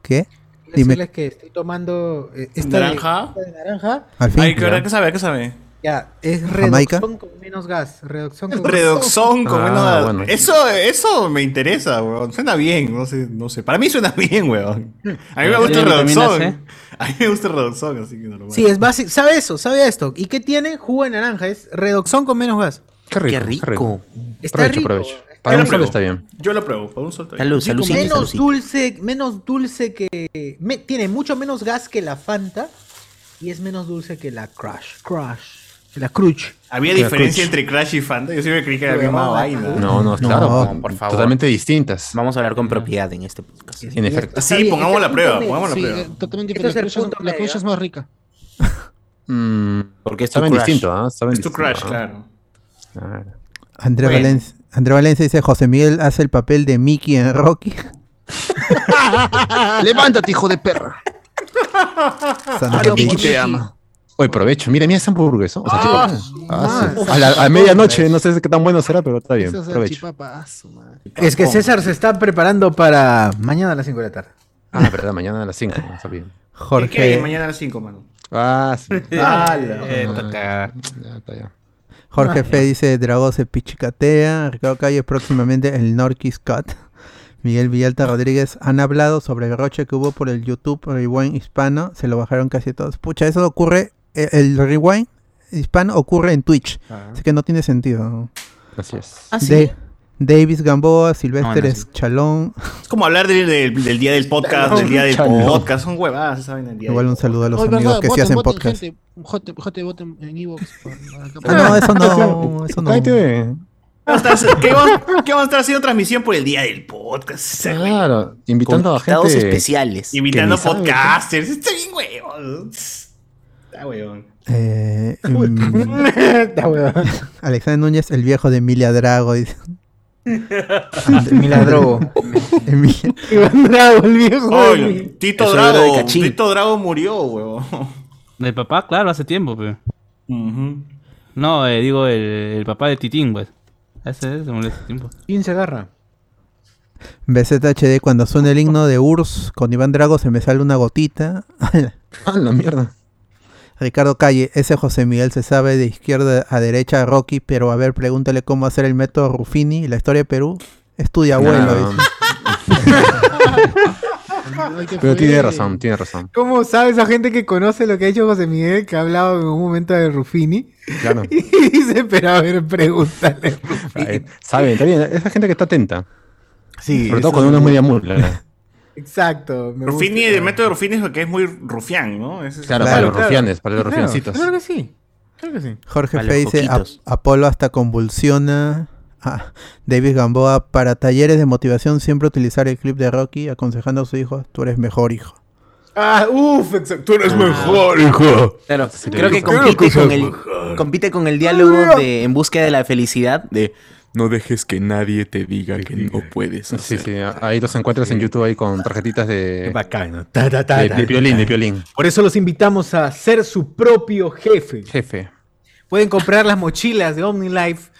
¿qué? Dime. decirles que estoy tomando eh, esta ¿Naranja? De, esta de naranja. Al fin. Ay, ¿qué, hora? ¿qué sabe? ¿Qué sabe? Ya, es Jamaica. redoxón con menos gas. Redoxón con Redoxón con Ah, menos- bueno. Eso, eso me interesa, weón. Suena bien, no sé, no sé. Para mí suena *laughs* bien, weón. A mí me gusta el redoxón. C. A mí me gusta el redoxón, así que normal. Sí, es básico. Sabe eso, sabe esto. ¿Y qué tiene? Jugo de naranja. Es redoxón con menos gas. Qué rico. Qué rico. Está Provecho, rico. provecho. Está Para un rico. solo está bien. Yo lo pruebo, por un sol. está bien. Salud, salud, menos saludcito. dulce, menos dulce que. me- tiene mucho menos gas que la Fanta. Y es menos dulce que la Crush. Crush. La Crush. ¿Había La diferencia Crush. entre Crash y Fanta? Yo siempre creí que era la Pero misma no, vaina. No, no, claro. No, por favor. Totalmente distintas. Vamos a hablar con propiedad en este podcast. En efecto. Sí, pongamos la prueba, pongamos la Sí, prueba. totalmente es diferente. La crush, la crush es más rica. Mm, Porque es saben crush. distinto, ¿ah? Saben Es tu distinto, Crash, ¿ah? claro. Bueno. Valencia, André Valencia dice, José Miguel hace el papel de Mickey en Rocky. *laughs* Levántate, hijo de perra. Sandra Mickey te ama. Oye, provecho. Mira, mira ese hamburgueso. O sea, Ah, ah, sí. a, la- a medianoche, no sé qué tan bueno será, pero está bien. El Provecho. Es que César se está preparando para mañana a las 5 de la tarde. Ah, verdad, mañana a las 5. No sabía. ¿Qué hay Jorge, mañana a las 5, mano? Ah, sí. *laughs* Está. Jorge Fe dice Drago se pichicatea. Ricardo Calle próximamente el Norquis Cut. Miguel Villalta Rodríguez han hablado sobre el roche que hubo por el YouTube Rewind hispano. Se lo bajaron casi todos. Pucha, eso ocurre. El Rewind hispano ocurre en Twitch. Así que no tiene sentido. Así es. Ah, sí. De- Davis Gamboa, Silvestre No, sí. Chalón. Es como hablar del, del- del día del podcast, del día del podcast. Son huevadas, ¿saben? El día Igual un saludo a los Oye, amigos verdad, que sí voten, hacen voten, podcast. gente. Jote, jote, voten en Evox. Ah, no, eso no, eso no. Cállate. Vamos a estar- ¿Qué vamos, qué vamos a estar haciendo transmisión por el día del podcast? Claro, invitando a Invitados gente. especiales. Invitando podcasters. Está bien, huevón. Está. Eh, *laughs* mm, Está. Alexander Núñez, el viejo de Emilia Drago. dice. *laughs* *laughs* Emilia- Iván Drago, el viejo. de Tito Eso era de Drago. Cachín. Tito Drago murió, huevón. El papá, claro, hace tiempo, pero. Ujú. No, eh, digo el, el papá de Titín, pues. Ese se tiempo. ¿Quién se agarra? BZHD, cuando suena el himno de URSS con Iván Drago se me sale una gotita. Ah, la mierda. Ricardo Calle, ese José Miguel se sabe de izquierda a derecha Rocky, pero a ver, pregúntale cómo hacer el método Ruffini, la historia de Perú. Estudia abuelo. No, pero tiene razón, tiene razón. ¿Cómo sabe esa gente que conoce lo que ha hecho José Miguel, que ha hablado en un momento de Ruffini? Claro. *laughs* Y dice, pero a ver, pregúntale. Eh, Sabe, está bien. Esa gente que está atenta. Sí, Sobre todo eso cuando uno es me media mula. Ruffini, Exacto. me gusta. el método de Ruffini es lo que es muy rufián, ¿no? Es- Claro, Claro, para los claro. rufianes, para los Claro, rufiancitos. Claro que sí. Claro que sí. Jorge Fe dice, "A- coquitos. Apolo hasta convulsiona. Ah, David Gamboa, para talleres de motivación siempre utilizar el clip de Rocky aconsejando a su hijo, tú eres mejor hijo. Ah, uff, exacto. Tú eres mejor, hijo. Claro, Sí, creo que creo compite que con, el, compite con el diálogo de En búsqueda de la felicidad de No dejes que nadie te diga que no puedes. Sí, hacer. sí, ahí los encuentras en YouTube ahí con tarjetitas de, Bacano. Ta, ta, ta, de, ta. de violín, de violín. Por eso los invitamos a ser su propio jefe. Jefe. Pueden comprar las mochilas de OmniLife.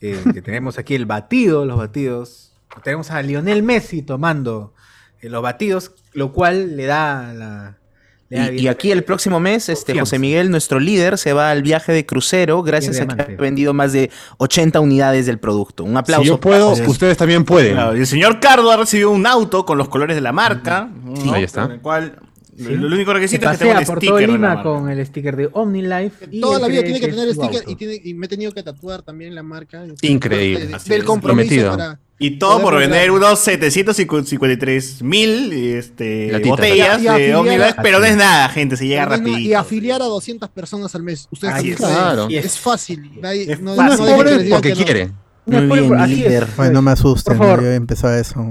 eh, que tenemos aquí el batido, los batidos. Tenemos a Lionel Messi tomando eh, los batidos, lo cual le da la. Y, y aquí el próximo mes, este. José Miguel, nuestro líder, se va al viaje de crucero gracias a que ha vendido más de 80 unidades del producto. Un aplauso. Si yo puedo, para- ustedes también pueden. Claro, y el señor Cardo ha recibido un auto con los colores de la marca. ¿no? Ahí está. Con el cual, Sí. lo, lo único requisito es que tenga el por sticker todo Lima con el sticker de OmniLife. y Toda la vida tiene que tener sticker y, tiene, y me he tenido que tatuar también la marca. Increíble. De- del compromiso Prometido. para. Y todo por vender unos 753 mil este, botellas Y de afiliar- OmniLife, pero no es nada, gente, se llega no- rapidito. Y afiliar a 200 personas al mes. Ustedes Así sí es. Claro. Y Es fácil. Nadie, Es no, fácil. no dejen que les digan Porque que no. quiere. No es Muy bien, así es. Bueno, no me asusten, Por favor. yo he empezado eso.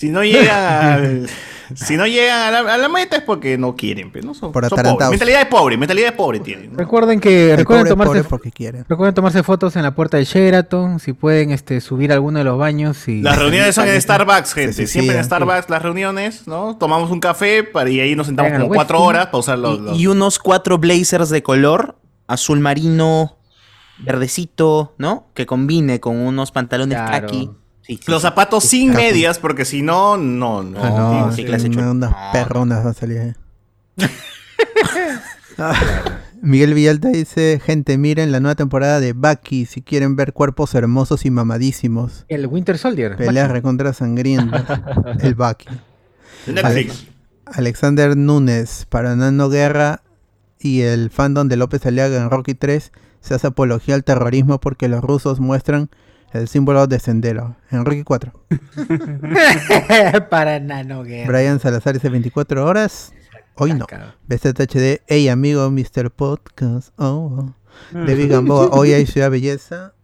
Si no llegan al- *laughs* si no llegan a la, a la meta es porque no quieren, pero no son, Por son pobres. Mentalidad de pobre, mentalidad de pobre tienen. ¿no? Recuerden que El recuerden pobre, tomarse pobre porque quiere. recuerden tomarse fotos en la puerta del Sheraton, si pueden este subir a alguno de los baños y Las reuniones son en Starbucks, gente. sí, Siempre en sí. Starbucks las reuniones, ¿no? Tomamos un café para, y ahí nos sentamos como cuatro horas para usar los... Y, los- y unos cuatro blazers de color, azul marino, verdecito, ¿no? Que combine con unos pantalones Claro. khaki. Sí, los sí. zapatos sin medias, porque si no, no, no. Ah, no, ¿qué sí, clase una- unas No. perronas van a salir. *laughs* Ah, Miguel Villalta dice, gente, miren la nueva temporada de Bucky si quieren ver cuerpos hermosos y mamadísimos. el Winter Soldier. Peleas recontra sangrientas. *laughs* el Bucky. Alexander Núñez, para Nano Guerra y el fandom de López Aliaga en Rocky 3 se hace apología al terrorismo porque los rusos muestran el símbolo de Sendero. En Rocky 4. Para Nano Guerra. Brian Salazar dice 24 horas. Hoy no. BZHD, hey amigo, Mr. Podcast. Oh. David Gamboa, hoy hay Ciudad Belleza.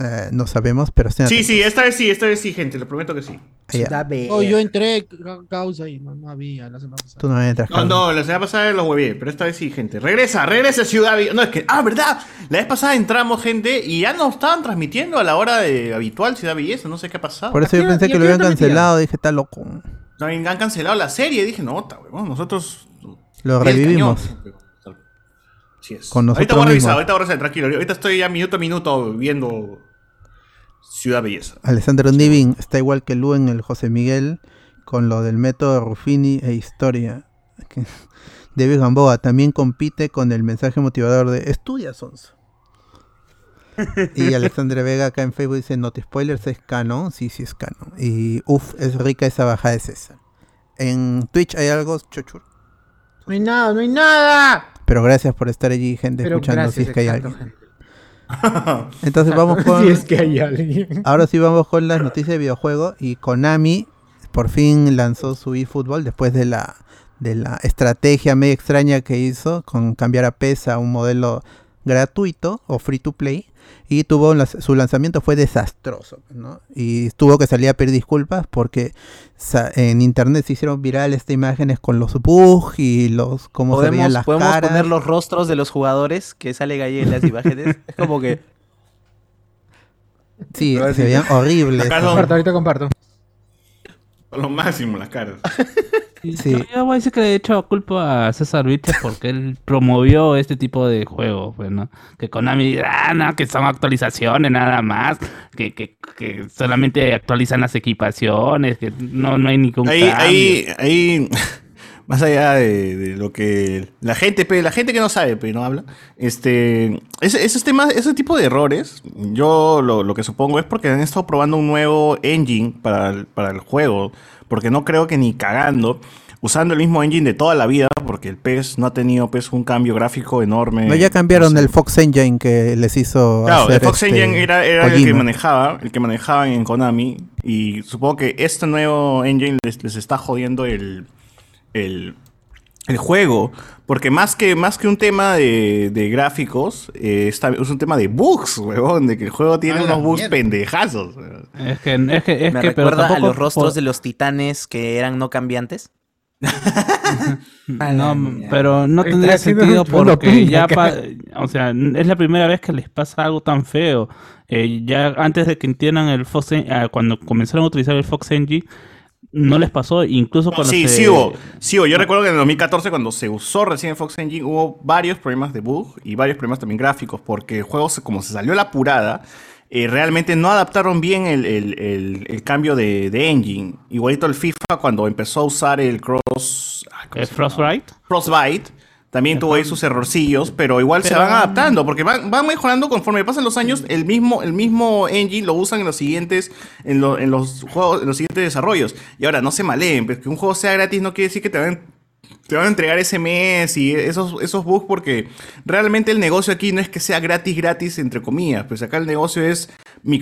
Eh, no sabemos, pero estén Sí, atentos. sí, esta vez sí, esta vez sí, gente, lo prometo que sí. Da be- Oh, yo entré ca- causa y no, no había la semana pasada. Tú no entras. No, Carlos. no, la semana pasada los huevé, pero esta vez sí, gente. Regresa, regresa Ciudad Villa- No, es que, ah, ¿verdad? La vez pasada entramos, gente, y ya no estaban transmitiendo a la hora de habitual Ciudad Belleza, no sé qué ha pasado. Por eso yo ¿A qué- pensé que lo habían cancelado. Dije, está loco. También han cancelado la serie, dije, no, está, huevón, nosotros... Lo revivimos. cañón. Así es. Con ahorita voy a revisar, ahorita voy a revisar, tranquilo. Ahorita estoy ya minuto a minuto viendo Ciudad Belleza. Alessandro Nivin está igual que Lu en el José Miguel con lo del método Ruffini e historia. *laughs* David Gamboa también compite con el mensaje motivador de estudia, Sonso. *laughs* Y Alexandre Vega acá en Facebook dice, Noti Spoilers es canon. Sí, sí es canon. Y uff, es rica esa bajada de César. En Twitch hay algo, Chochur. No hay nada, no hay nada. Pero gracias por estar allí, gente, Pero escuchando si es que hay alguien. *laughs* Entonces vamos con... *laughs* Si es que hay alguien. Ahora sí vamos con las noticias de videojuego y Konami por fin lanzó su eFootball después de la de la estrategia medio extraña que hizo con cambiar a PES a un modelo gratuito o free to play y tuvo su lanzamiento fue desastroso ¿no? y tuvo que salir a pedir disculpas porque en internet se hicieron virales estas imágenes con los bugs y los cómo se veían las podemos caras poner los rostros de los jugadores que sale Galle en las imágenes. *laughs* Es como que. sí se veían horribles ahorita comparto. Lo máximo las caras. Sí. Yo, yo voy a decir que de hecho culpa a César Vilches porque él promovió este tipo de juegos, pues, ¿no? Que Konami ah, no, que son actualizaciones nada más, que, que, que solamente actualizan las equipaciones, que no, no hay ningún Ahí, cambio. ahí, ahí, más allá de, de lo que la gente, la gente que no sabe, pero no habla, este, ese, esos temas, ese tipo de errores, yo lo, lo que supongo es porque han estado probando un nuevo engine para el, para el juego, porque no creo que ni cagando, usando el mismo engine de toda la vida, porque el PES no ha tenido pues un cambio gráfico enorme. No, ya cambiaron No sé. el Fox Engine que les hizo Claro, el Fox este, Engine era, era el que manejaba, el que manejaban en Konami. Y supongo que este nuevo engine les, les está jodiendo el, el, el juego. Porque más que, más que un tema de, de gráficos, eh, está- es un tema de bugs, huevón. De que el juego tiene Ah, unos bugs mierda. pendejazos. huevón. Es que, es que, es Me que, pero recuerda a los rostros por- de los titanes que eran no cambiantes. *laughs* No, pero no tendría sentido porque ya, o sea, es la primera vez que les pasa algo tan feo. Eh, ya antes de que entiendan el Fox, ah, cuando comenzaron a utilizar el Fox Engine, no les pasó, incluso cuando Sí, se- sí hubo. Sí hubo. Yo recuerdo que en el 2014, cuando se usó recién Fox Engine, hubo varios problemas de bug y varios problemas también gráficos, porque el juego, como se salió la apurada, eh, realmente no adaptaron bien el, el- el- el cambio de, de engine. Igualito el FIFA, cuando empezó a usar el Cross... ay, ¿cómo el? Frostbite. Frostbite. También tuvo ahí sus errorcillos, pero igual se van adaptando, porque van, van mejorando conforme pasan los años. El mismo, el mismo engine lo usan en los siguientes, en, lo- en los juegos, en los siguientes desarrollos. Y ahora no se maleen, pues que un juego sea gratis no quiere decir que te van, te van a entregar ese mes y esos, esos bugs, porque realmente el negocio aquí no es que sea gratis, gratis, entre comillas. Pues acá el negocio es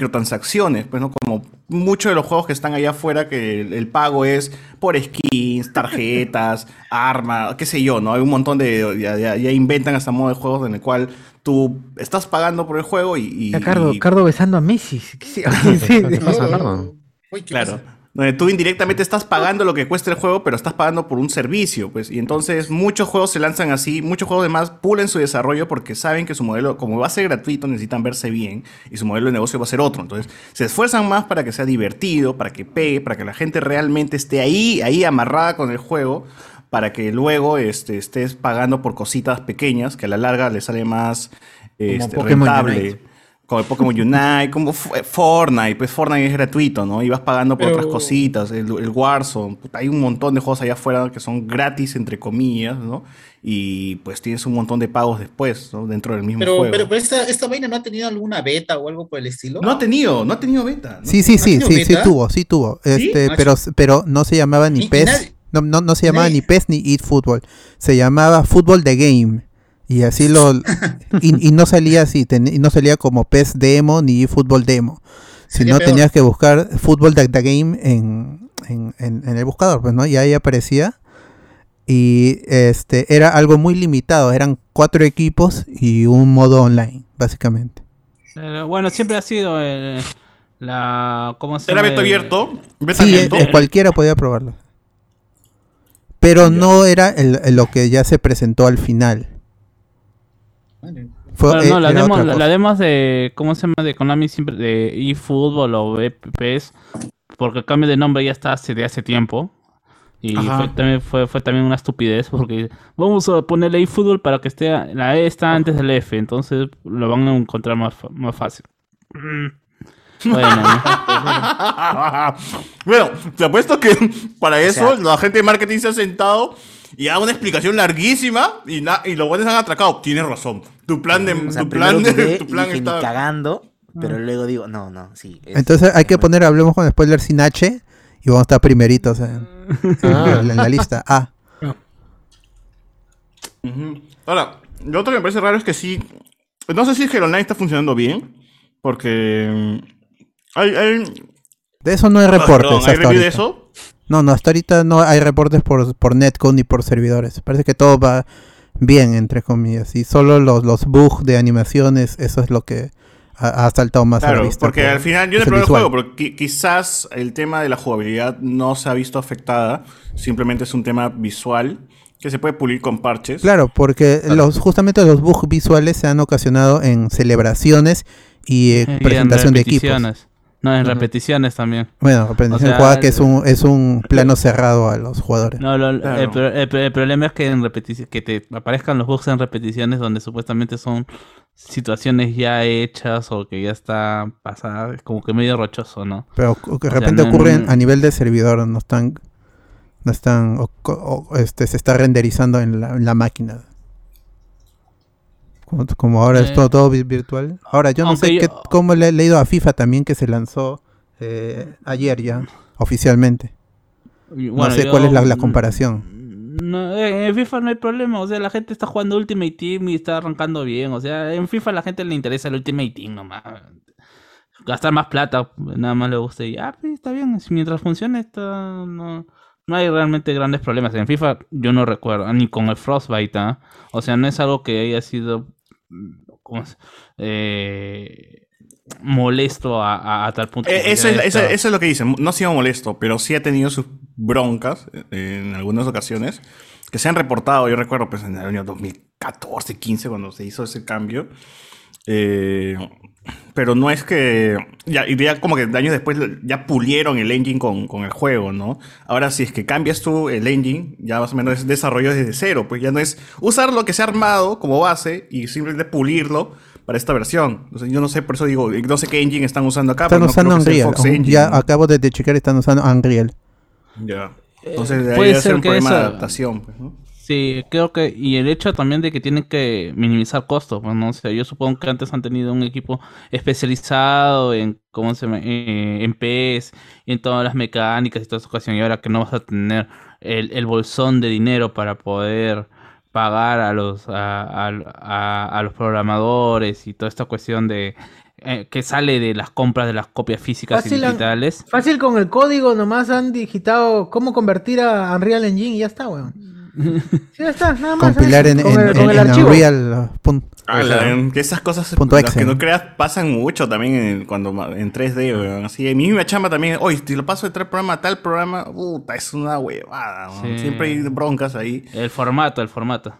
microtransacciones, pues no como muchos de los juegos que están allá afuera que el, el pago es por skins, tarjetas, *laughs* armas, qué sé yo, ¿no? Hay un montón de, ya, ya- ya inventan hasta modo de juegos en el cual tú estás pagando por el juego y... Cardo, y- Cardo besando a Messi. *laughs* Sí, sí, sí. ¿Qué pasa, Cardo? Uy, ¿qué Claro. pasa? Donde tú indirectamente estás pagando lo que cuesta el juego, pero estás pagando por un servicio, pues. Y entonces muchos juegos se lanzan así, muchos juegos además pulen su desarrollo porque saben que su modelo, como va a ser gratuito, necesitan verse bien y su modelo de negocio va a ser otro. Entonces se esfuerzan más para que sea divertido, para que pegue, para que la gente realmente esté ahí, ahí amarrada con el juego, para que luego este, estés pagando por cositas pequeñas que a la larga le sale más este, rentable. Como el Pokémon Unite, como Fortnite, pues Fortnite es gratuito, ¿no? Y vas pagando por Pero- otras cositas, el, el Warzone, puta, hay un montón de juegos allá afuera que son gratis, entre comillas, ¿no? Y pues tienes un montón de pagos después, ¿no? Dentro del mismo Pero, juego. pero, pero esta, esta vaina no ha tenido alguna beta o algo por el estilo. no ha tenido, no ha tenido beta. ¿no? Sí, sí, ¿Ha sí, sí, sí tuvo, sí tuvo. Este, Ah, pero, pero no se llamaba ni Ni- PES. nadie- No, no, no se llamaba nadie- ni PES ni Eat Football. Se llamaba Football the Game. Y así lo. *laughs* y, y no salía así, ten- y no salía como PES Demo ni Football Demo. Sino tenías que buscar Football the, the Game en, en, en- en el buscador, pues, ¿no? Y ahí aparecía. Y este era algo muy limitado. Eran cuatro equipos y un modo online, básicamente. Eh, bueno, siempre ha sido el- la. ¿Cómo se Era beta abierto, beta Sí, abierto. eh, cualquiera podía probarlo. Pero no era el- el- lo que ya se presentó al final. Fue, Bueno, eh, no, la era demo, otra la, la demo de. ¿Cómo se llama? De Konami siempre. De eFootball o PES. Porque el cambio de nombre ya está hace, de hace tiempo. Y fue también, fue, fue también una estupidez. Porque vamos a ponerle eFootball para que esté. La E está antes del F. Entonces lo van a encontrar más, más fácil. Mm. Bueno, ¿no? *laughs* bueno, te apuesto que para eso sea- la gente de marketing se ha sentado y da una explicación larguísima y, na- y los buenos han atracado. Tienes razón. Tu plan de. O sea, tu plan, de- dudé *laughs* tu y plan dije, ni está. cagando, pero luego digo, no, no, sí. es- Entonces hay que poner, hablemos con spoiler sin H y vamos a estar primeritos *laughs* en, Ah. en la lista. Ah, Ujú. Ahora, lo otro que me parece raro es que sí. No sé si es que el online está funcionando bien. Porque. mm, Hay. hay de eso no hay Ah, reportes. perdón, ¿Hay review de eso? No, no, hasta ahorita no hay reportes por, por Netcode ni por servidores. Parece que todo va bien, entre comillas. Y solo los, los bugs de animaciones, eso es lo que ha, ha saltado más a la Claro, vista. porque por- al final yo no he el probado el visual. juego, pero qui- quizás el tema de la jugabilidad no se ha visto afectada. Simplemente es un tema visual que se puede pulir con parches. Claro, porque los justamente los bugs visuales se han ocasionado en celebraciones y eh, Y en presentación de equipos. No, en repeticiones también. Bueno, presentación O sea, jugada que es un, es un plano cerrado a los jugadores. No, lo- Claro. el, el el problema es que en repetici- que te aparezcan los bugs en repeticiones donde supuestamente son situaciones ya hechas o que ya está pasada, es como que medio rochoso, ¿no? Pero de O sea, repente no- ocurren no- a nivel de servidor, no están, no están, o- o- este, se está renderizando en la, en la máquina. Como, como ahora es Eh, todo, todo vi- virtual. Ahora, yo no aunque sé yo- qué, cómo le he leído a FIFA también que se lanzó eh, ayer ya, oficialmente. No sé yo- cuál es la, la comparación. No, eh, en FIFA no hay problema, o sea, la gente está jugando Ultimate Team y está arrancando bien, o sea, en FIFA a la gente le interesa el Ultimate Team nomás. Gastar más plata, nada más le gusta y ah, pues, está bien, mientras funcione está no, no hay realmente grandes problemas. En FIFA yo no recuerdo, ni con el Frostbite, ¿ah? o sea, no es algo que haya sido mm, ¿cómo se- eh, molesto a, a- a tal punto. Eh, es, eso es lo que dicen. No ha sido molesto, pero sí ha tenido sus broncas eh, en algunas ocasiones que se han reportado. Yo recuerdo pues, en el año 2014, 15, cuando se hizo ese cambio. Eh, pero no es que. Ya, ya como que años después ya pulieron el engine con, con el juego, ¿no? Ahora, si es que cambias tú el engine, ya más o menos es desarrollo desde cero. Pues ya no es usar lo que se ha armado como base y simplemente pulirlo para esta versión. O sea, yo no sé, por eso digo, no sé qué engine están usando acá. Están pero no usando creo que sea el Unreal. Engine, ya ¿no? acabo de, de checar, están usando Unreal. Ya. Entonces, Eh, ahí puede debe ser un que problema de adaptación. Pues, ¿no? Sí, creo que, y el hecho también de que tienen que minimizar costos, pues, ¿no? O sea, yo supongo que antes han tenido un equipo especializado en, ¿cómo se llama? Eh, en PES, y en todas las mecánicas y toda esa ocasión, y ahora que no vas a tener el, el bolsón de dinero para poder pagar a los, a, a- a- a los programadores y toda esta cuestión de, eh, que sale de las compras de las copias físicas Fácil, y han- digitales. Fácil con el código, nomás han digitado cómo convertir a Unreal Engine y ya está, weón. *laughs* Sí, ya está, nada más. Compilar en, con en- el, con en- el en archivo. Unreal. pun- Ah, en- que esas cosas, Punto las que no creas, pasan mucho también en, cuando en 3D, weón. Así, en mi misma chamba también, oye, si lo paso de tal programa a tal programa, puta, es una huevada. Sí. Siempre hay broncas ahí. El formato, el formato.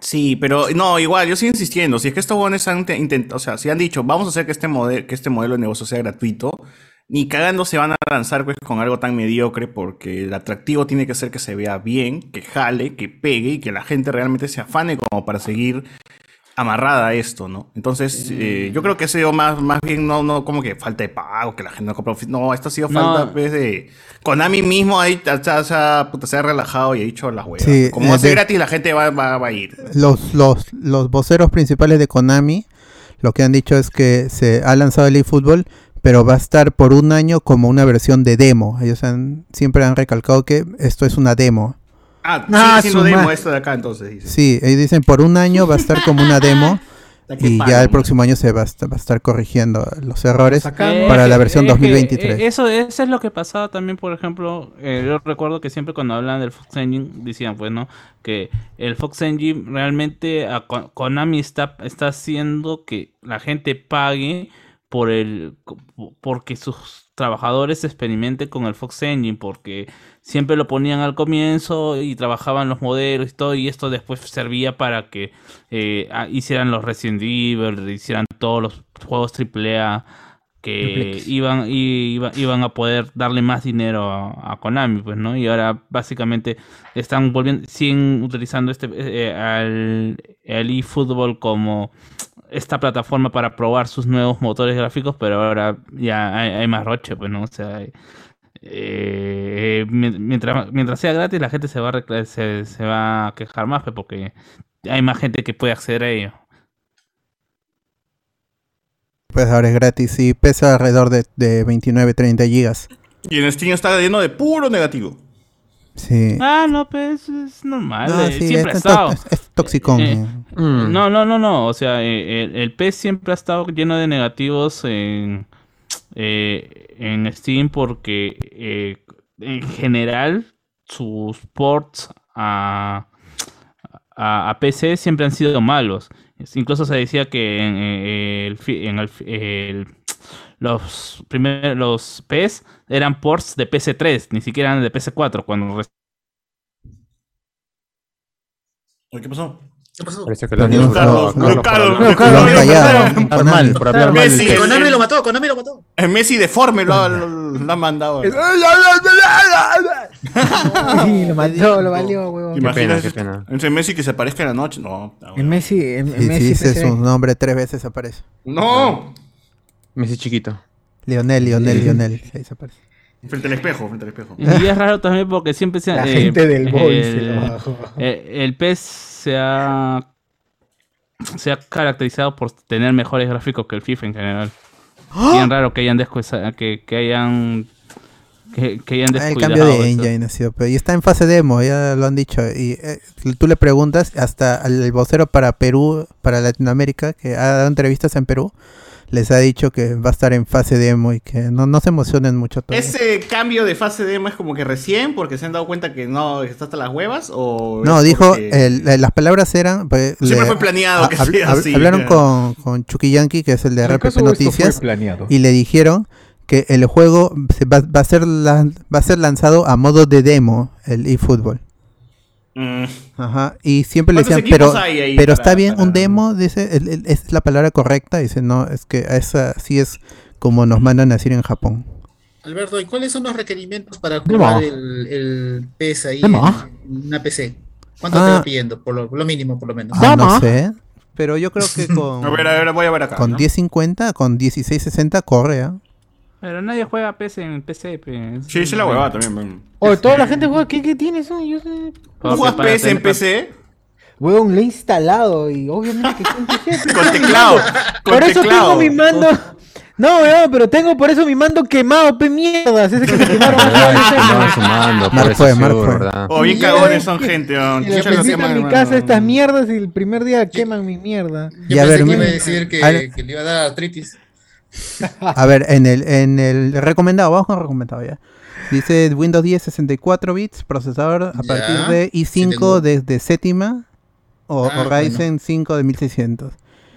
Sí, pero no, igual, yo sigo insistiendo. Si es que estos jóvenes han intentado, o sea, si han dicho, vamos a hacer que este, modelo, que este modelo de negocio sea gratuito, ni cagando se van a lanzar pues, con algo tan mediocre, porque el atractivo tiene que ser que se vea bien, que jale, que pegue y que la gente realmente se afane como para seguir amarrada a esto, ¿no? Entonces, eh, yo creo que ha sido más, más bien, no, no como que falta de pago, que la gente no compra. No, esto ha sido No. falta pues, de. Konami mismo ahí, o sea, o sea, puta, se ha relajado y ha dicho las huevas. Sí, como va a ser de- gratis, la gente va, va, va a ir. los, los, los voceros principales de Konami lo que han dicho es que se ha lanzado el eFootball, pero va a estar por un año como una versión de demo. Ellos han, siempre han recalcado que esto es una demo. Ah, Ah, su demo esto de acá, entonces. dice. Sí, ellos dicen por un año va a estar como una demo *laughs* y ya el próximo año se va a, estar- va a estar corrigiendo los errores. Para la versión es que, 2023. eh, eso, eso es lo que pasaba también, por ejemplo, eh, yo recuerdo que siempre cuando hablan del Fox Engine decían, pues, ¿no? Que el Fox Engine realmente a Ko- Konami está, está haciendo que la gente pague por el porque sus trabajadores experimenten con el Fox Engine, porque siempre lo ponían al comienzo y trabajaban los modelos y todo, y esto después servía para que eh, hicieran los Resident Evil, hicieran todos los juegos AAA que iban, y, iba- iban a poder darle más dinero a, a Konami, pues, ¿no? Y ahora básicamente están volviendo, siguen utilizando este eh, al, el eFootball como esta plataforma para probar sus nuevos motores gráficos, pero ahora ya hay, más roche, pues, ¿no? O sea, eh, eh, mientras, mientras sea gratis, la gente se va, a se, va quejar más, pues, porque hay más gente que puede acceder a ello. Pues ahora es gratis y pesa alrededor de, de 29-30 gigas. Y en Steam está lleno de puro negativo. Sí. Ah, no, pues es normal. No, eh, sí, siempre ha es, estado. es, es toxicón. Eh, eh. Mm. No, no, no, no. O sea, eh, el, el PES siempre ha estado lleno de negativos en, eh, en Steam porque eh, en general sus ports a, a, a PC siempre han sido malos. Incluso se decía que en, el, fi- en el fi- el- los primeros los PES eran ports de PC3, ni siquiera eran de PC4 cuando ¿Qué pasó? ¿Qué pasó? Parece que Lo Carlos, no, lo- Carlos, no, no, Carlos, no, lo no, no. Por hablar mal. Messi, el- Konami el- lo mató, Konami lo mató. el Messi deforme lo, han mandado. Sí, lo mató, lo valió, huevón. Qué pena, qué pena. Ese Messi que se aparezca en la noche. No, no, En Messi, Sí, Messi si dice PC. su nombre tres veces aparece. no. Messi chiquito. Lionel, Lionel, Lionel. Ahí se aparece. Frente al espejo, frente al espejo. Y es raro también porque siempre se La eh, gente del boy se el, lo bajó. eh, el PES se ha, se ha caracterizado por tener mejores gráficos que el FIFA en general. Y es raro que hayan descuida- que, que hayan que, que hayan Ah, el descuidado cambio de engine ha sido, pero y está en fase demo, ya lo han dicho. Y eh, tú le preguntas hasta al vocero para Perú, para Latinoamérica, que ha dado entrevistas en Perú, les ha dicho que va a estar en fase demo y que no, no se emocionen mucho todavía. ¿Ese cambio de fase demo es como que recién porque se han dado cuenta que no está hasta las huevas? ¿O No, dijo, porque- el- las palabras eran... pues, Siempre fue planeado que sea hab- así, Hablaron con, con Chucky Yankee, que es el de RPP Noticias, planeado? y le dijeron que el juego se va, va a ser la- va a ser lanzado a modo de demo, el eFootball. Mm, Ajá, y siempre le ¿Cuántos decían, pero, pero para- está bien un demo, dice, el- el- es la palabra correcta, dice, no, es que esa sí es como nos mandan a decir en Japón. Alberto, ¿y cuáles son los requerimientos para jugar el, el PS ahí Demo. en, en una PC? ¿Cuánto te Ah. va pidiendo? Por lo, lo mínimo, por lo menos. Ah, no sé, pero yo creo que *laughs* con, A ver, a ver, voy a ver acá. con ¿no? 1050, con 1660 corre, ¿ah? Pero nadie juega PES en PC. pues. Sí, sí la huevada también. man. Oye, toda la gente juega, ¿qué, qué tienes? Yo sé. ¿Tú juegas PS en PC? Huevón, le he instalado y obviamente que *laughs* con PC. Con teclado. Con Por eso teclado. tengo mi mando. No, weón, pero tengo por eso mi mando quemado, pe mierdas. Ese que se *laughs* quemaron su mando, por eso seguro, fue. ¿verdad? Oh, bien cagones son gente. Y Chucha, le no se presento llaman, en mi casa estas mierdas y el primer día queman mi mierda. Yo Y a pensé ver, que iba a decir que, A ver. que le iba a dar artritis. *laughs* A ver, en el, en el recomendado, vamos con recomendado ya. Dice Windows 10 64 bits, procesador a Ya, partir de sí i5 tengo. desde séptima o, Ah, o Ryzen 5 de 1600.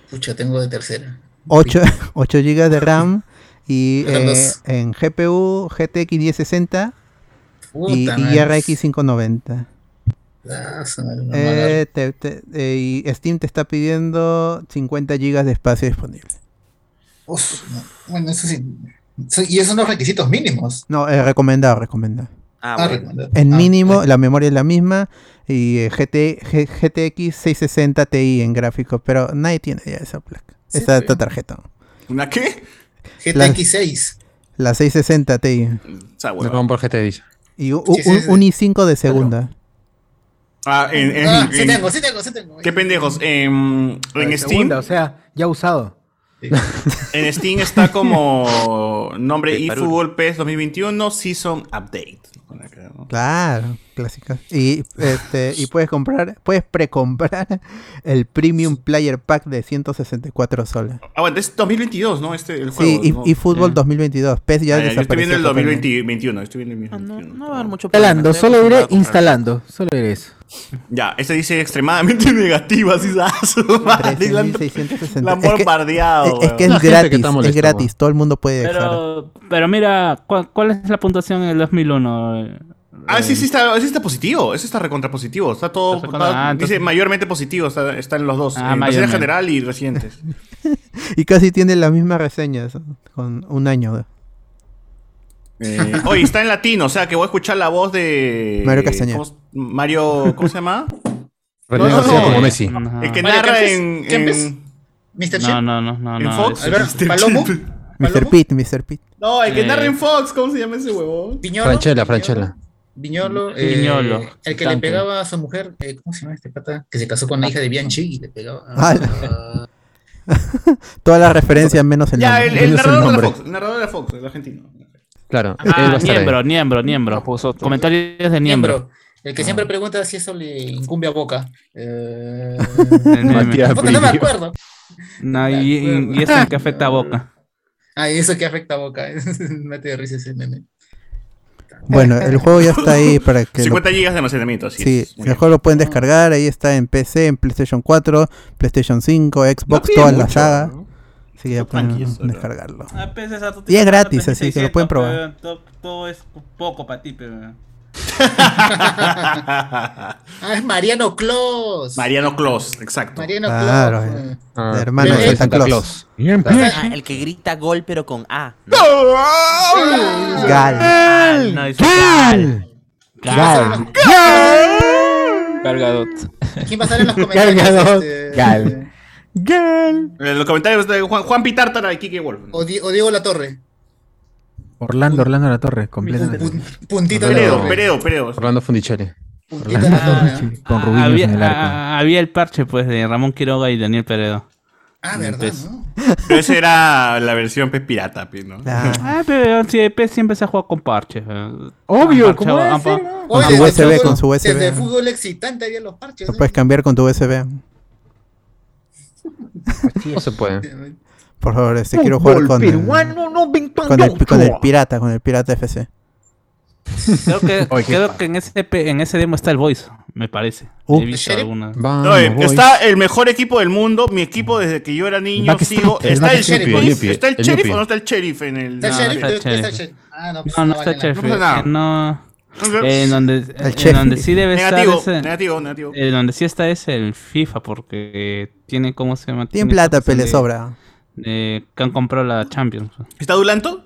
Pucha, tengo de tercera. 8, 8 GB de RAM y *laughs* eh, en GPU GTX 1060 Puta y, y. RX 590. Ah, su madre, no Eh, te- te- eh, y Steam te está pidiendo 50 GB de espacio disponible. Uf, no. Bueno, eso sí. Y esos son los requisitos mínimos. No, eh, recomendado, recomendado. Ah, Ah, bueno. En Ah, mínimo, bueno. la memoria es la misma y eh, GT, G- GTX 660 Ti en gráficos, pero nadie tiene ya esa placa, Sí, esa sí. tarjeta. ¿Una qué? GTX 6. La 660 Ti Esa Me huevada. pongo por GT dice. y Sí, sí, un, sí. un i5 de segunda. Ah, en, en, Ah, sí en- tengo, sí tengo, sí tengo. Qué pendejos. En, en Steam, segunda, o sea, ya usado. En Steam está como nombre eFootball PES 2021 Season Update. Claro, clásica. Y este y puedes comprar, puedes precomprar el Premium Player Pack de 164 soles. Ah, bueno, es 2022, ¿no? Este, el juego. Sí, ¿no? y, Sí. 2022. PES ya Ah, ya, yo estoy viendo el totalmente. 2021. Estoy viendo el Ah, no, 2021. no va a haber mucho Instalando, problema. solo a comprar. instalando. Solo diré eso. Ya, este dice extremadamente *laughs* negativa, así ah, su madre, la han- 13.660. la han Es que- bombardeado. Es, que es que gratis, es gratis, todo el mundo puede dejar. Pero, pero mira, ¿cuál, cuál es la puntuación en el 2001? Ah, sí, sí está, sí está positivo. Ese está recontra positivo. Está todo. Está recontra- está- ah, entonces- Dice mayormente positivo. Está, está en los dos. Ah, en general y recientes. *laughs* Y casi tiene las mismas reseñas con un año. Eh, oye, está en latino. O sea que voy a escuchar la voz de. Mario Castañeda. ¿cómo, s- Mario. ¿Cómo se llama? René no, García no. como Messi. Ajá. El que Mario narra Kempes, en. Kempes. en- Mr. No, Chip. no, no, no, ¿En no. Fox? Mr. Palomo. Mr. Pete, Mr. Pete. No, el que Eh. narra en Fox. ¿Cómo se llama ese huevón? Viñolo. Franchella, Franchella. Viñolo. eh, Viñolo, el que le pegaba a su mujer. eh, ¿Cómo se llama este pata? Que se casó con la hija de Bianchi y le pegaba. Ah, *laughs* Todas las referencias menos el Ya, nombre. el, el narrador de nombre. Fox. El narrador de Fox, el argentino. Claro. él va Ah, a estar ahí. Niembro, Niembro, Niembro. Comentarios de Niembro. Miembro. El que siempre pregunta si eso le incumbe a Boca. Eh. *laughs* Matías puta, no me acuerdo. No, y, y- y eso en que afecta a Boca. *laughs* Ah, y eso que afecta a Boca. *laughs* Me te de risa ese meme. Bueno, el juego ya está ahí para que lo 50 gigas de almacenamiento, Sí, es. Muy el juego lo pueden descargar, ahí está en PC, en PlayStation 4, PlayStation 5, Xbox, pide toda la mucho, saga. *laughs* descargarlo. Ah, pues, esa Y es gratis, así que lo pueden 3600, probar. pero Todo, todo es poco para ti, pero. *laughs* Ah, es Mariano Claus. Mariano Clos, exacto. Mariano Claro, Claus. eh. eh. Ah, hermano de Santa Claus. Ah, el que grita gol pero con A. ¿no? Gal. No, es Gal. Gal. Cargadot. ¿Quién va a estar en los comentarios? Cargador. este, Gal. Gal. En los comentarios de Juan, Juan Pitártara y Kike Wolf. O, Di- o Diego La Torre. Orlando, Orlando La Torre, completamente. Pun- puntita La Peredo. Peredo, Peredo. Orlando La Torre. ¿eh? Sí, con Ah, había, en el arco. ah, había el parche, pues, de Ramón Quiroga y Daniel Peredo. Ah, verdad, ¿no? Pero esa era la versión pez pirata, pe, ¿no? Claro. Ah, pero sí, pues, siempre se ha jugado con parches. eh. Obvio, Han ¿cómo parchado- debe han pa- ser, no? Con Oye, su desde USB, fútbol- con su USB. Desde fútbol excitante había los parches. Lo ¿eh? puedes cambiar con tu USB. No se puede. Por favor, este quiero jugar con el, con el, con el pirata, con el pirata FC. Creo que, *laughs* Oye, creo que en, ese, en ese demo está el voice, me parece. Uh. He visto ¿Sheriff? alguna. Vamos, No, eh, está el mejor equipo del mundo. Mi equipo desde que yo era niño sigo. ¿Está el sheriff? el ¿Está el el sheriff o no está el sheriff en el.? ¿Está el No, sheriff? está el ¿Está el sheriff. sheriff? Ah, no, No, no está el chef. No eh. Eh, en donde, El en donde sí debe Negativo, estar. ese- negativo, negativo. eh, donde sí está es el FIFA, porque tiene, ¿cómo se llama? Tiene plata, cuestión pero le de- sobra. de que han comprado la Champions. ¿Está Dulanto?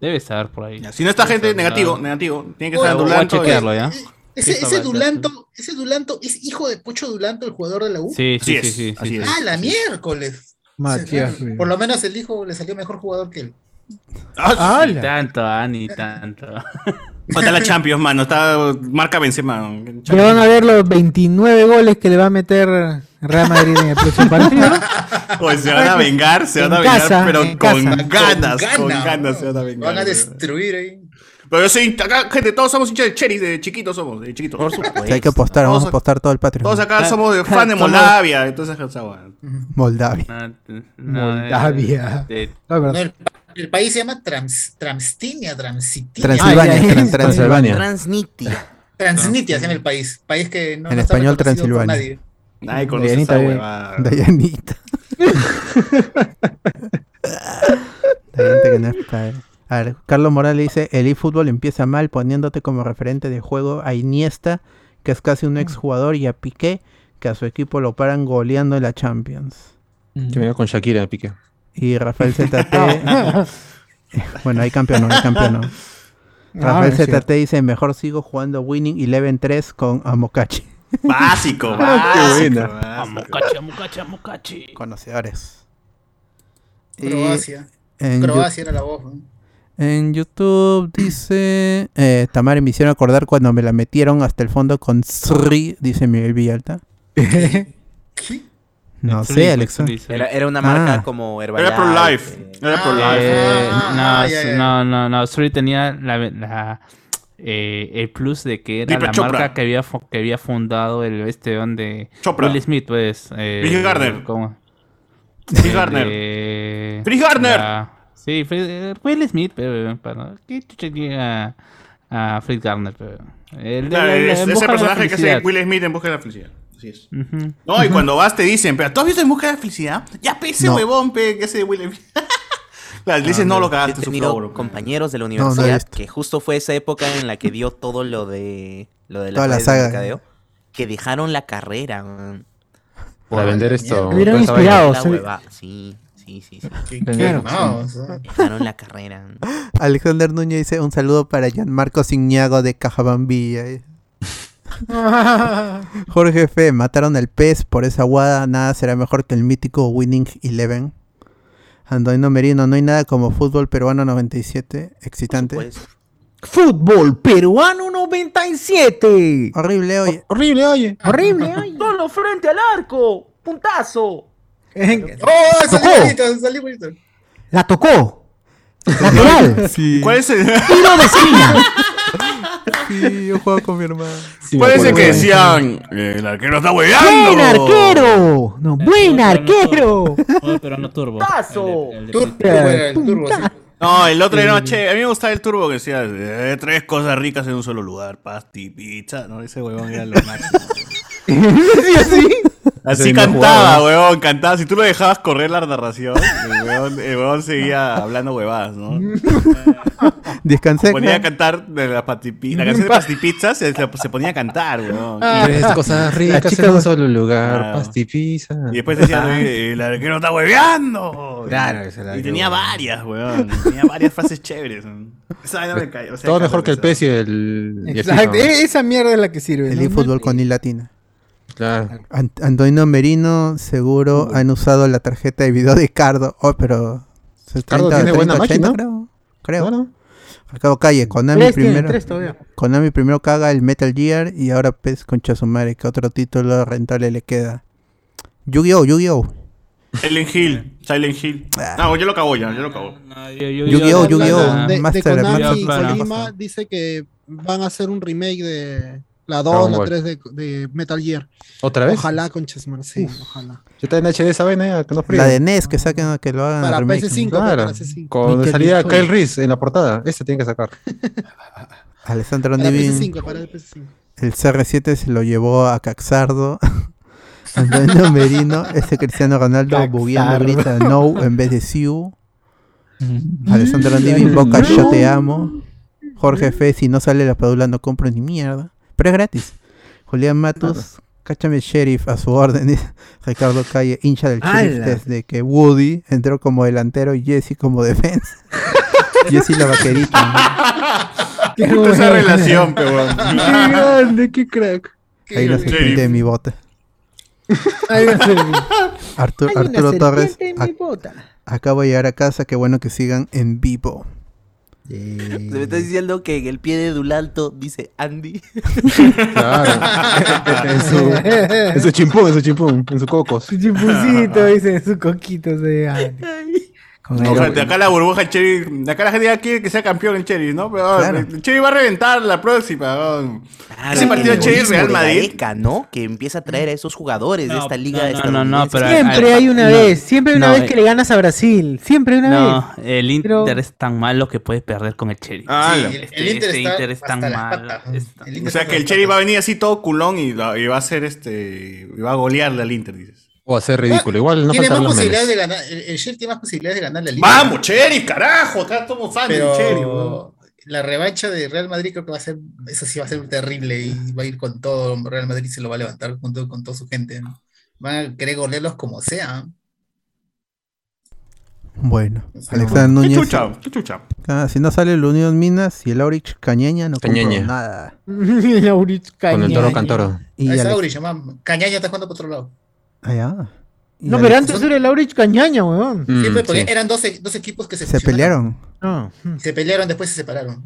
Debe estar por ahí. Ya, Si no está gente, estar. negativo, negativo. Tiene que estar Voy a Dulanto. chequearlo, ¿ya? Ese, ese Dulanto, ese Dulanto es hijo de Pocho Dulanto, el jugador de la U. Sí, Así sí, es, sí, sí, así sí, es. sí. Ah, la miércoles. Matías, Sí, güey. Por lo menos el hijo le salió mejor jugador que él. Ah, Ni tanto, ah, ni tanto. *laughs* Está la Champions, mano. Está marca Benzema. Que van a ver los 29 goles que le va a meter Real Madrid en el próximo partido. *laughs* Pues se van a vengar, se van a En vengar, casa, pero con casa. ganas, con ganas, se van a vengar. Van a destruir ahí. Pero yo soy, acá, gente, todos somos hinchas de Cheris, de chiquitos somos, de chiquitos. Por supuesto. Que hay que apostar, vamos a apostar todo el Patreon. Todos acá somos de fan de somos- Moldavia, entonces. Moldavia. No, no, Moldavia. eh, No, el, el país se llama Trans, Transtinia, Transitia. Transilvania, Ah, Transilvania. Transnitia. *laughs* Transnitia se llama el país. País que no En no español, Transilvania. nadie. Nadie conoce Dayanita, esa bien. huevada. Dayanita. Hay *laughs* gente que no es padre. A ver, Carlos Morales dice, el eFootball empieza mal poniéndote como referente de juego a Iniesta, que es casi un exjugador, y a Piqué, que a su equipo lo paran goleando en la Champions. Que venga con Shakira pique. Y Rafael *laughs* ZT... bueno, hay campeón, hay campeón. *laughs* Rafael Ah. ZT dice, mejor sigo jugando Winning Eleven 3 con Amokachi. *laughs* Básico, qué básico. Amokachi, amokachi, amokachi. Conocedores. Croacia. en Croacia era la voz. ¿no? En YouTube dice. Eh, Tamara me hicieron acordar cuando me la metieron hasta el fondo con Sri, dice Miguel Villalta. No Sri, sé. Sri. Era, era una marca Ah. como Herbalife. Era pro life. eh, Era pro Ah, life. Eh, Ah, no, ya, ya. no, no, no. Sri tenía la, la, eh, el plus de que era Deepak la Chopra. marca que había, que había fundado el este donde Chopra. Will Smith, pues. Eh, Chris Gardner. ¿cómo? Chris El Gardner. de- Chris Gardner. la- Sí, fue- eh, Will Smith, pero. para- ¿Qué chucha llega a, a Fritz Gardner? Pero, el de Claro, la- la- es, ese personaje que hace. Will Smith en busca de la felicidad. Así es. Ujú. No, y cuando vas te dicen, pero ¿tú has visto en busca de la felicidad? Ya, pe, ese No. huevón, pe, que ese Will Smith. *laughs* claro, le dices, no, lo he cagaste, su tenido compañeros de la no he universidad que justo fue esa época en la que dio todo lo de lo de Toda la las de saga. mercadeo, que dejaron la carrera. man. Para vender esto. Hubieran toda esa vaina. inspirado. La sí. hueva- Sí, sí, sí, sí. Qué, qué Claro. ¿no? Dejaron la carrera. *laughs* Alexander Núñez dice: Un saludo para Gianmarco Signago de Cajabambilla. *laughs* Jorge F. Mataron al pez por esa guada. Nada será mejor que el mítico Winning Eleven. Antonio Merino: No hay nada como fútbol peruano 97. Excitante. Pues, Fútbol peruano 97. Horrible, oye. Horrible, *laughs* oye. Horrible, ay. Solo frente al arco. Puntazo. ¡Oh! Bonito, salí bonito. La tocó. *laughs* Lateral. Sí. ¿Cuál es el, Tiro de esquina. Sí, yo juego con mi hermano. es el que decían? El arquero está ¡Buen hueveando. arquero! No, buen arquero. Modo peruano turbo. *laughs* ¡Tazo! El- el de- Turbo, era el turbo, sí. No, el otro era che. A mí me gustaba el turbo que decía eh, tres cosas ricas en un solo lugar: pasti, pizza. No, ese huevón era lo máximo. *laughs* ¿Sí, así? Así no cantaba, jugaba. huevón, cantaba. Si tú lo dejabas correr la narración, el huevón, el huevón seguía hablando huevadas, ¿no? *laughs* Descansé. Ponía a cantar de la, patipi- la canción de pastipizza, se, se ponía a cantar, huevón. Tres cosas ricas chica- en un solo lugar. Ah. Pastipiza. Y después decía, "Eh, el arquero está hueveando. Claro, ese era Y tenía varias, huevón. Tenía varias frases chéveres. Esa vaina me cae. o sea, Todo me mejor que el PES y el. y el Exacto, FIFA. esa mierda es la que sirve. El ¿no? eFootball con I latina. Claro. Ant- Antonio Merino, seguro han usado la tarjeta de video de Cardo. Oh, pero. Cardo 30, tiene buena 80, máquina. Creo. creo. Claro. Al cabo calle, Konami Tres primero. tres. Konami primero caga el Metal Gear y ahora PES con Chasumare. ¿Qué otro título rentable le queda? Yu-Gi-Oh! Yu-Gi-Oh! Silent Hill, Silent Hill. Ah. No, yo lo cago ya, yo lo cago. No, Yu-Gi-Oh! Yu-Gi-Oh! la- de, de Master- Master- Kojima dice que van a hacer un remake de la Dragon 2, la Ball. 3 de, de Metal Gear. ¿Otra vez? Ojalá con Chesmar, sí, ojalá. Está en HD esa vaina, que no. La de NES que saquen, que lo hagan Para remake. PS5, Claro. para PS5. Con Michael salida. Kyle Reese en la portada. Ese tiene que sacar. *laughs* Alessandro Para Nivin, PS5, para el PS5. el CR7 se lo llevó a Caxardo. *laughs* Antonio Merino, ese Cristiano Ronaldo bugueando grita no en vez de Siu. Alessandro Nivin, Boca, yo te amo. Jorge Fe, si no sale la padula no compro ni mierda. Pero es gratis. Julián Matus, cáchame sheriff a su orden. *laughs* Ricardo Calle, hincha del sheriff desde que Woody entró como delantero y Jesse como defensa. *laughs* Jesse la vaquerita. *laughs* Qué puta esa relación, pe, huevón. ¡Qué grande! ¡Qué crack! Ahí la serpiente de mi bota. Artur- una Arturo Torres, ac- acabo de llegar a casa, qué bueno que sigan en vivo. Se me está diciendo que en el pie de Dulalto dice Andy. Claro. *laughs* en, su, en su chimpún, en su chimpún, en su cocos. Su chimpucito, *laughs* dice, su coquito se Andy. Con No, gente, acá la burbuja Cherry, de acá la gente ya quiere que sea campeón el Cherry, ¿no? Pero Claro. el Cherry va a reventar la próxima. ¿no? Claro, Ese partido Cherry Real de Madrid. ¿no? Que empieza a traer a esos jugadores de No, esta liga no, no, no, no, pero- Siempre hay una No, vez, siempre hay una no, vez eh. que le ganas a Brasil. Siempre hay una No, vez. el Inter Pero- es tan malo que puede perder con el Cherry. Ah, Sí, la- el, el Este- Inter este está Inter es tan malo, ¿no? O sea que el Cherry va a venir así todo culón y, va a hacer este. y va a golearle al Inter, dices. O hacer ridículo. Igual no tiene más posibilidades de ganar. El, el tiene más posibilidades de ganar la liga. ¡Vamos, Cherry, carajo! Acá somos fans Pero del weón. la revancha de Real Madrid creo que va a ser, eso sí va a ser terrible y va a ir con todo, Real Madrid se lo va a levantar con, todo, con toda su gente. ¿no? Van a querer golearlos como sea. Bueno, Alexander ¿Qué Núñez. chucha? ¿Qué chucha? Ah, si no sale el Unión Minas y el Aurich Cañeña, no compro Cañeña. nada. *laughs* Laurich Con el toro Cañaña. cantoro. Y Alex- Aurich, Cañaña está jugando por otro lado. Ah, ya. No, pero antes era el Laurich Cañaña, weón. Mm, porque sí. eran dos, dos equipos que se, se pelearon. No. Se pelearon, después se separaron.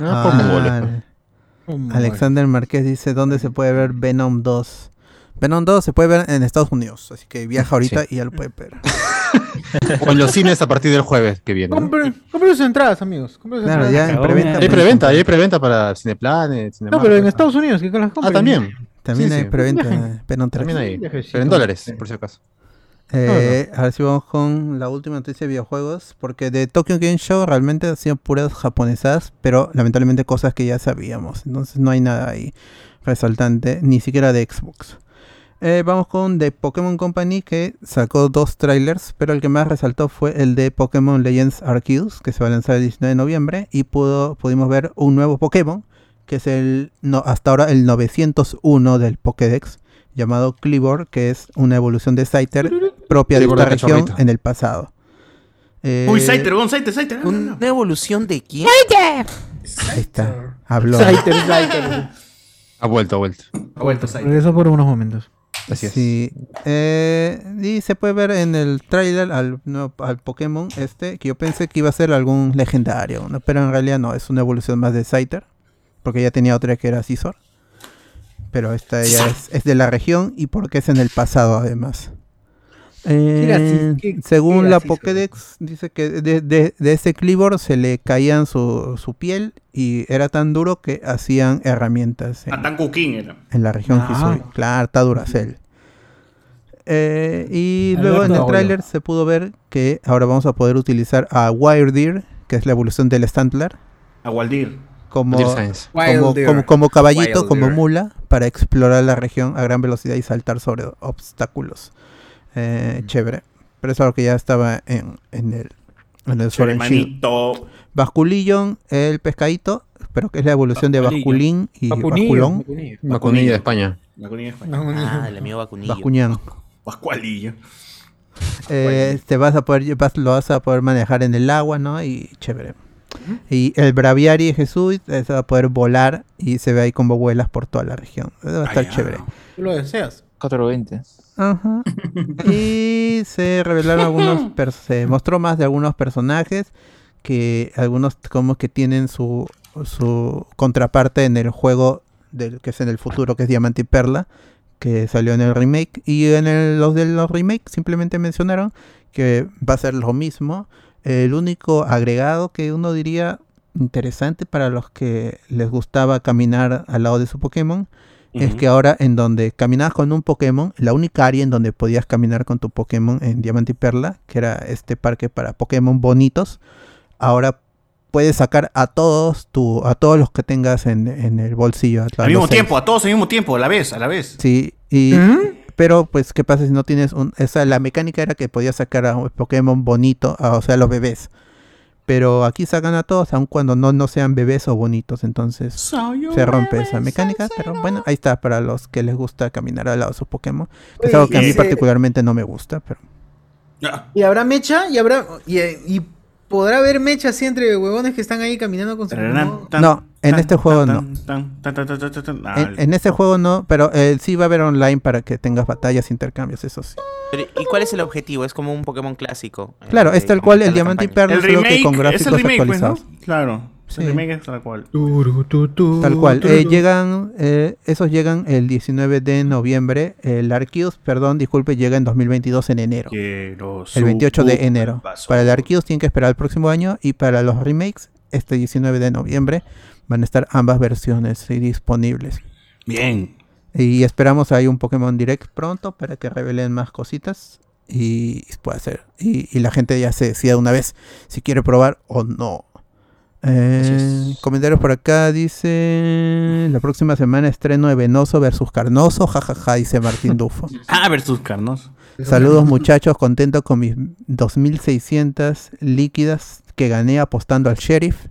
Ah, por mongoles, pues. Ah, Alexander Márquez dice, ¿dónde se puede ver Venom 2? Venom 2 se puede ver en Estados Unidos, así que viaja ahorita Sí. y ya lo puede ver. *laughs* O en los cines a partir del jueves que viene. compren sus entradas, amigos. Compren sus Claro, entradas. ya en Acabó, preventa. Hay preventa, hay preventa para Cineplanet, No, pero en Estados Unidos, que las compren. Ah, también. También Sí, hay sí. preventa. Venom 3. También hay. Pero en dólares, por si acaso. Eh, a ver si vamos con la última noticia de videojuegos. Porque de Tokyo Game Show realmente han sido puras japonesas, pero lamentablemente cosas que ya sabíamos. Entonces no hay nada ahí resaltante, ni siquiera de Xbox. Eh, vamos con The Pokémon Company que sacó dos trailers, pero el que más resaltó fue el de Pokémon Legends Arceus, que se va a lanzar el 19 de noviembre. Y pudo, pudimos ver un nuevo Pokémon, que es el no, hasta ahora el 901 del Pokédex, llamado Clibor, que es una evolución de Scyther propia de esta de región en el pasado. Eh, Uy, Saiter, weón, Saiter, Saiter. no, no, no. ¿Una evolución de quién? Ahí está, habló. Scyther, Scyther. Ha vuelto, ha vuelto. Ha vuelto Saiter. Regresó por unos momentos. Así es. Sí. Eh, y se puede ver en el trailer al, no, al Pokémon este, que yo pensé que iba a ser algún legendario, ¿no? pero en realidad no, es una evolución más de Scyther, porque ya tenía otra que era Scizor. Pero esta ya es, es de la región y porque es en el pasado además. Eh, Era así, ¿qué- según qué la Pokédex, dice que de, de- de ese Clibor se le caían su, su piel y era tan duro que hacían herramientas en, A Tan Cooking era. en la región Ah. Claro, está Duracell. Eh, y luego en el tráiler se pudo ver que ahora vamos a poder utilizar a Wiredeer, que es la evolución del Stantler, A Waldir. Como, como, como, como caballito, como mula, para explorar la región a gran velocidad y saltar sobre obstáculos. Eh, Chévere. Pero eso es algo que ya estaba en, en el, en el Sword. Basculillon, el pescadito, pero que es la evolución de. Basculín y Basculón. Vacunilla de España. Colonia de España. Ah, el amigo vacunillo. Bascuñán. Eh, te vas a poder, vas- lo vas a poder manejar en el agua, ¿no? Y chévere. Y el Braviari de Jesús eh, se va a poder volar y se ve ahí como vuelas por toda la región. Eso va a estar chévere. Tú lo deseas. 420. Ajá. *laughs* y se revelaron algunos, se mostró más de algunos personajes que algunos como que tienen su, su contraparte en el juego del que es en el futuro, que es Diamante y Perla, que salió en el remake. Y en el- los de los remakes simplemente mencionaron que va a ser lo mismo. El único agregado que uno diría interesante para los que les gustaba caminar al lado de su Pokémon es que ahora en donde caminabas con un Pokémon, la única área en donde podías caminar con tu Pokémon en Diamante y Perla, que era este parque para Pokémon bonitos, ahora puedes sacar a todos tu, a todos los que tengas en, en el bolsillo. Al mismo seis. tiempo, a todos al mismo tiempo, a la vez, a la vez. Sí, y pero pues qué pasa si no tienes un esa la mecánica era que podías sacar a un Pokémon bonito, a- o sea, a los bebés. Pero aquí sacan a todos, aun cuando no, no sean bebés o bonitos, entonces se rompe esa mecánica, pero bueno, ahí está para los que les gusta caminar al lado de sus Pokémon. que es algo que a mí particularmente no me gusta, pero Ya. ¿Y habrá mecha? ¿Y habrá y, y podrá haber mecha así entre huevones que están ahí caminando con su tan, No, en tan, este juego tan, no. tan, tan, tan, tan, tan, tan, tan. En, en ese juego no, pero eh, sí va a haber online para que tengas batallas, intercambios, eso sí. Pero, ¿Y cuál es el objetivo? Es como un Pokémon clásico. eh, Claro, de es tal cual el Diamante y. Perla, el solo que con gráficos remake, pues, ¿no? actualizados. Claro. Sí. El remake es tal cual. Tal cual. Eh, llegan, eh, esos llegan el 19 de noviembre. El Arceus, perdón, disculpe, llega en 2022 en enero. Quiero El 28 de enero. Para el Arceus tienen que esperar el próximo año y para los remakes, este 19 de noviembre van a estar ambas versiones sí, disponibles. Bien. Y esperamos ahí un Pokémon Direct pronto para que revelen más cositas y pueda ser. Y, y la gente ya se decida una vez si quiere probar o no. Eh, comentarios por acá dice la próxima semana estreno de Venoso versus Carnoso, jajaja, dice Martín Dufo. *laughs* Ah, versus Carnos. Saludos muchachos, contento con mis 2600 líquidas que gané apostando al sheriff.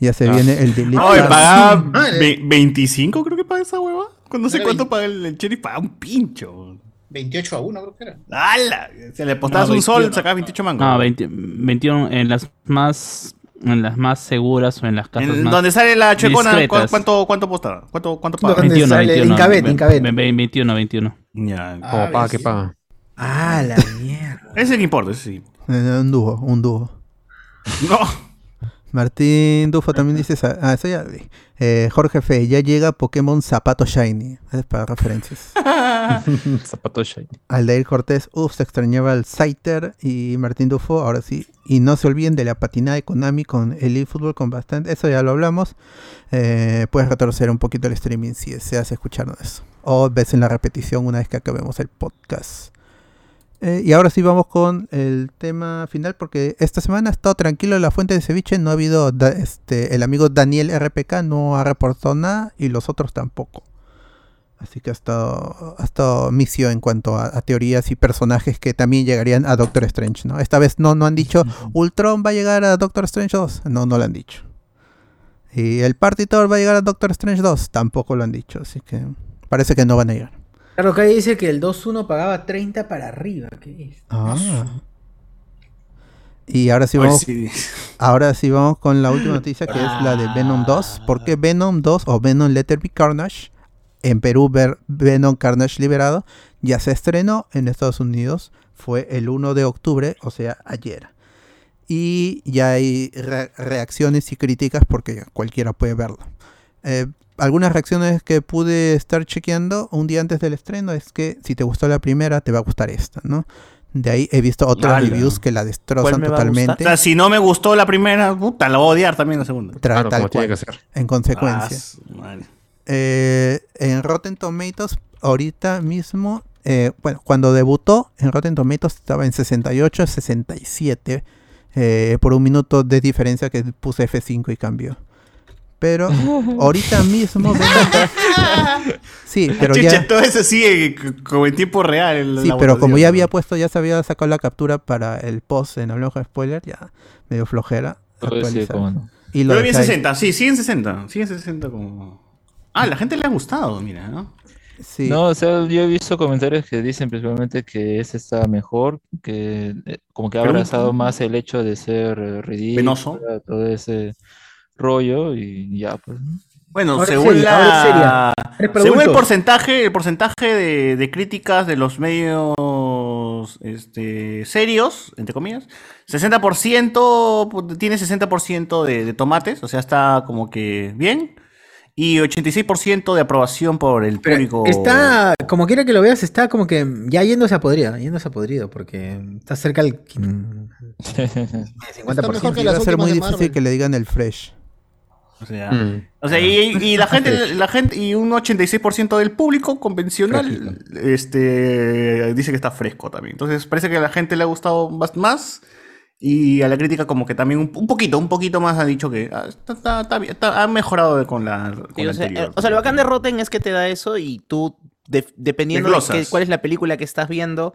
Ya se Ah. viene el *laughs* delete. Ay, Card. paga Madre. ve- 25 creo que paga esa hueva. Cuando sé cuánto paga el, el sheriff, paga un pincho. 28 a 1 creo que era. ¡Hala! Se le apostabas No, un sol, 21. sacabas 28 mangos. No, 20 21 en las más en las más seguras o en las casas En más donde sale la checona, ¿cu- discretas. ¿cuánto, cuánto apostaba? ¿Cuánto, cuánto paga? ¿Dónde 21, sale? 21. Incabet, ve- Incabet. ve- ve- 21, 21. Ya. Ah, Como paga que paga. Ah, la mierda. Ese es el que importa, ese sí. Eh, un dúo, un dúo. No. Martín Dufo también dice, ah, eso ya vi. Eh, Jorge Fe, ya llega Pokémon Zapato Shiny. Es para referencias. *laughs* *laughs* Zapato shiny. Aldair Cortés, uff, se extrañaba al Scyther y Martín Dufo, ahora sí. Y no se olviden de la patinada de Konami con el eFootball con bastante. Eso ya lo hablamos. Eh, puedes retroceder un poquito el streaming si deseas escuchar eso. O ves en la repetición una vez que acabemos el podcast. Eh, y ahora sí vamos con el tema final porque esta semana ha estado tranquilo en la fuente de ceviche. No ha habido, da- este, el amigo Daniel RPK no ha reportado nada y los otros tampoco. Así que ha estado, ha estado misio en cuanto a, a teorías y personajes que también llegarían a Doctor Strange, ¿no? Esta vez no, no han dicho *laughs* Ultron va a llegar a Doctor Strange 2. No, no lo han dicho. Y el Partitor va a llegar a Doctor Strange 2. Tampoco lo han dicho. Así que parece que no van a llegar. Claro, que ahí dice que el 2-1 pagaba 30 para arriba. ¿Qué es? Ah. Y ahora sí vamos, sí. ahora sí vamos con la última noticia que es la de Venom 2. Porque Venom 2 o Venom Letter Be Carnage, en Perú ver Venom Carnage liberado, ya se estrenó en Estados Unidos. Fue el 1 de octubre, o sea, ayer. Y ya hay re- reacciones y críticas porque cualquiera puede verlo. Eh, algunas reacciones que pude estar chequeando un día antes del estreno es que si te gustó la primera, te va a gustar esta, ¿no? De ahí he visto otros reviews que la ¿Cuál destrozan gustar? O totalmente. sea, si no me gustó la primera, puta, la voy a odiar también la segunda. tra- Claro, tal como tiene cual, que ser. en consecuencia. Ah. Eh, en Rotten Tomatoes, ahorita mismo, eh, bueno, cuando debutó en Rotten Tomatoes estaba en 68, 67, eh, por un minuto de diferencia que puse F5 y cambió. Pero ahorita mismo... *laughs* sí, pero Chucha, ya... todo eso sigue como en tiempo real. Sí, la pero como ya había puesto, ya se había sacado la captura para el post en Hablamos de Spoiler, ya medio flojera. Sí, no. Y lo Yo lo vi en dejé ahí. 60, sí, sigue en 60. Sigue en 60 como. Ah, la gente le ha gustado, mira, ¿no? Sí. No, o sea, yo he visto comentarios que dicen principalmente que ese está mejor, que eh, como que ha Pero- abrazado más el hecho de ser eh, ridículo, Penoso. todo ese rollo y ya, pues. ¿no? Bueno, Ahora según la. Según el porcentaje, el porcentaje de, de críticas de los medios este, serios, entre comillas, 60% pu- tiene 60% de, de tomates, o sea, está como que bien. Y 86% de aprobación por el Pero público. Está, como quiera que lo veas, está como que ya yéndose a podrido, yéndose a podrido, porque está cerca del quin- *laughs* 50%. mejor que Y va a ser muy difícil Marvel. que le digan el fresh. O sea, Mm. o sea, y, y la gente, *laughs* la gente, y un 86% del público convencional este, dice que está fresco también. Entonces parece que a la gente le ha gustado más, más y a la crítica como que también un, un poquito, un poquito más ha dicho que ah, está, está- está ha mejorado con la, con Sí, la o, sea, anterior. eh, o sea, lo bacán de Rotten es que te da eso y tú, de- dependiendo de Desglosas. qué- cuál es la película que estás viendo,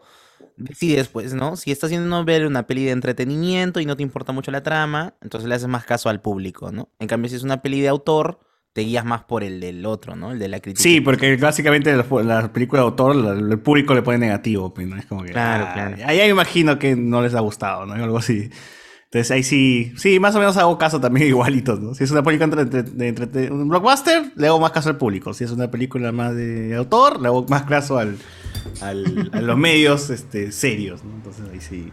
decides, pues, ¿no? Si estás viendo ver una peli de entretenimiento y no te importa mucho la trama, entonces le haces más caso al público, ¿no? En cambio, si es una peli de autor, te guías más por el del otro, ¿no? El de la crítica. Sí, porque básicamente la, la película de autor, la- el público le pone negativo, pues, ¿no? Es como que. Claro, ah, claro. Ahí me imagino que no les ha gustado, ¿no? Algo así. Entonces ahí sí, sí, más o menos hago caso también *laughs* igualitos, ¿no? Si es una película entre, entre- de entrete- un blockbuster, le hago más caso al público. Si es una película más de autor, le hago más caso al, al- a los medios este, serios, ¿no? Entonces ahí sí,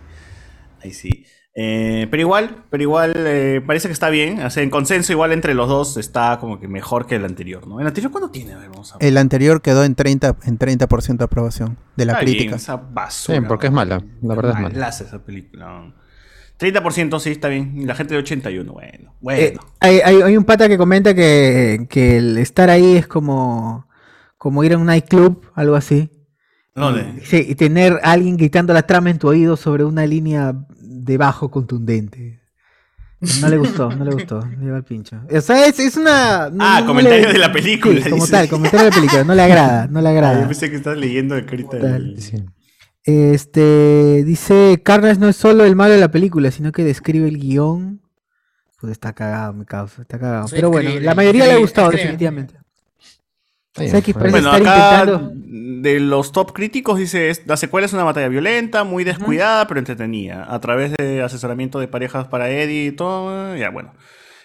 ahí sí. Eh, pero igual, pero igual eh, parece que está bien. O sea, en consenso igual entre los dos está como que mejor que el anterior, ¿no? ¿El anterior cuánto tiene? A ver, vamos a ver. El anterior quedó en 30%, en 30 de aprobación de la Está bien, crítica. esa basura. Sí, porque es mala, la verdad es mala. Malaza esa película. 30% sí está bien. Y la gente de 81, bueno. Eh, Bueno. hay, hay- hay un pata que comenta que, que el estar ahí es como, como ir a un nightclub, algo así. ¿Dónde? Sí, y tener a alguien gritando la trama en tu oído sobre una línea de bajo contundente. No le gustó, no le gustó, *laughs* le lleva el pincho. O sea, es, es una... no- Ah, no comentario le- de la película, Sí, como dice. tal, comentario de la película, no le agrada, no le Ah, yo agrada. pensé que estabas leyendo el Sí. Este, dice, Carnage no es solo el malo de la película, sino que describe el guion. Pues está cagado, mi causa, está cagado. Pero bueno, la mayoría le ha gustado, definitivamente. Está bien, Seki bueno. parece Bueno, estar acá intentando... de los top críticos dice, la secuela es una batalla violenta, muy descuidada, pero entretenida. A través de asesoramiento de parejas para Eddie y todo, ya bueno.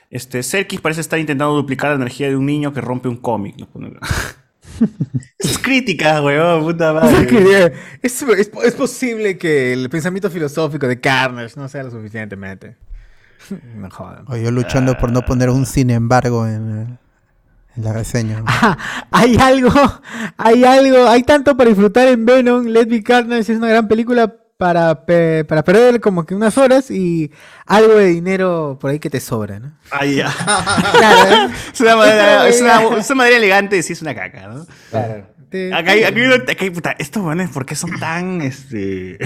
Este, Serkis parece estar intentando duplicar la energía de un niño que rompe un cómic. es *laughs* crítica, weón, puta O sea madre. es, es- es posible que el pensamiento filosófico de Carnage no sea lo suficientemente. *laughs* No jodan. O yo luchando por no poner un sin embargo en, el- en la reseña. Ah, hay algo, hay algo, hay tanto para disfrutar en Venom. Let Me Carnage es una gran película para, pe- para perder como que unas horas y algo de dinero por ahí que te sobra, ¿no? Ah, ya. Claro, ¿eh? *laughs* Es una manera, es una, es una manera elegante de decir es una caca, ¿no? Te- Acá hay, acá hay uno- acá hay- puta, estos ¿por qué son tan, este...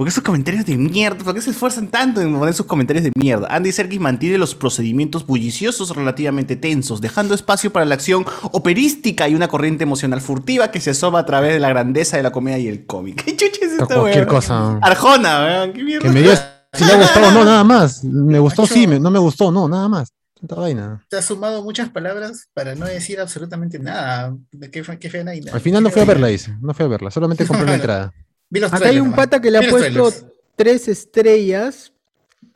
¿Por qué esos comentarios de mierda? ¿Por qué se esfuerzan tanto en poner sus comentarios de mierda? Andy Serkis mantiene los procedimientos bulliciosos relativamente tensos, dejando espacio para la acción operística y una corriente emocional furtiva que se asoma a través de la grandeza de la comedia y el cómic. *laughs* ¿Qué chucha es esto, Cualquier weón? cosa. Arjona, weón, qué mierda. Que me digas si le ha gustado o no, nada más. Me gustó, sí, me- no me gustó, no, nada más. Tanta vaina. Te has sumado muchas palabras para no decir absolutamente nada. ¿De qué, qué fe hay? Al final no fui a verla, dice. No fui a verla, solamente compré la *laughs* entrada. Vi los Acá hay un pata que le ha puesto trailers. tres estrellas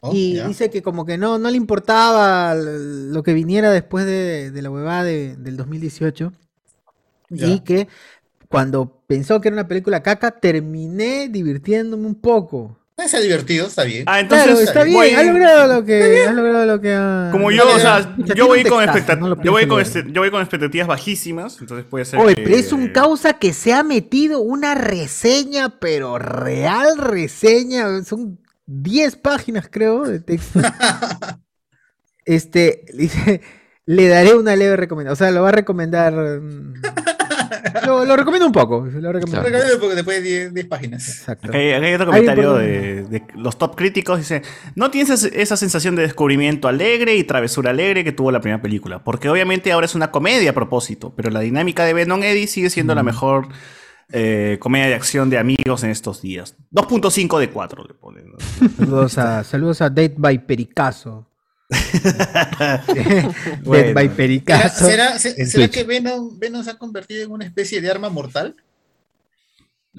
Oh, y dice que como que no, no le importaba lo que viniera después de, de la huevada de- del 2018 Ya. y que cuando pensó que era una película caca terminé divirtiéndome un poco. Está divertido, está bien. Ah, entonces Claro, está bien, voy- ha logrado lo que, ha logrado lo que ha- Como yo, o sea, yo voy con textazo, expectat- no yo voy con leer. este- yo voy con expectativas bajísimas, entonces puede ser Oye, que- pero es un causa que se ha metido una reseña, pero real reseña. Son 10 páginas, creo, de texto. *laughs* este, dice, *laughs* le daré una leve recomendación. O sea, lo va a recomendar. Lo, lo recomiendo un poco. Lo recomiendo. Lo recomiendo porque después de 10 10 páginas. Exacto. Acá hay, acá hay otro comentario de, de los top críticos. Dice, no tienes es- esa sensación de descubrimiento alegre y travesura alegre que tuvo la primera película. Porque obviamente ahora es una comedia a propósito. Pero la dinámica de Venom Eddie sigue siendo la mejor eh, comedia de acción de amigos en estos días. 2.5 de 4 le ponen. ¿no? Saludos a, saludos a Date by Pericazo. *laughs* Bueno. by ¿Será, Pericazo. será- será que Venom, Venom se ha convertido en una especie de arma mortal?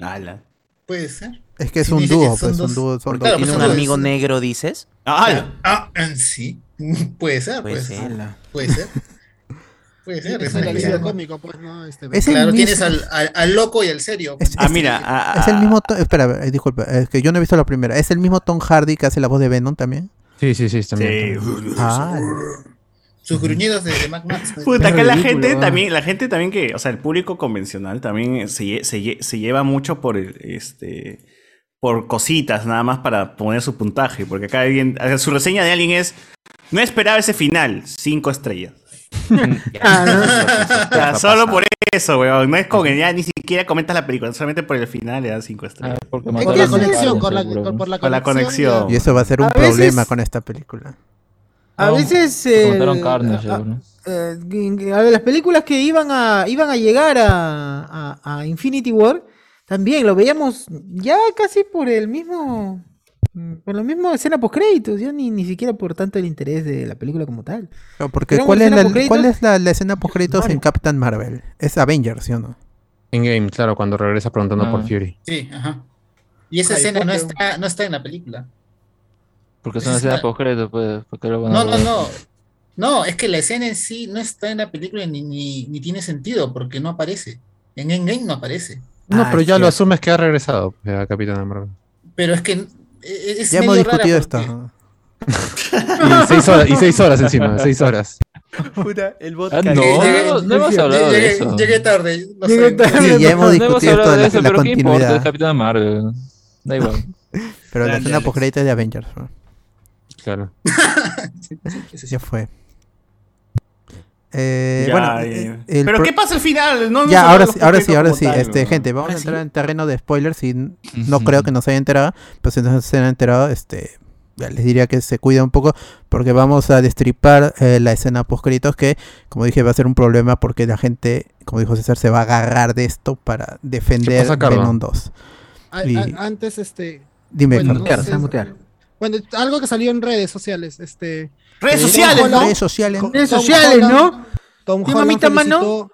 Ala. Puede ser. Es que es Si un dúo, pues, dos- un dúo, son Claro, dos. ¿Tiene pues un amigo dos. negro, dices? Ala. Ah, ah, sí. *laughs* Puede ser, Puede puede ser. Puede ser. Puede ser. Es es el alivio cómico, pues, ¿no? Este, Es Claro, mismo- tienes al, al, al loco y al serio. Es, Ah, es- mira. ah, es el ah, mismo. to- Espera, disculpa, es que yo no he visto la primera. ¿Es el mismo Tom Hardy que hace la voz de Venom también? Sí, sí, sí, también. Sí. *laughs* Ah, Sus gruñidos de, de Mac Max. Puta, acá la gente también, la gente también que, o sea, el público convencional también se, se, se lleva mucho por el, este, por cositas nada más para poner su puntaje, porque acá alguien, o sea, su reseña de alguien es, no esperaba ese final, cinco estrellas. Ah, solo por eso, weón, no es con ya ni siquiera comentas la película, solamente por el final le das cinco Ah, estrellas. porque Por la conexión, con la, seguro. con- por la Con la conexión. conexión. y eso va a ser un A veces- problema con esta película. A veces. Eh, carne, a- eh, a las películas que iban a, iban a llegar a, a- a Infinity War, también lo veíamos ya casi por el mismo. Mm, Por la misma escena post créditos, ya ni, ni siquiera por tanto el interés de la película como tal. No, porque ¿cuál es, la, postcréditos. ¿cuál es la, la escena post créditos en. Captain Marvel? Es Avengers, ¿sí o no? En game, claro, cuando regresa preguntando Ah. por Fury. Sí, ajá. Y esa Ay, escena no está, no está en la película. Porque es una es escena la- post pues, porque lo van a No, no, no. No, es que la escena en sí no está en la película ni, ni, ni tiene sentido porque no aparece. En Endgame no aparece. No, Ah, pero ya cierto. lo asumes que ha regresado a Capitán Marvel. Pero es que es Ya hemos discutido porque- esto. *laughs* Y seis horas, y seis horas encima, seis horas. el Ah, no, Llegué- no, no hemos llegué- hablado de llegué- eso. Llegué tarde. Llegué. Sí, ya hemos No hemos discutido hablado de la, eso, la pero ¿qué importa? Es. Capitán Marvel. Da igual. Pero la escena Alex. post créditos de Avengers. ¿no? Claro. *laughs* Ya fue. Eh, Ya, bueno, ya. eh, el Pero ¿qué pasa al final? No Ya, ahora sí, ahora sí, ahora sí. tal, Este, gente, vamos a ¿Ah, entrar sí? en terreno de spoilers y no creo que nos haya enterado, pero si no se han enterado, este, ya les diría que se cuida un poco porque vamos a destripar eh, la escena post créditos que, como dije, va a ser un problema porque la gente, como dijo César, se va a agarrar de esto para defender pasa? Venom 2. A- Y- a- antes, este. Dime, Bueno, no sé, mutear. Bueno, algo que salió en redes sociales. Este. Redes sociales, ¿no? redes sociales. Redes sociales, ¿no? Tom ¿Qué Holland mamita, mano? felicitó,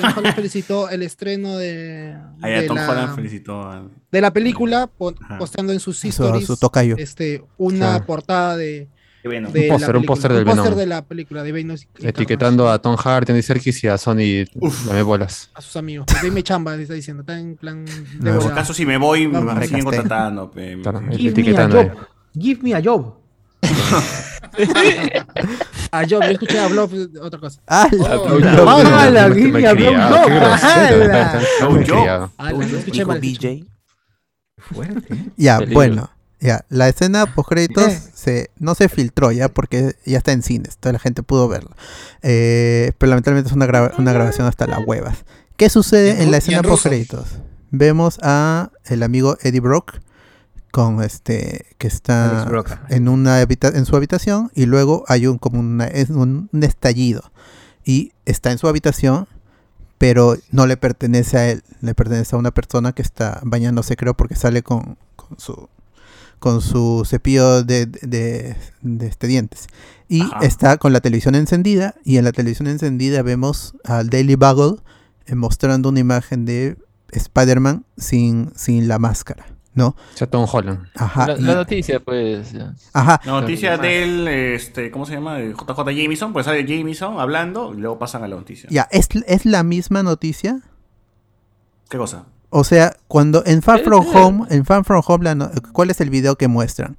Tom Holland *laughs* felicitó el estreno de, Ah, ya, de, Tom la, Holland felicitó a... de la película, po- Ajá. postando en sus Su, stories su tocayo. este, una portada de, Un la póster, un película, póster del un póster Venom. de la película de Venom Etiquetando a Tom Hardy, Andy Serkis y a Sony Dame bolas. a sus amigos. Dime chamba, le está diciendo. Está en plan de No, Por si volada. acaso si me voy, me siguen contratando. me etiquetando. Give me a job. Ah, yo, yo escuché a Blob, otra cosa. Ah, Oh, ¡Hala, Malcriado, give me a qué job! grosero, ¡Hala! No, yo. Ah, escuché mal. BJ. Fuerte. Ya, bueno. Ya, la escena post créditos Eh. se, no se filtró ya porque ya está en cines, toda la gente pudo verla. Eh, pero lamentablemente es una, grava- una grabación hasta las huevas. ¿Qué sucede en en la escena en post créditos? Vemos a el amigo Eddie Brock con este que está en una habita- en su habitación y luego hay un como una- es un, un estallido. Y está en su habitación pero no le pertenece a él, le pertenece a una persona que está bañándose creo porque sale con, con su con su cepillo de, de, de este, dientes y Ajá. está con la televisión encendida y en la televisión encendida vemos al Daily Bugle eh, mostrando una imagen de Spider-Man sin, sin la máscara, ¿no? O sea, Tom Holland. Ajá. La, la noticia, pues. ajá. La noticia del, este, ¿cómo se llama? De JJ Jameson, pues sale Jameson hablando y luego pasan a la noticia. Ya, ¿es, ¿es la misma noticia? ¿Qué cosa? O sea, cuando en Far Eh, From eh. Home, en Far From Home, la no- ¿cuál es el video que muestran?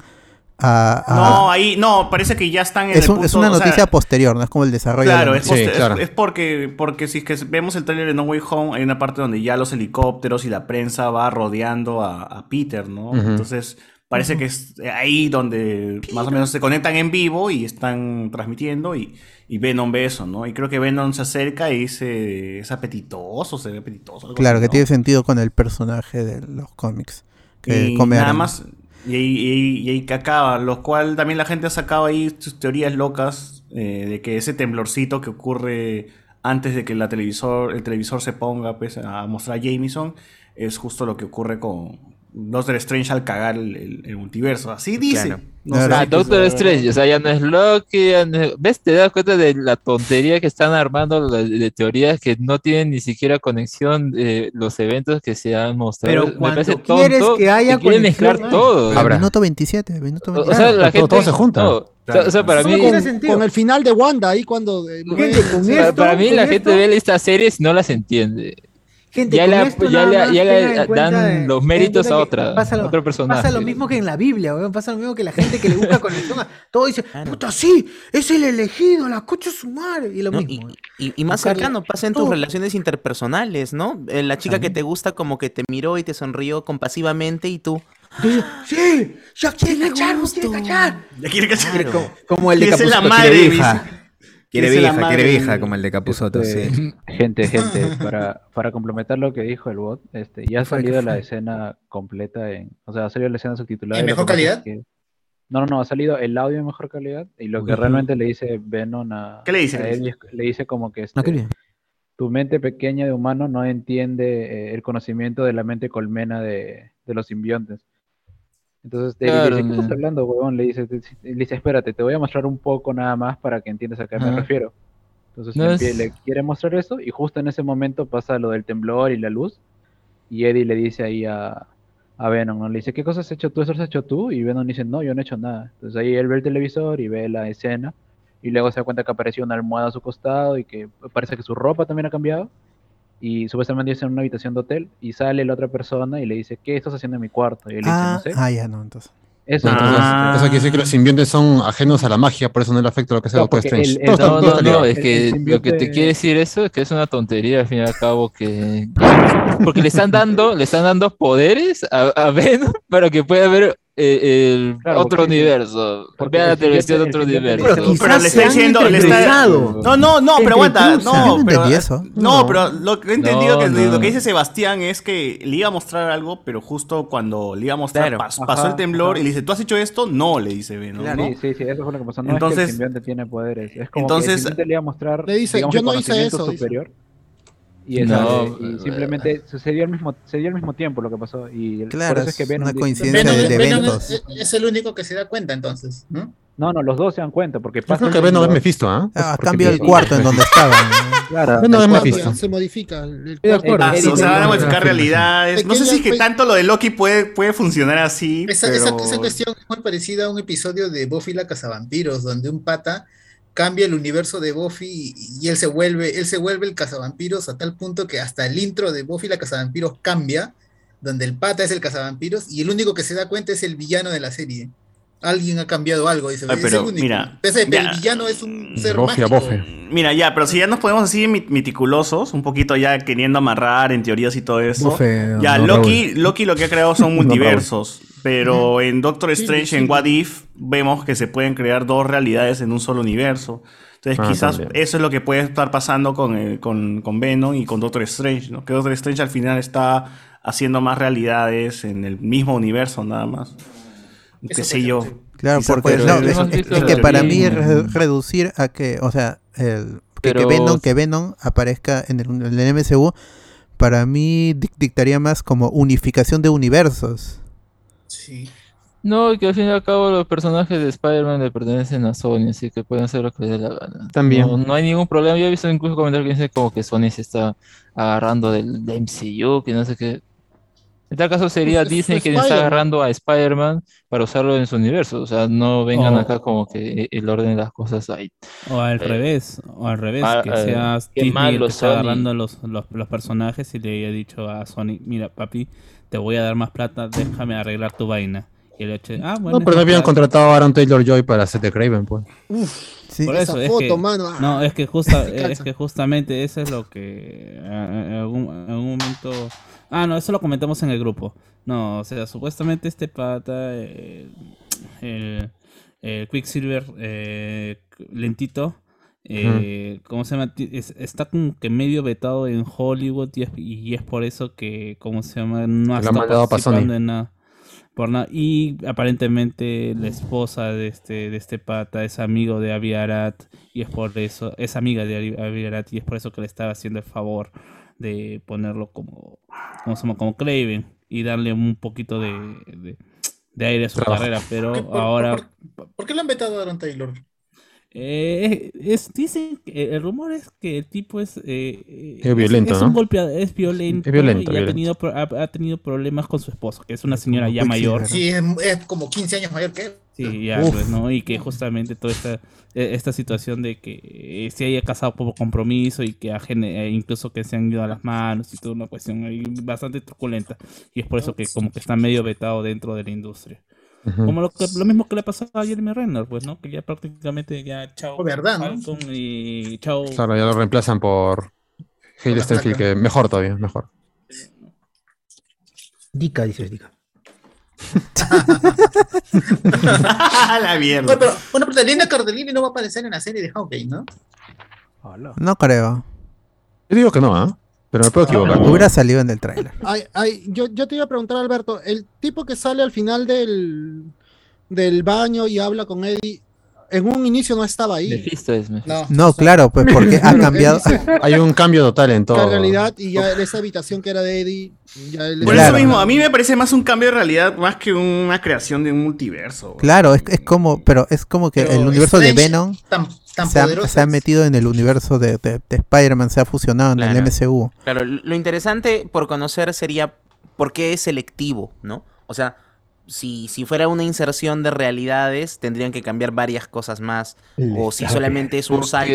No, ahí, no, parece que ya están en es, el un- es punto, una o sea, noticia posterior, no es como el desarrollo. de la Claro, es, poste- Sí, claro. es- es porque, porque si es que vemos el trailer de No Way Home, hay una parte donde ya los helicópteros y la prensa va rodeando a, a Peter, ¿no? Entonces, parece que es ahí donde más o menos se conectan en vivo y están transmitiendo y, y Venom ve eso, ¿no? Y creo que Venom se acerca y dice, es apetitoso, se ve apetitoso. algo Claro, así, que ¿no? tiene sentido con el personaje de los cómics. Que y come nada más y ahí, y ahí- y ahí que acaba lo cual también la gente ha sacado ahí sus teorías locas eh, de que ese temblorcito que ocurre antes de que la televisor el televisor se ponga pues a mostrar a Jameson es justo lo que ocurre con Doctor Strange al cagar el, el- el multiverso así dice Claro. No Claro. sé Ah, Doctor Strange, o sea, ya no es Loki, ya no es- ¿ves? Te das cuenta de la tontería que están armando de, de teorías que no tienen ni siquiera conexión eh, los eventos que se han mostrado. Pero Me cuando parece quieres tonto que haya quieren mezclar todo. Habrá. minuto 27, minuto O- 27. O sea, la Todo- gente todo se junta. no, o sea- o sea, para mí, Con, el final de Wanda, ahí cuando. eh, Gente, con esto- para mí con la gente ve estas series y no las entiende. Gente, ya con le, esto ya más ya le dan de- los méritos a otra, pasa lo, otro personaje. Pasa lo mismo que en la Biblia, weón. Pasa lo mismo que la gente que le busca conexión a *laughs* todo dice, puta, sí, es el elegido, la cocha es su madre. Y lo ¿no? Y, mismo. y- y más Buscarle cercano, pasa en tus todo. relaciones interpersonales, ¿no? Eh, La chica que te gusta como que te miró y te sonrió compasivamente y tú... *gasps* Sí, ya quiere cachar, no quiere cachar. ya quiere cachar Como, como el de es la madre de vieja. Quiere vieja, quiere vieja, como el de Capuzoto, Este, sí. *laughs* Gente, gente, para, para complementar lo que dijo el bot, este, ya ha salido la escena completa en, o sea, ha salido la escena subtitulada. ¿En mejor es calidad? que- no, no, no, ha salido el audio en mejor calidad y lo que realmente le dice Venom a, ¿Qué le dice, a le dice como que No, este, qué bien. tu mente pequeña de humano no entiende eh, el conocimiento de la mente colmena de, de los simbiontes. Entonces Claro, le dice, ¿qué estás hablando, huevón? Le dice, te- le dice, espérate, te voy a mostrar un poco nada más para que entiendas a qué me refiero. Entonces No le, es- empie- le quiere mostrar eso y justo en ese momento pasa lo del temblor y la luz y Eddie le dice ahí a, a Venom, ¿no? Le dice, ¿qué cosas has hecho tú? ¿Eso has hecho tú? Y Venom dice, no, yo no he hecho nada. Entonces ahí él ve el televisor y ve la escena y luego se da cuenta que apareció una almohada a su costado y que parece que su ropa también ha cambiado y supuestamente está en una habitación de hotel y sale la otra persona y le dice, ¿qué estás haciendo en mi cuarto? Y él dice, Ah, no sé. ah, ya no, entonces. Eso, Ah. entonces, Entonces, eso quiere decir que los simbiontes son ajenos a la magia, por eso no le afecta lo que sea No, Doctor Strange. el- el- No, no, no, es que El lo que te quiere decir eso es que es una tontería al fin y al cabo que *laughs* porque le están dando le están dando poderes a, a Venom para que pueda ver eh, el Claro, otro porque- universo porque vea la el televisión de otro universo Pero quizás pero le está diciendo le está interiorizado. no no no pero aguanta no pero, eso. no No. pero lo que he entendido No, que no. lo que dice Sebastián es que le iba a mostrar algo pero justo cuando le iba a mostrar Claro. pas- pasó Ajá, el temblor ajá. y le dice tú has hecho esto no le dice Venom Claro. ¿no? Sí, sí, sí, eso fue lo que pasó. No es que Entonces- el simbionte tiene poderes. Es como entonces- que el simbionte le iba a mostrar Le dice, digamos, "Yo no hice conocimiento eso", dice. Y, esa- No, y eh, simplemente sucedió al mismo, sucedió al mismo tiempo lo que pasó. Y el- Claro, por eso es que es Venom una dice- coincidencia Venom, de Venom eventos. es, es el único que se da cuenta entonces, ¿no? No, no, los dos se dan cuenta porque Yo pasa creo el que Venom es. Mephisto, ¿ah? Ah, Porque cambio el cuarto en donde estaban. *laughs* Claro, Venom es cuarto. Mephisto. Se modifica el, acuerdo. Ah, o sea, van a modificar realidades. No sé si es que tanto lo de Loki puede, puede funcionar así. Esa, pero... esa, esa cuestión es muy parecida a un episodio de Buffy la cazavampiros, donde un pata cambia el universo de Buffy y, y él se vuelve, él se vuelve el cazavampiros a tal punto que hasta el intro de Buffy la cazavampiros cambia, donde el pata es el cazavampiros y el único que se da cuenta es el villano de la serie. Alguien ha cambiado algo, dice. Ay, es pero el único. mira, pero ya. el villano es un ser Buffy a mágico. Buffy. Mira, ya, pero si ya nos podemos así meticulosos, un poquito ya queriendo amarrar en teorías y todo eso. Buffet, ya, no, Loki, Loki lo que ha creado son *laughs* No, pero en Doctor Sí, Strange, sí. en What If, vemos que se pueden crear dos realidades en un solo universo. Entonces, Ah, quizás también. eso es lo que puede estar pasando con, el- con, con Venom y con Doctor Strange, ¿no? Que Doctor Strange al final está haciendo más realidades en el mismo universo, nada más. Qué sé yo. Claro, porque no, es, que para mí es reducir a que, o sea, el, que, que Venom, que Venom aparezca en el, en el MCU, para mí dic- dictaría más como unificación de universos. Sí. No, y que al fin y al cabo los personajes de Spider-Man le pertenecen a Sony, así que pueden hacer lo que les dé la gana. También. No, no hay ningún problema. Yo he visto incluso comentarios que dicen como que Sony se está agarrando del, del MCU, que no sé qué. En tal caso sería Pues es Disney quien está agarrando a Spider-Man para usarlo en su universo. O sea, no vengan Oh. acá como que el orden de las cosas ahí. O al Eh, revés, o al revés, ah, que eh, sea qué Disney que está Sony. agarrando los, los, los personajes y le haya dicho a Sony, mira papi, te voy a dar más plata, déjame arreglar tu vaina. Y el hecho, ah, bueno. No, pero no es habían contratado a Aaron Taylor Joy para hacer de Craven, pues. Sí. Por Esa eso, es foto, que, mano, ah, no, es que, justa, *laughs* es que justamente eso es lo que en algún, en algún momento... Ah, no, eso lo comentamos en el grupo. No, o sea, supuestamente este pata, eh, el, el Quicksilver eh, lentito, eh, ¿cómo se llama? Es- está como que medio vetado en Hollywood y es, y es por eso que, ¿cómo se llama? No pa' Sony. participando en nada. Por nada. Y aparentemente la esposa de este, de este pata es amigo de Avi Arad y es por eso, es amiga de Avi Arad y es por eso que le estaba haciendo el favor de ponerlo como, ¿cómo se llama? Como Craven y darle un poquito de, de, de aire a su Trabajo. carrera, pero ¿Por- ahora por- ¿Por qué lo han vetado a Aaron Taylor? Eh, es, dicen que el rumor es que el tipo es, eh, Es violento, es, un ¿no? golpeado, es violento, Es violento, y ha tenido, pro- ha, ha tenido problemas con su esposa, que es una señora ya mayor. Sí, es, es como 15 años mayor que él. Sí, ya, Uf. pues, ¿no? Y que justamente toda esta, eh, esta situación de que eh, se haya casado por compromiso y que ha gene- eh, incluso que se han ido a las manos y toda una cuestión ahí bastante truculenta. Y es por eso que como que está medio vetado dentro de la industria. Como lo, que- lo mismo que le pasó a Jeremy Renner, pues, ¿no? Que ya prácticamente ya chao. Oh, ¿verdad, no? Y chao. Claro, ya lo reemplazan por Hale Stenfield, que mejor todavía, mejor. Dica, dices Dica. *laughs* la mierda. Bueno, pero, bueno, pero Linda Cardellini no va a aparecer en la serie de Hawkeye, ¿no? No creo. Yo digo que no, ¿ah? Pero me puedo equivocar. Hubiera salido en el tráiler. Ay, ay, yo, yo te iba a preguntar, Alberto, el tipo que sale al final del, del baño y habla con Eddie, en un inicio no estaba ahí. Mephisto es Mephisto. No. No, claro, pues porque *laughs* ha cambiado. Hay un cambio total en todo. en realidad, y ya esa habitación que era de Eddie, ya él Por Claro. eso mismo, a mí me parece más un cambio de realidad más que una creación de un multiverso. Claro, es, es como, pero es como que Pero el universo de Venom Tan, se ha, poderoso se ha es. metido en el universo de, de- de Spider-Man, se ha fusionado en el. MCU. Claro, lo interesante por conocer sería por qué es selectivo, ¿no? O sea, si, si fuera una inserción de realidades, tendrían que cambiar varias cosas más. O si solamente es un salto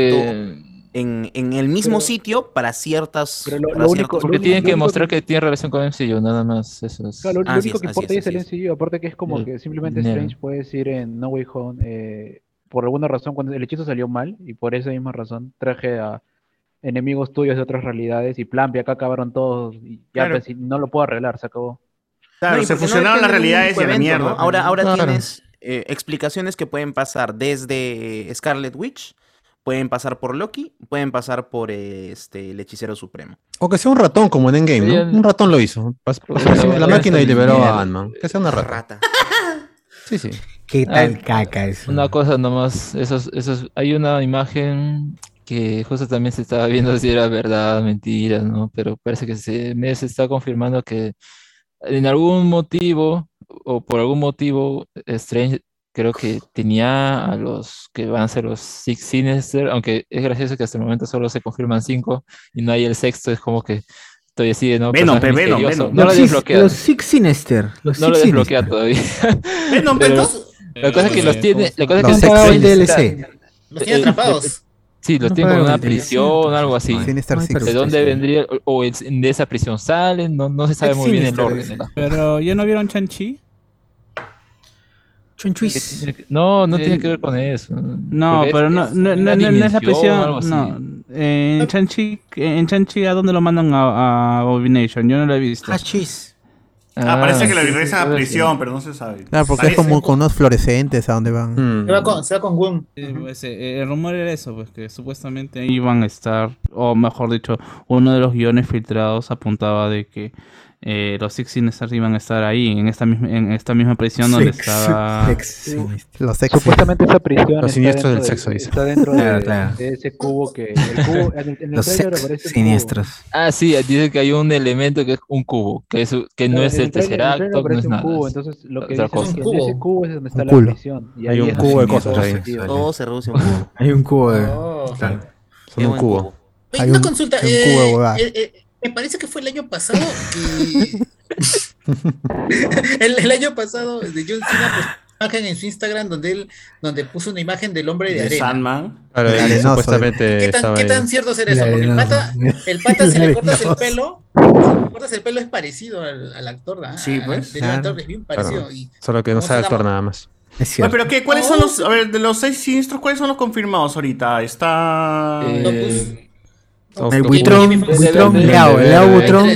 en, en el mismo Pero- sitio para ciertas. pero lo- para lo ciertos único- porque lo tienen único- que mostrar que- que tiene relación con MCU, nada más. Eso es. Claro, lo único es, que importa es, es el. MCU, aparte que es como El que simplemente. Strange puede decir en No Way Home, eh, por alguna razón, cuando el hechizo salió mal, y por esa misma razón traje a enemigos tuyos de otras realidades, y plan, y acá acabaron todos, y ya Claro. pues, no lo puedo arreglar, se acabó. Claro, No, se no fusionaron las realidades y la mierda. Ahora, ahora Claro. tienes eh, explicaciones que pueden pasar desde Scarlet Witch, pueden pasar por Loki, pueden pasar por eh, este el hechicero supremo. O que sea un ratón como en Endgame, ¿no? Un ratón lo hizo. Pas- pasó de la máquina y liberó a Ant-Man. Que sea una rata. Rata. Sí, sí. *laughs* ¿Qué tal tal caca eso? Una cosa nomás, esos, esos, hay una imagen que justo también se estaba viendo si era verdad, mentira, ¿no? Pero parece que se, me se está confirmando que en algún motivo, o por algún motivo, Strange creo que tenía a los que van a ser los Six Sinister, aunque es gracioso que hasta el momento solo se confirman cinco y no hay el sexto, es como que estoy así de no Venom, Venom. Venom. No lo los, he Six, desbloqueado, los Six Sinister. Los no lo Six desbloqueado Sinister. todavía. Venom, Pero- entonces, La cosa es que los Eh, tiene, la cosa es que el DLC. los tiene atrapados. Sí, los No tienen como pagan una prisión o algo así. no. ¿De dónde vendría? O, de esa prisión salen, no, no se sabe muy bien el orden. Pero ¿ya no vieron Chanchi? Chunchuis. No, no Eh, tiene que ver con eso. No, Porque pero es- no, es no, no, no, no es la prisión. No, en Chanchi, en Chanchi, ¿a dónde lo mandan a, a Abomination? Yo no lo he visto. Hachis. Ah, parece que lo regresan sí, a sí. prisión, pero no se sabe. Claro, porque es como con unos fluorescentes a donde van. Mm. Se va con, se va con Gun. Pues, eh, el rumor era eso, pues que supuestamente iban a estar, o mejor dicho, uno de los guiones filtrados apuntaba de que eh, los Six Sinister iban a estar ahí, en esta misma, en esta misma prisión donde Six- estaba... Six. Los ex. Supuestamente esa prisión Los está siniestros del de- sexo, dice. está dentro de, Claro, claro. de ese cubo que el cubo en el, Los trailer aparece Siniestros. Ah, sí, dice que hay un elemento que es un cubo, que, es, que no Claro, es el tercer acto, no es un nada. cubo, es entonces lo que es que en ese cubo. es donde está la prisión. Y Hay un cubo de cosas ahí. Todo se reduce a un cubo. Hay un cubo de. Oh. Claro. Son un cubo. Hay una un- consulta. un eh, cubo de me parece que fue el año pasado que *laughs* el, el año pasado de John Cena pues, una imagen en su Instagram donde él donde puso una imagen del hombre de, De arena. Sandman. Claro, supuestamente ¿Qué tan, qué tan cierto será eso? Porque el pata, el pata si le cortas el pelo, si le cortas el pelo es parecido al, al actor, ¿ah? Sí, pues. anterior Claro. actor es bien parecido. Claro. Y Solo que no ¿Cómo sabe llama? nada más. Cierto. pero ¿qué? ¿Cuáles son los, a ver, de los seis siniestros, cuáles son los confirmados ahorita? Está... Eh, El buitrón, buitrón, verde, Leao, Leao hay Butrón,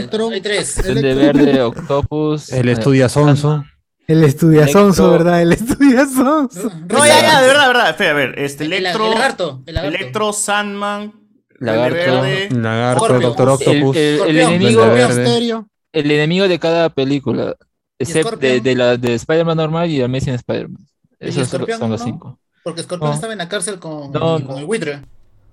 tres, tres. Duende Verde, Octopus. El estudia Sonso. el estudiazonso, Electro. ¿verdad? El estudiazonso. No, *laughs* ya, ya, de verdad, de verdad. Espera, a ver, este, El- el Electro, el lagarto. Electro, Sandman, Lagarto. Lagarto. Doctor El, Octopus. el- el enemigo, el enemigo de cada película, excepto de, de la de Spider-Man normal y Amazing Spider-Man. ¿Y Esos son, los no? cinco. Porque Scorpion No. estaba en la cárcel con, No, con no. el buitre.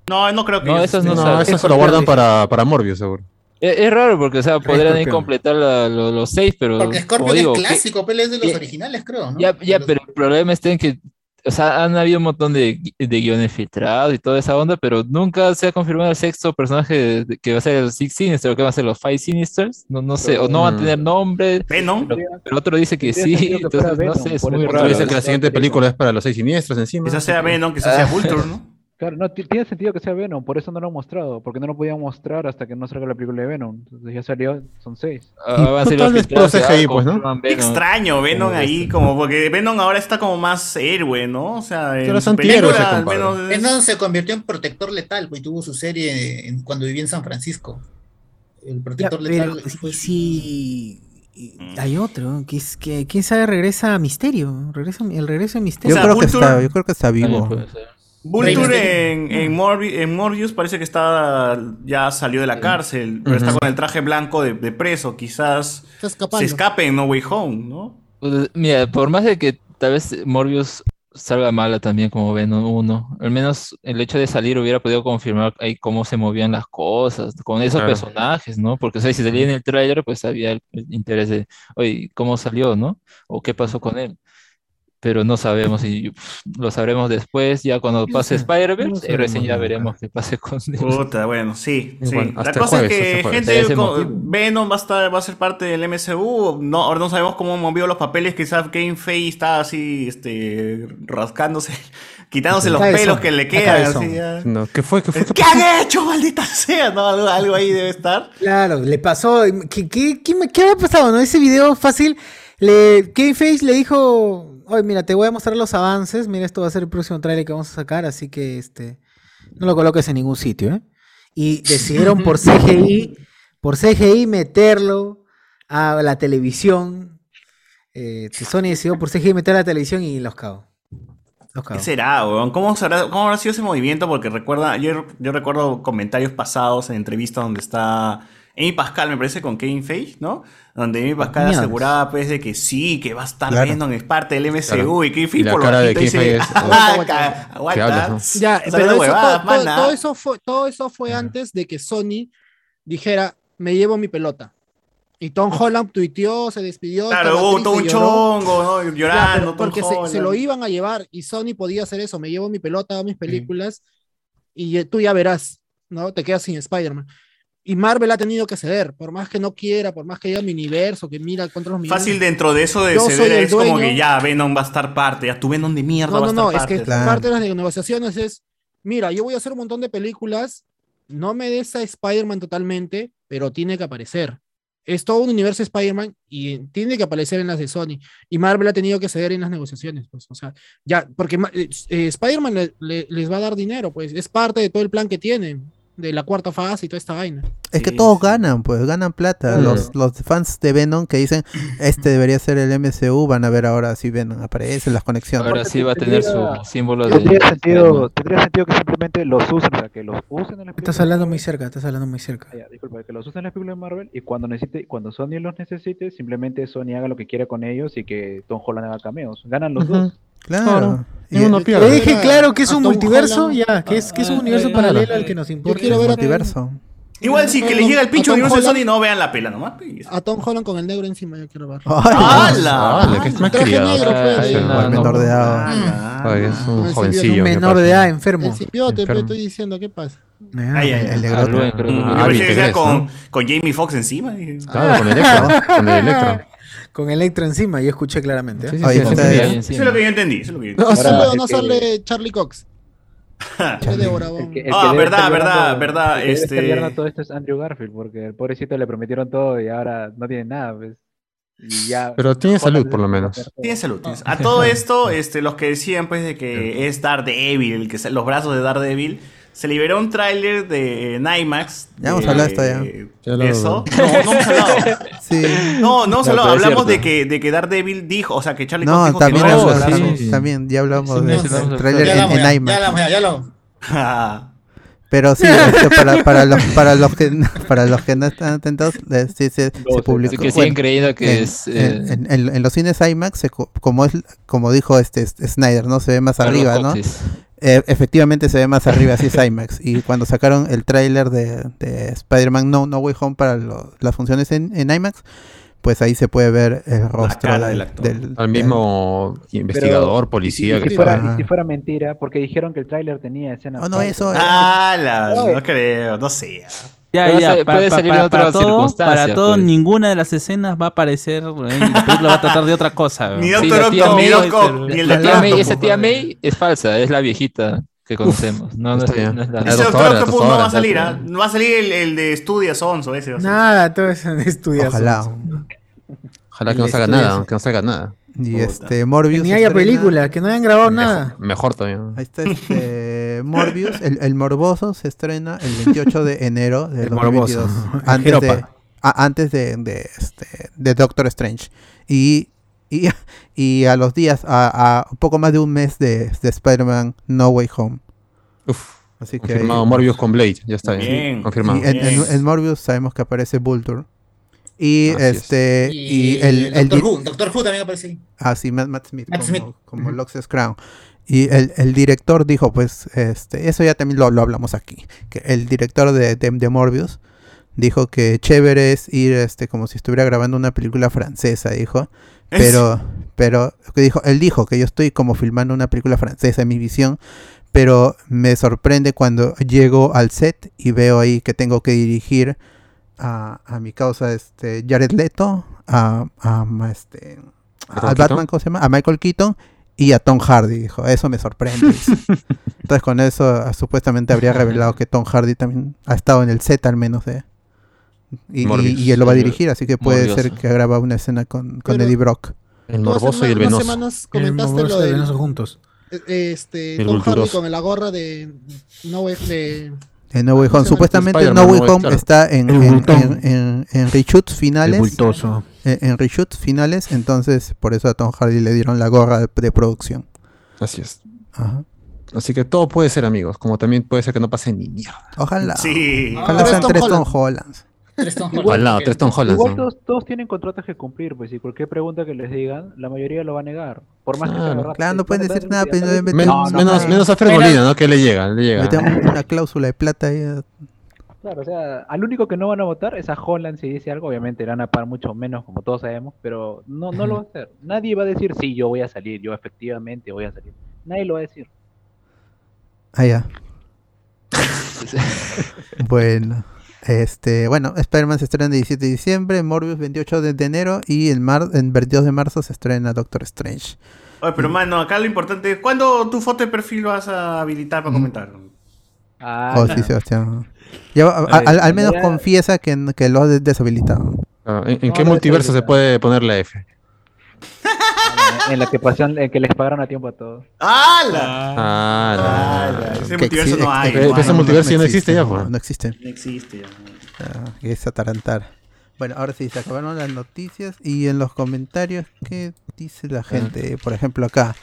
No, no creo que No, esos no No, sabe. eso se lo guardan para, para Morbius, seguro. Es, es raro porque, o sea, podrían completar la- lo- los seis, pero Porque como Scorpion digo, es que- clásico, pero es de los que- originales, creo, ¿no? ya, ya, pero el problema está en que, o sea, han habido un montón de, de guiones filtrados y toda esa onda, pero nunca se ha confirmado el sexto personaje de- de- que va a ser el Six Sinister, o que va a ser los Five Sinisters, no, no sé, o no van a tener nombre, Venom. pero, pero otro dice que sí, que entonces no Venom, sé, es muy raro. dice que la siguiente película es para los seis siniestros encima. Quizás sea Venom, quizás sea Vulture, ¿no? Claro, no, ti- tiene sentido que sea Venom, por eso no lo han mostrado, porque no lo podían mostrar hasta que no salga la película de Venom. Entonces ya salió, son seis. Ah, a ser pues, ¿no? Venom. extraño Venom ahí, como porque Venom ahora está como más héroe, ¿no? O sea, en su película, menos Venom se convirtió en protector letal, pues y tuvo su serie en- cuando vivía en San Francisco. El protector letal. y pues, si hay otro, que es que quién sabe regresa a Misterio, regresa el regreso de Yo Misterio. sea, creo que está, yo creo que está También vivo. puede ser. Vulture en, en, Morbi- en Morbius parece que está ya salió de la cárcel, pero está con el traje blanco de, de preso. Quizás se escape en No Way Home, ¿no? Pues, Mira, por más de que tal vez Morbius salga mala también como Venom 1, al menos el hecho de salir hubiera podido confirmar ahí cómo se movían las cosas con esos Claro. personajes, ¿no? Porque o sea, si salía en el tráiler, pues había el, el interés de, oye, ¿cómo salió, no? O qué pasó con él. Pero no sabemos y pff, lo sabremos después, ya cuando pase Spider-Verse, no y sabemos recién ya veremos qué pase con. Puta, bueno, sí, Y sí. bueno, La cosa jueves, es que gente. Venom va a estar, va a ser parte del MCU. No, ahora no sabemos cómo movió los papeles. Quizás Game Face está así, este, rascándose, *laughs* quitándose los pelos que le quedan. No, ¿Qué fue? ¿Qué fue? ¿Qué ¿Qué han hecho, maldita sea? No, algo, algo ahí debe estar. Claro, le pasó. ¿Qué, qué, qué, me- qué había pasado? ¿No? Ese video fácil. Le, Face le dijo. Oye, mira, te voy a mostrar los avances. Mira, esto va a ser el próximo trailer que vamos a sacar. Así que este. No lo coloques en ningún sitio, ¿eh? Y decidieron por *laughs* CGI. Por CGI meterlo a la televisión. Eh, Sony decidió por CGI meter a la televisión y los cagó. Los ¿Qué será, weón? ¿Cómo, será, ¿Cómo habrá sido ese movimiento? Porque recuerda, yo, yo recuerdo comentarios pasados en entrevistas donde está Amy Pascal, me parece, con Kevin Feige, ¿no? Donde Amy Pascal Mierda. aseguraba, pues, de que sí, que va a estar Claro. Venom, es parte del MCU, Claro. y Kevin Y Feige la por cara de bajito dice, Kevin Feige es- "Ah, Aguanta, ca- aguanta". hablas, ¿no? Ya, O sea, pero eso, huevadas, todo, todo- eso fue, todo eso fue antes de que Sony dijera, me llevo mi pelota. Y Tom Holland tuiteó, se despidió. Claro, hubo todo un chongo, ¿no? Ya, Llorando, pero Tom porque se, se lo iban a llevar y Sony podía hacer eso, me llevo mi pelota, mis películas y eh, tú ya verás, ¿no? Te quedas sin Spider-Man. Y Marvel ha tenido que ceder, por más que no quiera, por más que haya mi universo, que mira contra los millones. Fácil dentro de eso de ceder es como dueño. que ya Venom va a estar parte, ya tu Venom de mierda No, va a no, estar no, es parte. que Claro. parte de las negociaciones es, mira, yo voy a hacer un montón de películas, no me des a Spider-Man totalmente, pero tiene que aparecer. Es todo un universo de Spider-Man y tiene que aparecer en las de Sony. Y Marvel ha tenido que ceder en las negociaciones, pues, o sea, ya, porque eh, eh, Spider-Man le- le- les va a dar dinero, pues, es parte de todo el plan que tienen, de la cuarta fase y toda esta vaina. Es que Sí, todos ganan, pues ganan plata. Claro. Los, los fans de Venom que dicen, este debería ser el MCU, van a ver ahora si Venom aparece, las conexiones. Ahora sí va a tener su símbolo de... Tendría sentido, tendría sentido que simplemente los usen, o sea, que los usen en las Estás hablando de muy Marvel. cerca, estás hablando muy cerca. Ah, ya, disculpa, que los usen en las películas de Marvel y cuando necesite, cuando Sony los necesite, simplemente Sony haga lo que quiera con ellos y que Tom Holland haga cameos. Ganan los Ujú. dos. Claro. Y- Ninguno pierde. Le dije claro que es un multiverso, ya, que es, que es un Ah, universo ah, paralelo claro. al que nos importa. Yo quiero ver a multiverso. Igual si que le llega el pincho universo de Sony no vean la pela nomás. pues. A Tom Holland con el negro encima, yo quiero ver. Ay, ¡Hala! ¡Hala! Que es más Traje criado. negro, pues, sí, Igual menor de edad. Es un sí, jovencillo. Menor de edad enfermo. El simbiote, pero Enfermo. estoy diciendo, ¿qué pasa? Ay, ay, el que- Mm, yo pensé que Avi sea Tegres, con, Jamie Foxx encima. Claro, con el Electro. con el Electro. Con Electro encima, yo escuché claramente. ¿eh? Sí, sí, Oye, sí, está sí, bien. sí. Eso es lo que yo entendí. Eso es lo que yo No entendí. no el que- sale Charlie Cox. *laughs* Ah, verdad, verdad, verdad, este- todo esto es Andrew Garfield, porque el pobrecito le prometieron todo y ahora no tiene nada, pues. Y ya. Pero tiene salud, por lo menos. Tiene salud. tienes- A todo *laughs* esto, este, los que decían pues de que es Daredevil, el que los brazos de Daredevil, se liberó un tráiler de en IMAX. Ya hemos de- hablado de esto ya. de Ya lo- eso. No, no hemos hablado. *laughs* Sí. No, no hemos hablado. es Hablamos de que, de que Daredevil dijo, o sea, que Charlie Cox No, dijo también, que no hablamos- sí. también ya hablamos Sí, del trailer Ya en, en ya, IMAX. ya hablamos, ya, ya. Ah, *laughs* Pero sí, este, para, para, los, para, los que, para los que no están atentos, eh, sí, se, se publicó. Así que siguen bueno, creyendo que en, es. eh, en- en- en los cines IMAX, se co- como es como dijo este Snyder, ¿no? Se ve más Carlos arriba, ¿no? Eh, efectivamente se ve más arriba, así es IMAX. Y cuando sacaron el tráiler de, de Spider-Man no, no Way Home para lo- las funciones en, en IMAX, pues ahí se puede ver el rostro cara del, del actor. del- Al mismo investigador, policía Y que si, fuera, y si fuera mentira, porque dijeron que el tráiler tenía escenas. Oh, no, eso- Ah, la- no creo, no sé. Ya, Puede ya, ser- pa- puede pa- salir pa- en otra para todo, circunstancia, para todo pues. ninguna de las escenas va a aparecer, eh, y la película va a tratar de otra cosa. Ni. Sí, Doctor Octopus, ni ni el La de tía May, esa tía compadre. May es falsa, es la viejita que conocemos. No, no, es, no es la. Ese Doctor doctora, Octopus no doctora, va a salir, doctora. ¿ah? No va a salir el, el de Studia Sonso ese. va a salir. Nada, todo eso de estudiar. Ojalá. Ojalá que no salga nada, que no salga nada. Y Puta. este Morbius. Ni haya película, que no hayan grabado nada. Mejor todavía. Ahí está este *laughs* Morbius, el, el Morboso se estrena el 28 de enero de El Morboso, 2022. el Antes de, a- antes de, de, este, de Doctor Strange. Y, y, *laughs* y a los días, a, a un poco más de un mes de, de Spider-Man No Way Home. Uf, Así que confirmado ahí- Morbius con Blade, ya está bien. Bien. Confirmado. en, en- en Morbius sabemos que aparece Vulture. Y Así es. este Y, y el, el Doctor di- Who, Doctor Who también aparece ahí. Ah, sí, Matt, Matt Smith, Matt como, Smith. como Lux's Crown. Y el, el director dijo, pues, este, eso ya también lo, lo hablamos aquí, que el director de, de, de Morbius dijo que chévere es ir, este, como si estuviera grabando una película francesa, dijo. ¿Es? Pero, pero, que dijo, él dijo que yo estoy como filmando una película francesa en mi visión, pero me sorprende cuando llego al set y veo ahí que tengo que dirigir a, a mi causa, este, Jared Leto, a, a, este, ¿Michael al Keaton? Batman, ¿cómo se llama? A Michael Keaton y a Tom Hardy, dijo, eso me sorprende. *laughs* Entonces con eso ah, supuestamente habría revelado que Tom Hardy también ha estado en el set al menos de... Y, y- Morbius. y él lo va a dirigir, así que puede Morbius. ser que graba una escena con, con Pero- Eddie Brock. El morboso y el venoso. semanas comentaste Morboso lo y el de Venoso juntos. este, El Tom Hardy con la gorra de No Way de En No Way Home. Supuestamente No Way Home claro. está en, en, en, en- en reshoots finales. El bultoso. En, en reshoots finales, entonces por eso a Tom Hardy le dieron la gorra de, de producción. Así es. Ajá. Así que todo puede ser, amigos. Como también puede ser que no pase ni mierda. Ojalá. Sí. Ojalá sean tres Tom Holland. Hollands. Tres Tom Holland. Al lado, tres Tom Holland. Igual ¿no? todos, todos tienen contratos que cumplir, pues, y cualquier pregunta que les digan, la mayoría lo va a negar. Por más que Claro. sea verdad. Claro, no pueden decir nada, pero vez- no- No, no, menos, no. menos a Molina, ¿no? Que le llega, le llega. Metemos una cláusula de plata ahí. Claro, o sea, al único que no van a votar es a Holland si dice algo. Obviamente le van a pagar mucho menos, como todos sabemos, pero no, no lo va a hacer. Nadie va a decir, sí, yo voy a salir, yo efectivamente voy a salir. Nadie lo va a decir. Ah, ya. *laughs* bueno. Este, bueno, Spider-Man se estrena el 17 de diciembre, Morbius 28 de, enero y el mar, el 22 de marzo se estrena Doctor Strange. Oye, pero mano, acá lo importante es ¿cuándo tu foto de perfil vas a habilitar para comentar? Ah, Oh, sí, Sebastián. Ya, a- Ay, al, al menos ya- confiesa que, que lo ha des- deshabilitado. Ah, ¿En, en No, qué no, multiverso se puede poner la F? en la que pasaron, en que les pagaron a tiempo a todos. ¡Hala! Ah, ¡Hala! la- Ese multiverso exi- no hay. Ese mano. multiverso ya no existe ya, pues. No existe. No existe. ya. Ah, es atarantar. Bueno, ahora sí, se acabaron las noticias y en los comentarios, ¿qué dice la gente? Por ejemplo, acá,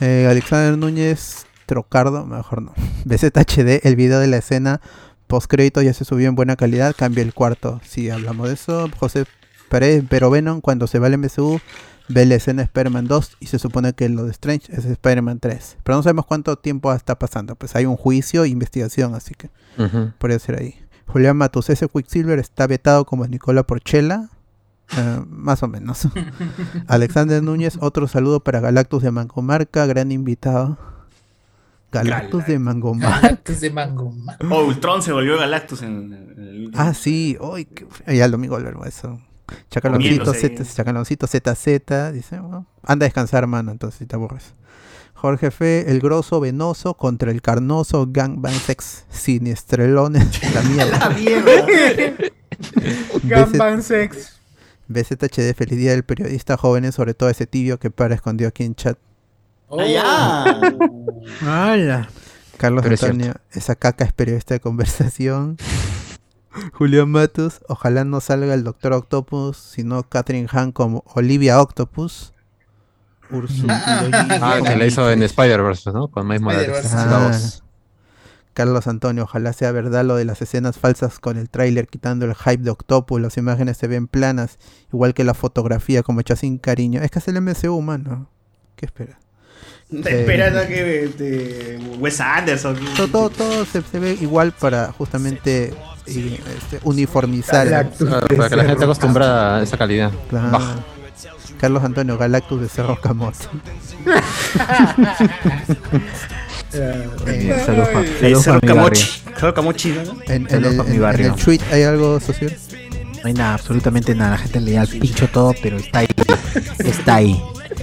eh, Alexander Núñez Trocardo, mejor no, *laughs* BZHD, el video de la escena post crédito ya se subió en buena calidad, cambia el cuarto. Sí, hablamos de eso. José Pérez, pero Venom, cuando se va al MCU, ve la escena de Spider-Man 2 y se supone que lo de Strange es Spider-Man 3. Pero no sabemos cuánto tiempo está pasando, pues hay un juicio e investigación, así que podría ser ahí. Julián Matus, ese Quicksilver está vetado como Nicola Porchela. Eh, más o menos. *laughs* Alexander Núñez, otro saludo para Galactus de Mangomarca, gran invitado. Galactus de Mangomarca. Galactus de Mango. man. Oh, Ultron se volvió Galactus en, en el. Ah, sí, hoy ya el domingo volvemos a eso. Chacaloncito. Z, Chacaloncito ZZ, dice, bueno, anda a descansar, mano, entonces si te aburres. Jorge Fe, el grosso venoso contra el carnoso gangbang sex siniestrelones. *laughs* La mierda. La mierda. *laughs* Gangbang sex. BZHD, feliz día del periodista jóvenes, sobre todo ese tibio que para escondió aquí en chat. Oh. Allá. ¡Hala! Carlos Pero es Antonio, esa caca es periodista de conversación. *laughs* Julián Matos, ojalá no salga el Doctor Octopus, sino Catherine Hahn como Olivia Octopus. Ursu. Ah, que la hizo en Spider-Verse, ¿no? Con Miles Morales. Ah. Carlos Antonio, ojalá sea verdad lo de las escenas falsas con el tráiler quitando el hype de Octopus, las imágenes se ven planas, igual que la fotografía como hecha sin cariño. Es que es el MCU, mano. ¿Qué espera? *laughs* Está esperando a que este, Wes Anderson. Todo, todo, todo se, se ve igual para justamente y, este, uniformizar. Galactus. Claro, para que la gente esté acostumbrada a esa calidad. Claro. Baja. Carlos Antonio Galactus de Cerro Camote. *laughs* Eh, Eh, Cerro. Camochi. Cerro Camochi, ¿no? En, el tweet hay algo social. No hay nada, absolutamente nada. La gente le da el pincho todo, pero está ahí. Está ahí.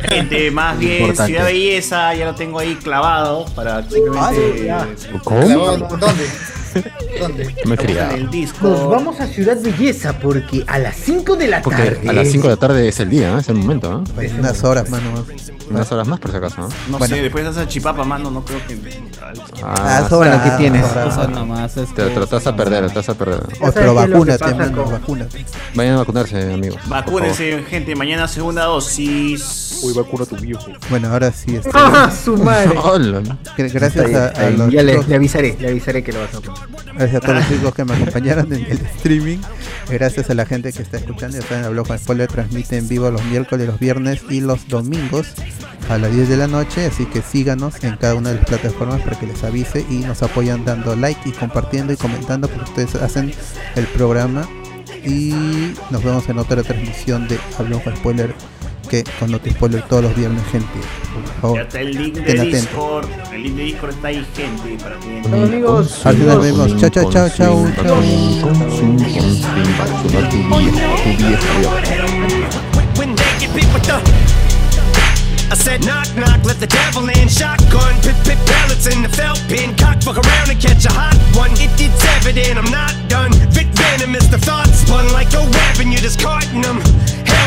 Gente, más bien Importante. Ciudad Belleza, ya lo tengo ahí clavado para simplemente. ¿Cómo? ¿Dónde? ¿Dónde? Me el disco. Nos vamos a Ciudad Belleza porque a las 5 de la Porque tarde. a las 5 de la tarde es el día, ¿no? es el momento. ¿no? Pues unas horas, mano. Unas horas más, por si acaso. ¿no? No Bueno. sé, después de esa chipapa, mano, no creo que. Ah, sobra lo que tienes. Cosa nomás, es Te, te lo vas a perder, te vas a perder. O pero vacúnate, mano, con- vacúnate. Vayan a vacunarse, amigos. Vacúnense, gente, mañana segunda dosis. Uy, vacuna a tu viejo. Bueno, ahora sí. este, *laughs* ¡Ah, su madre! *laughs* gracias a, Está los ya le, avisaré, le avisaré que lo vas a poner. gracias a todos los *laughs* chicos que me acompañaron en el streaming. Gracias a la gente que está escuchando. Ya saben, Habló con Spoiler transmite en vivo los miércoles, los viernes y los domingos a las 10 de la noche. Así que síganos en cada una de las plataformas para que les avise y nos apoyan dando like y compartiendo y comentando porque ustedes hacen el programa. Y nos vemos en otra transmisión de Hablamos con Spoiler que con Noti Spoiler todos los viernes, gente. Por Ya favor, está el link de. Discord. El link de Discord está ahí, gente, para que. Chao, amigos. Al final vemos. Chao, chao, chao, chao, I said knock knock, let the devil in. Shotgun, pit pit pellets in the felt pin Cock fuck around and catch a hot one. It, it's evident I'm not done. Vic venom is the thought spun like a And you're discarding them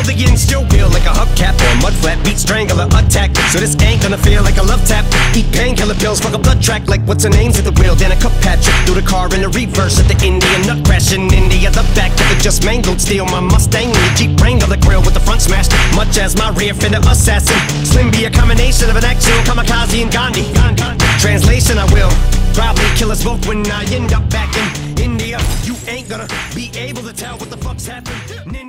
Against your will like a hubcap. Or mud flat beat strangler attack. So this ain't gonna feel like a love tap. Eat painkiller pills, fuck a blood track Like what's her name's at the wheel Then a cup Patrick through the car in the reverse. At the Indian nut in India The back of the just mangled. Steel My Mustang the Jeep Wrangler the grill with the front smashed. Much as my rear fender assassin. Slim be a combination of an actual kamikaze and Gandhi. Translation I will Probably kill us both when I end up back in India. You ain't gonna be able to tell what the fuck's happened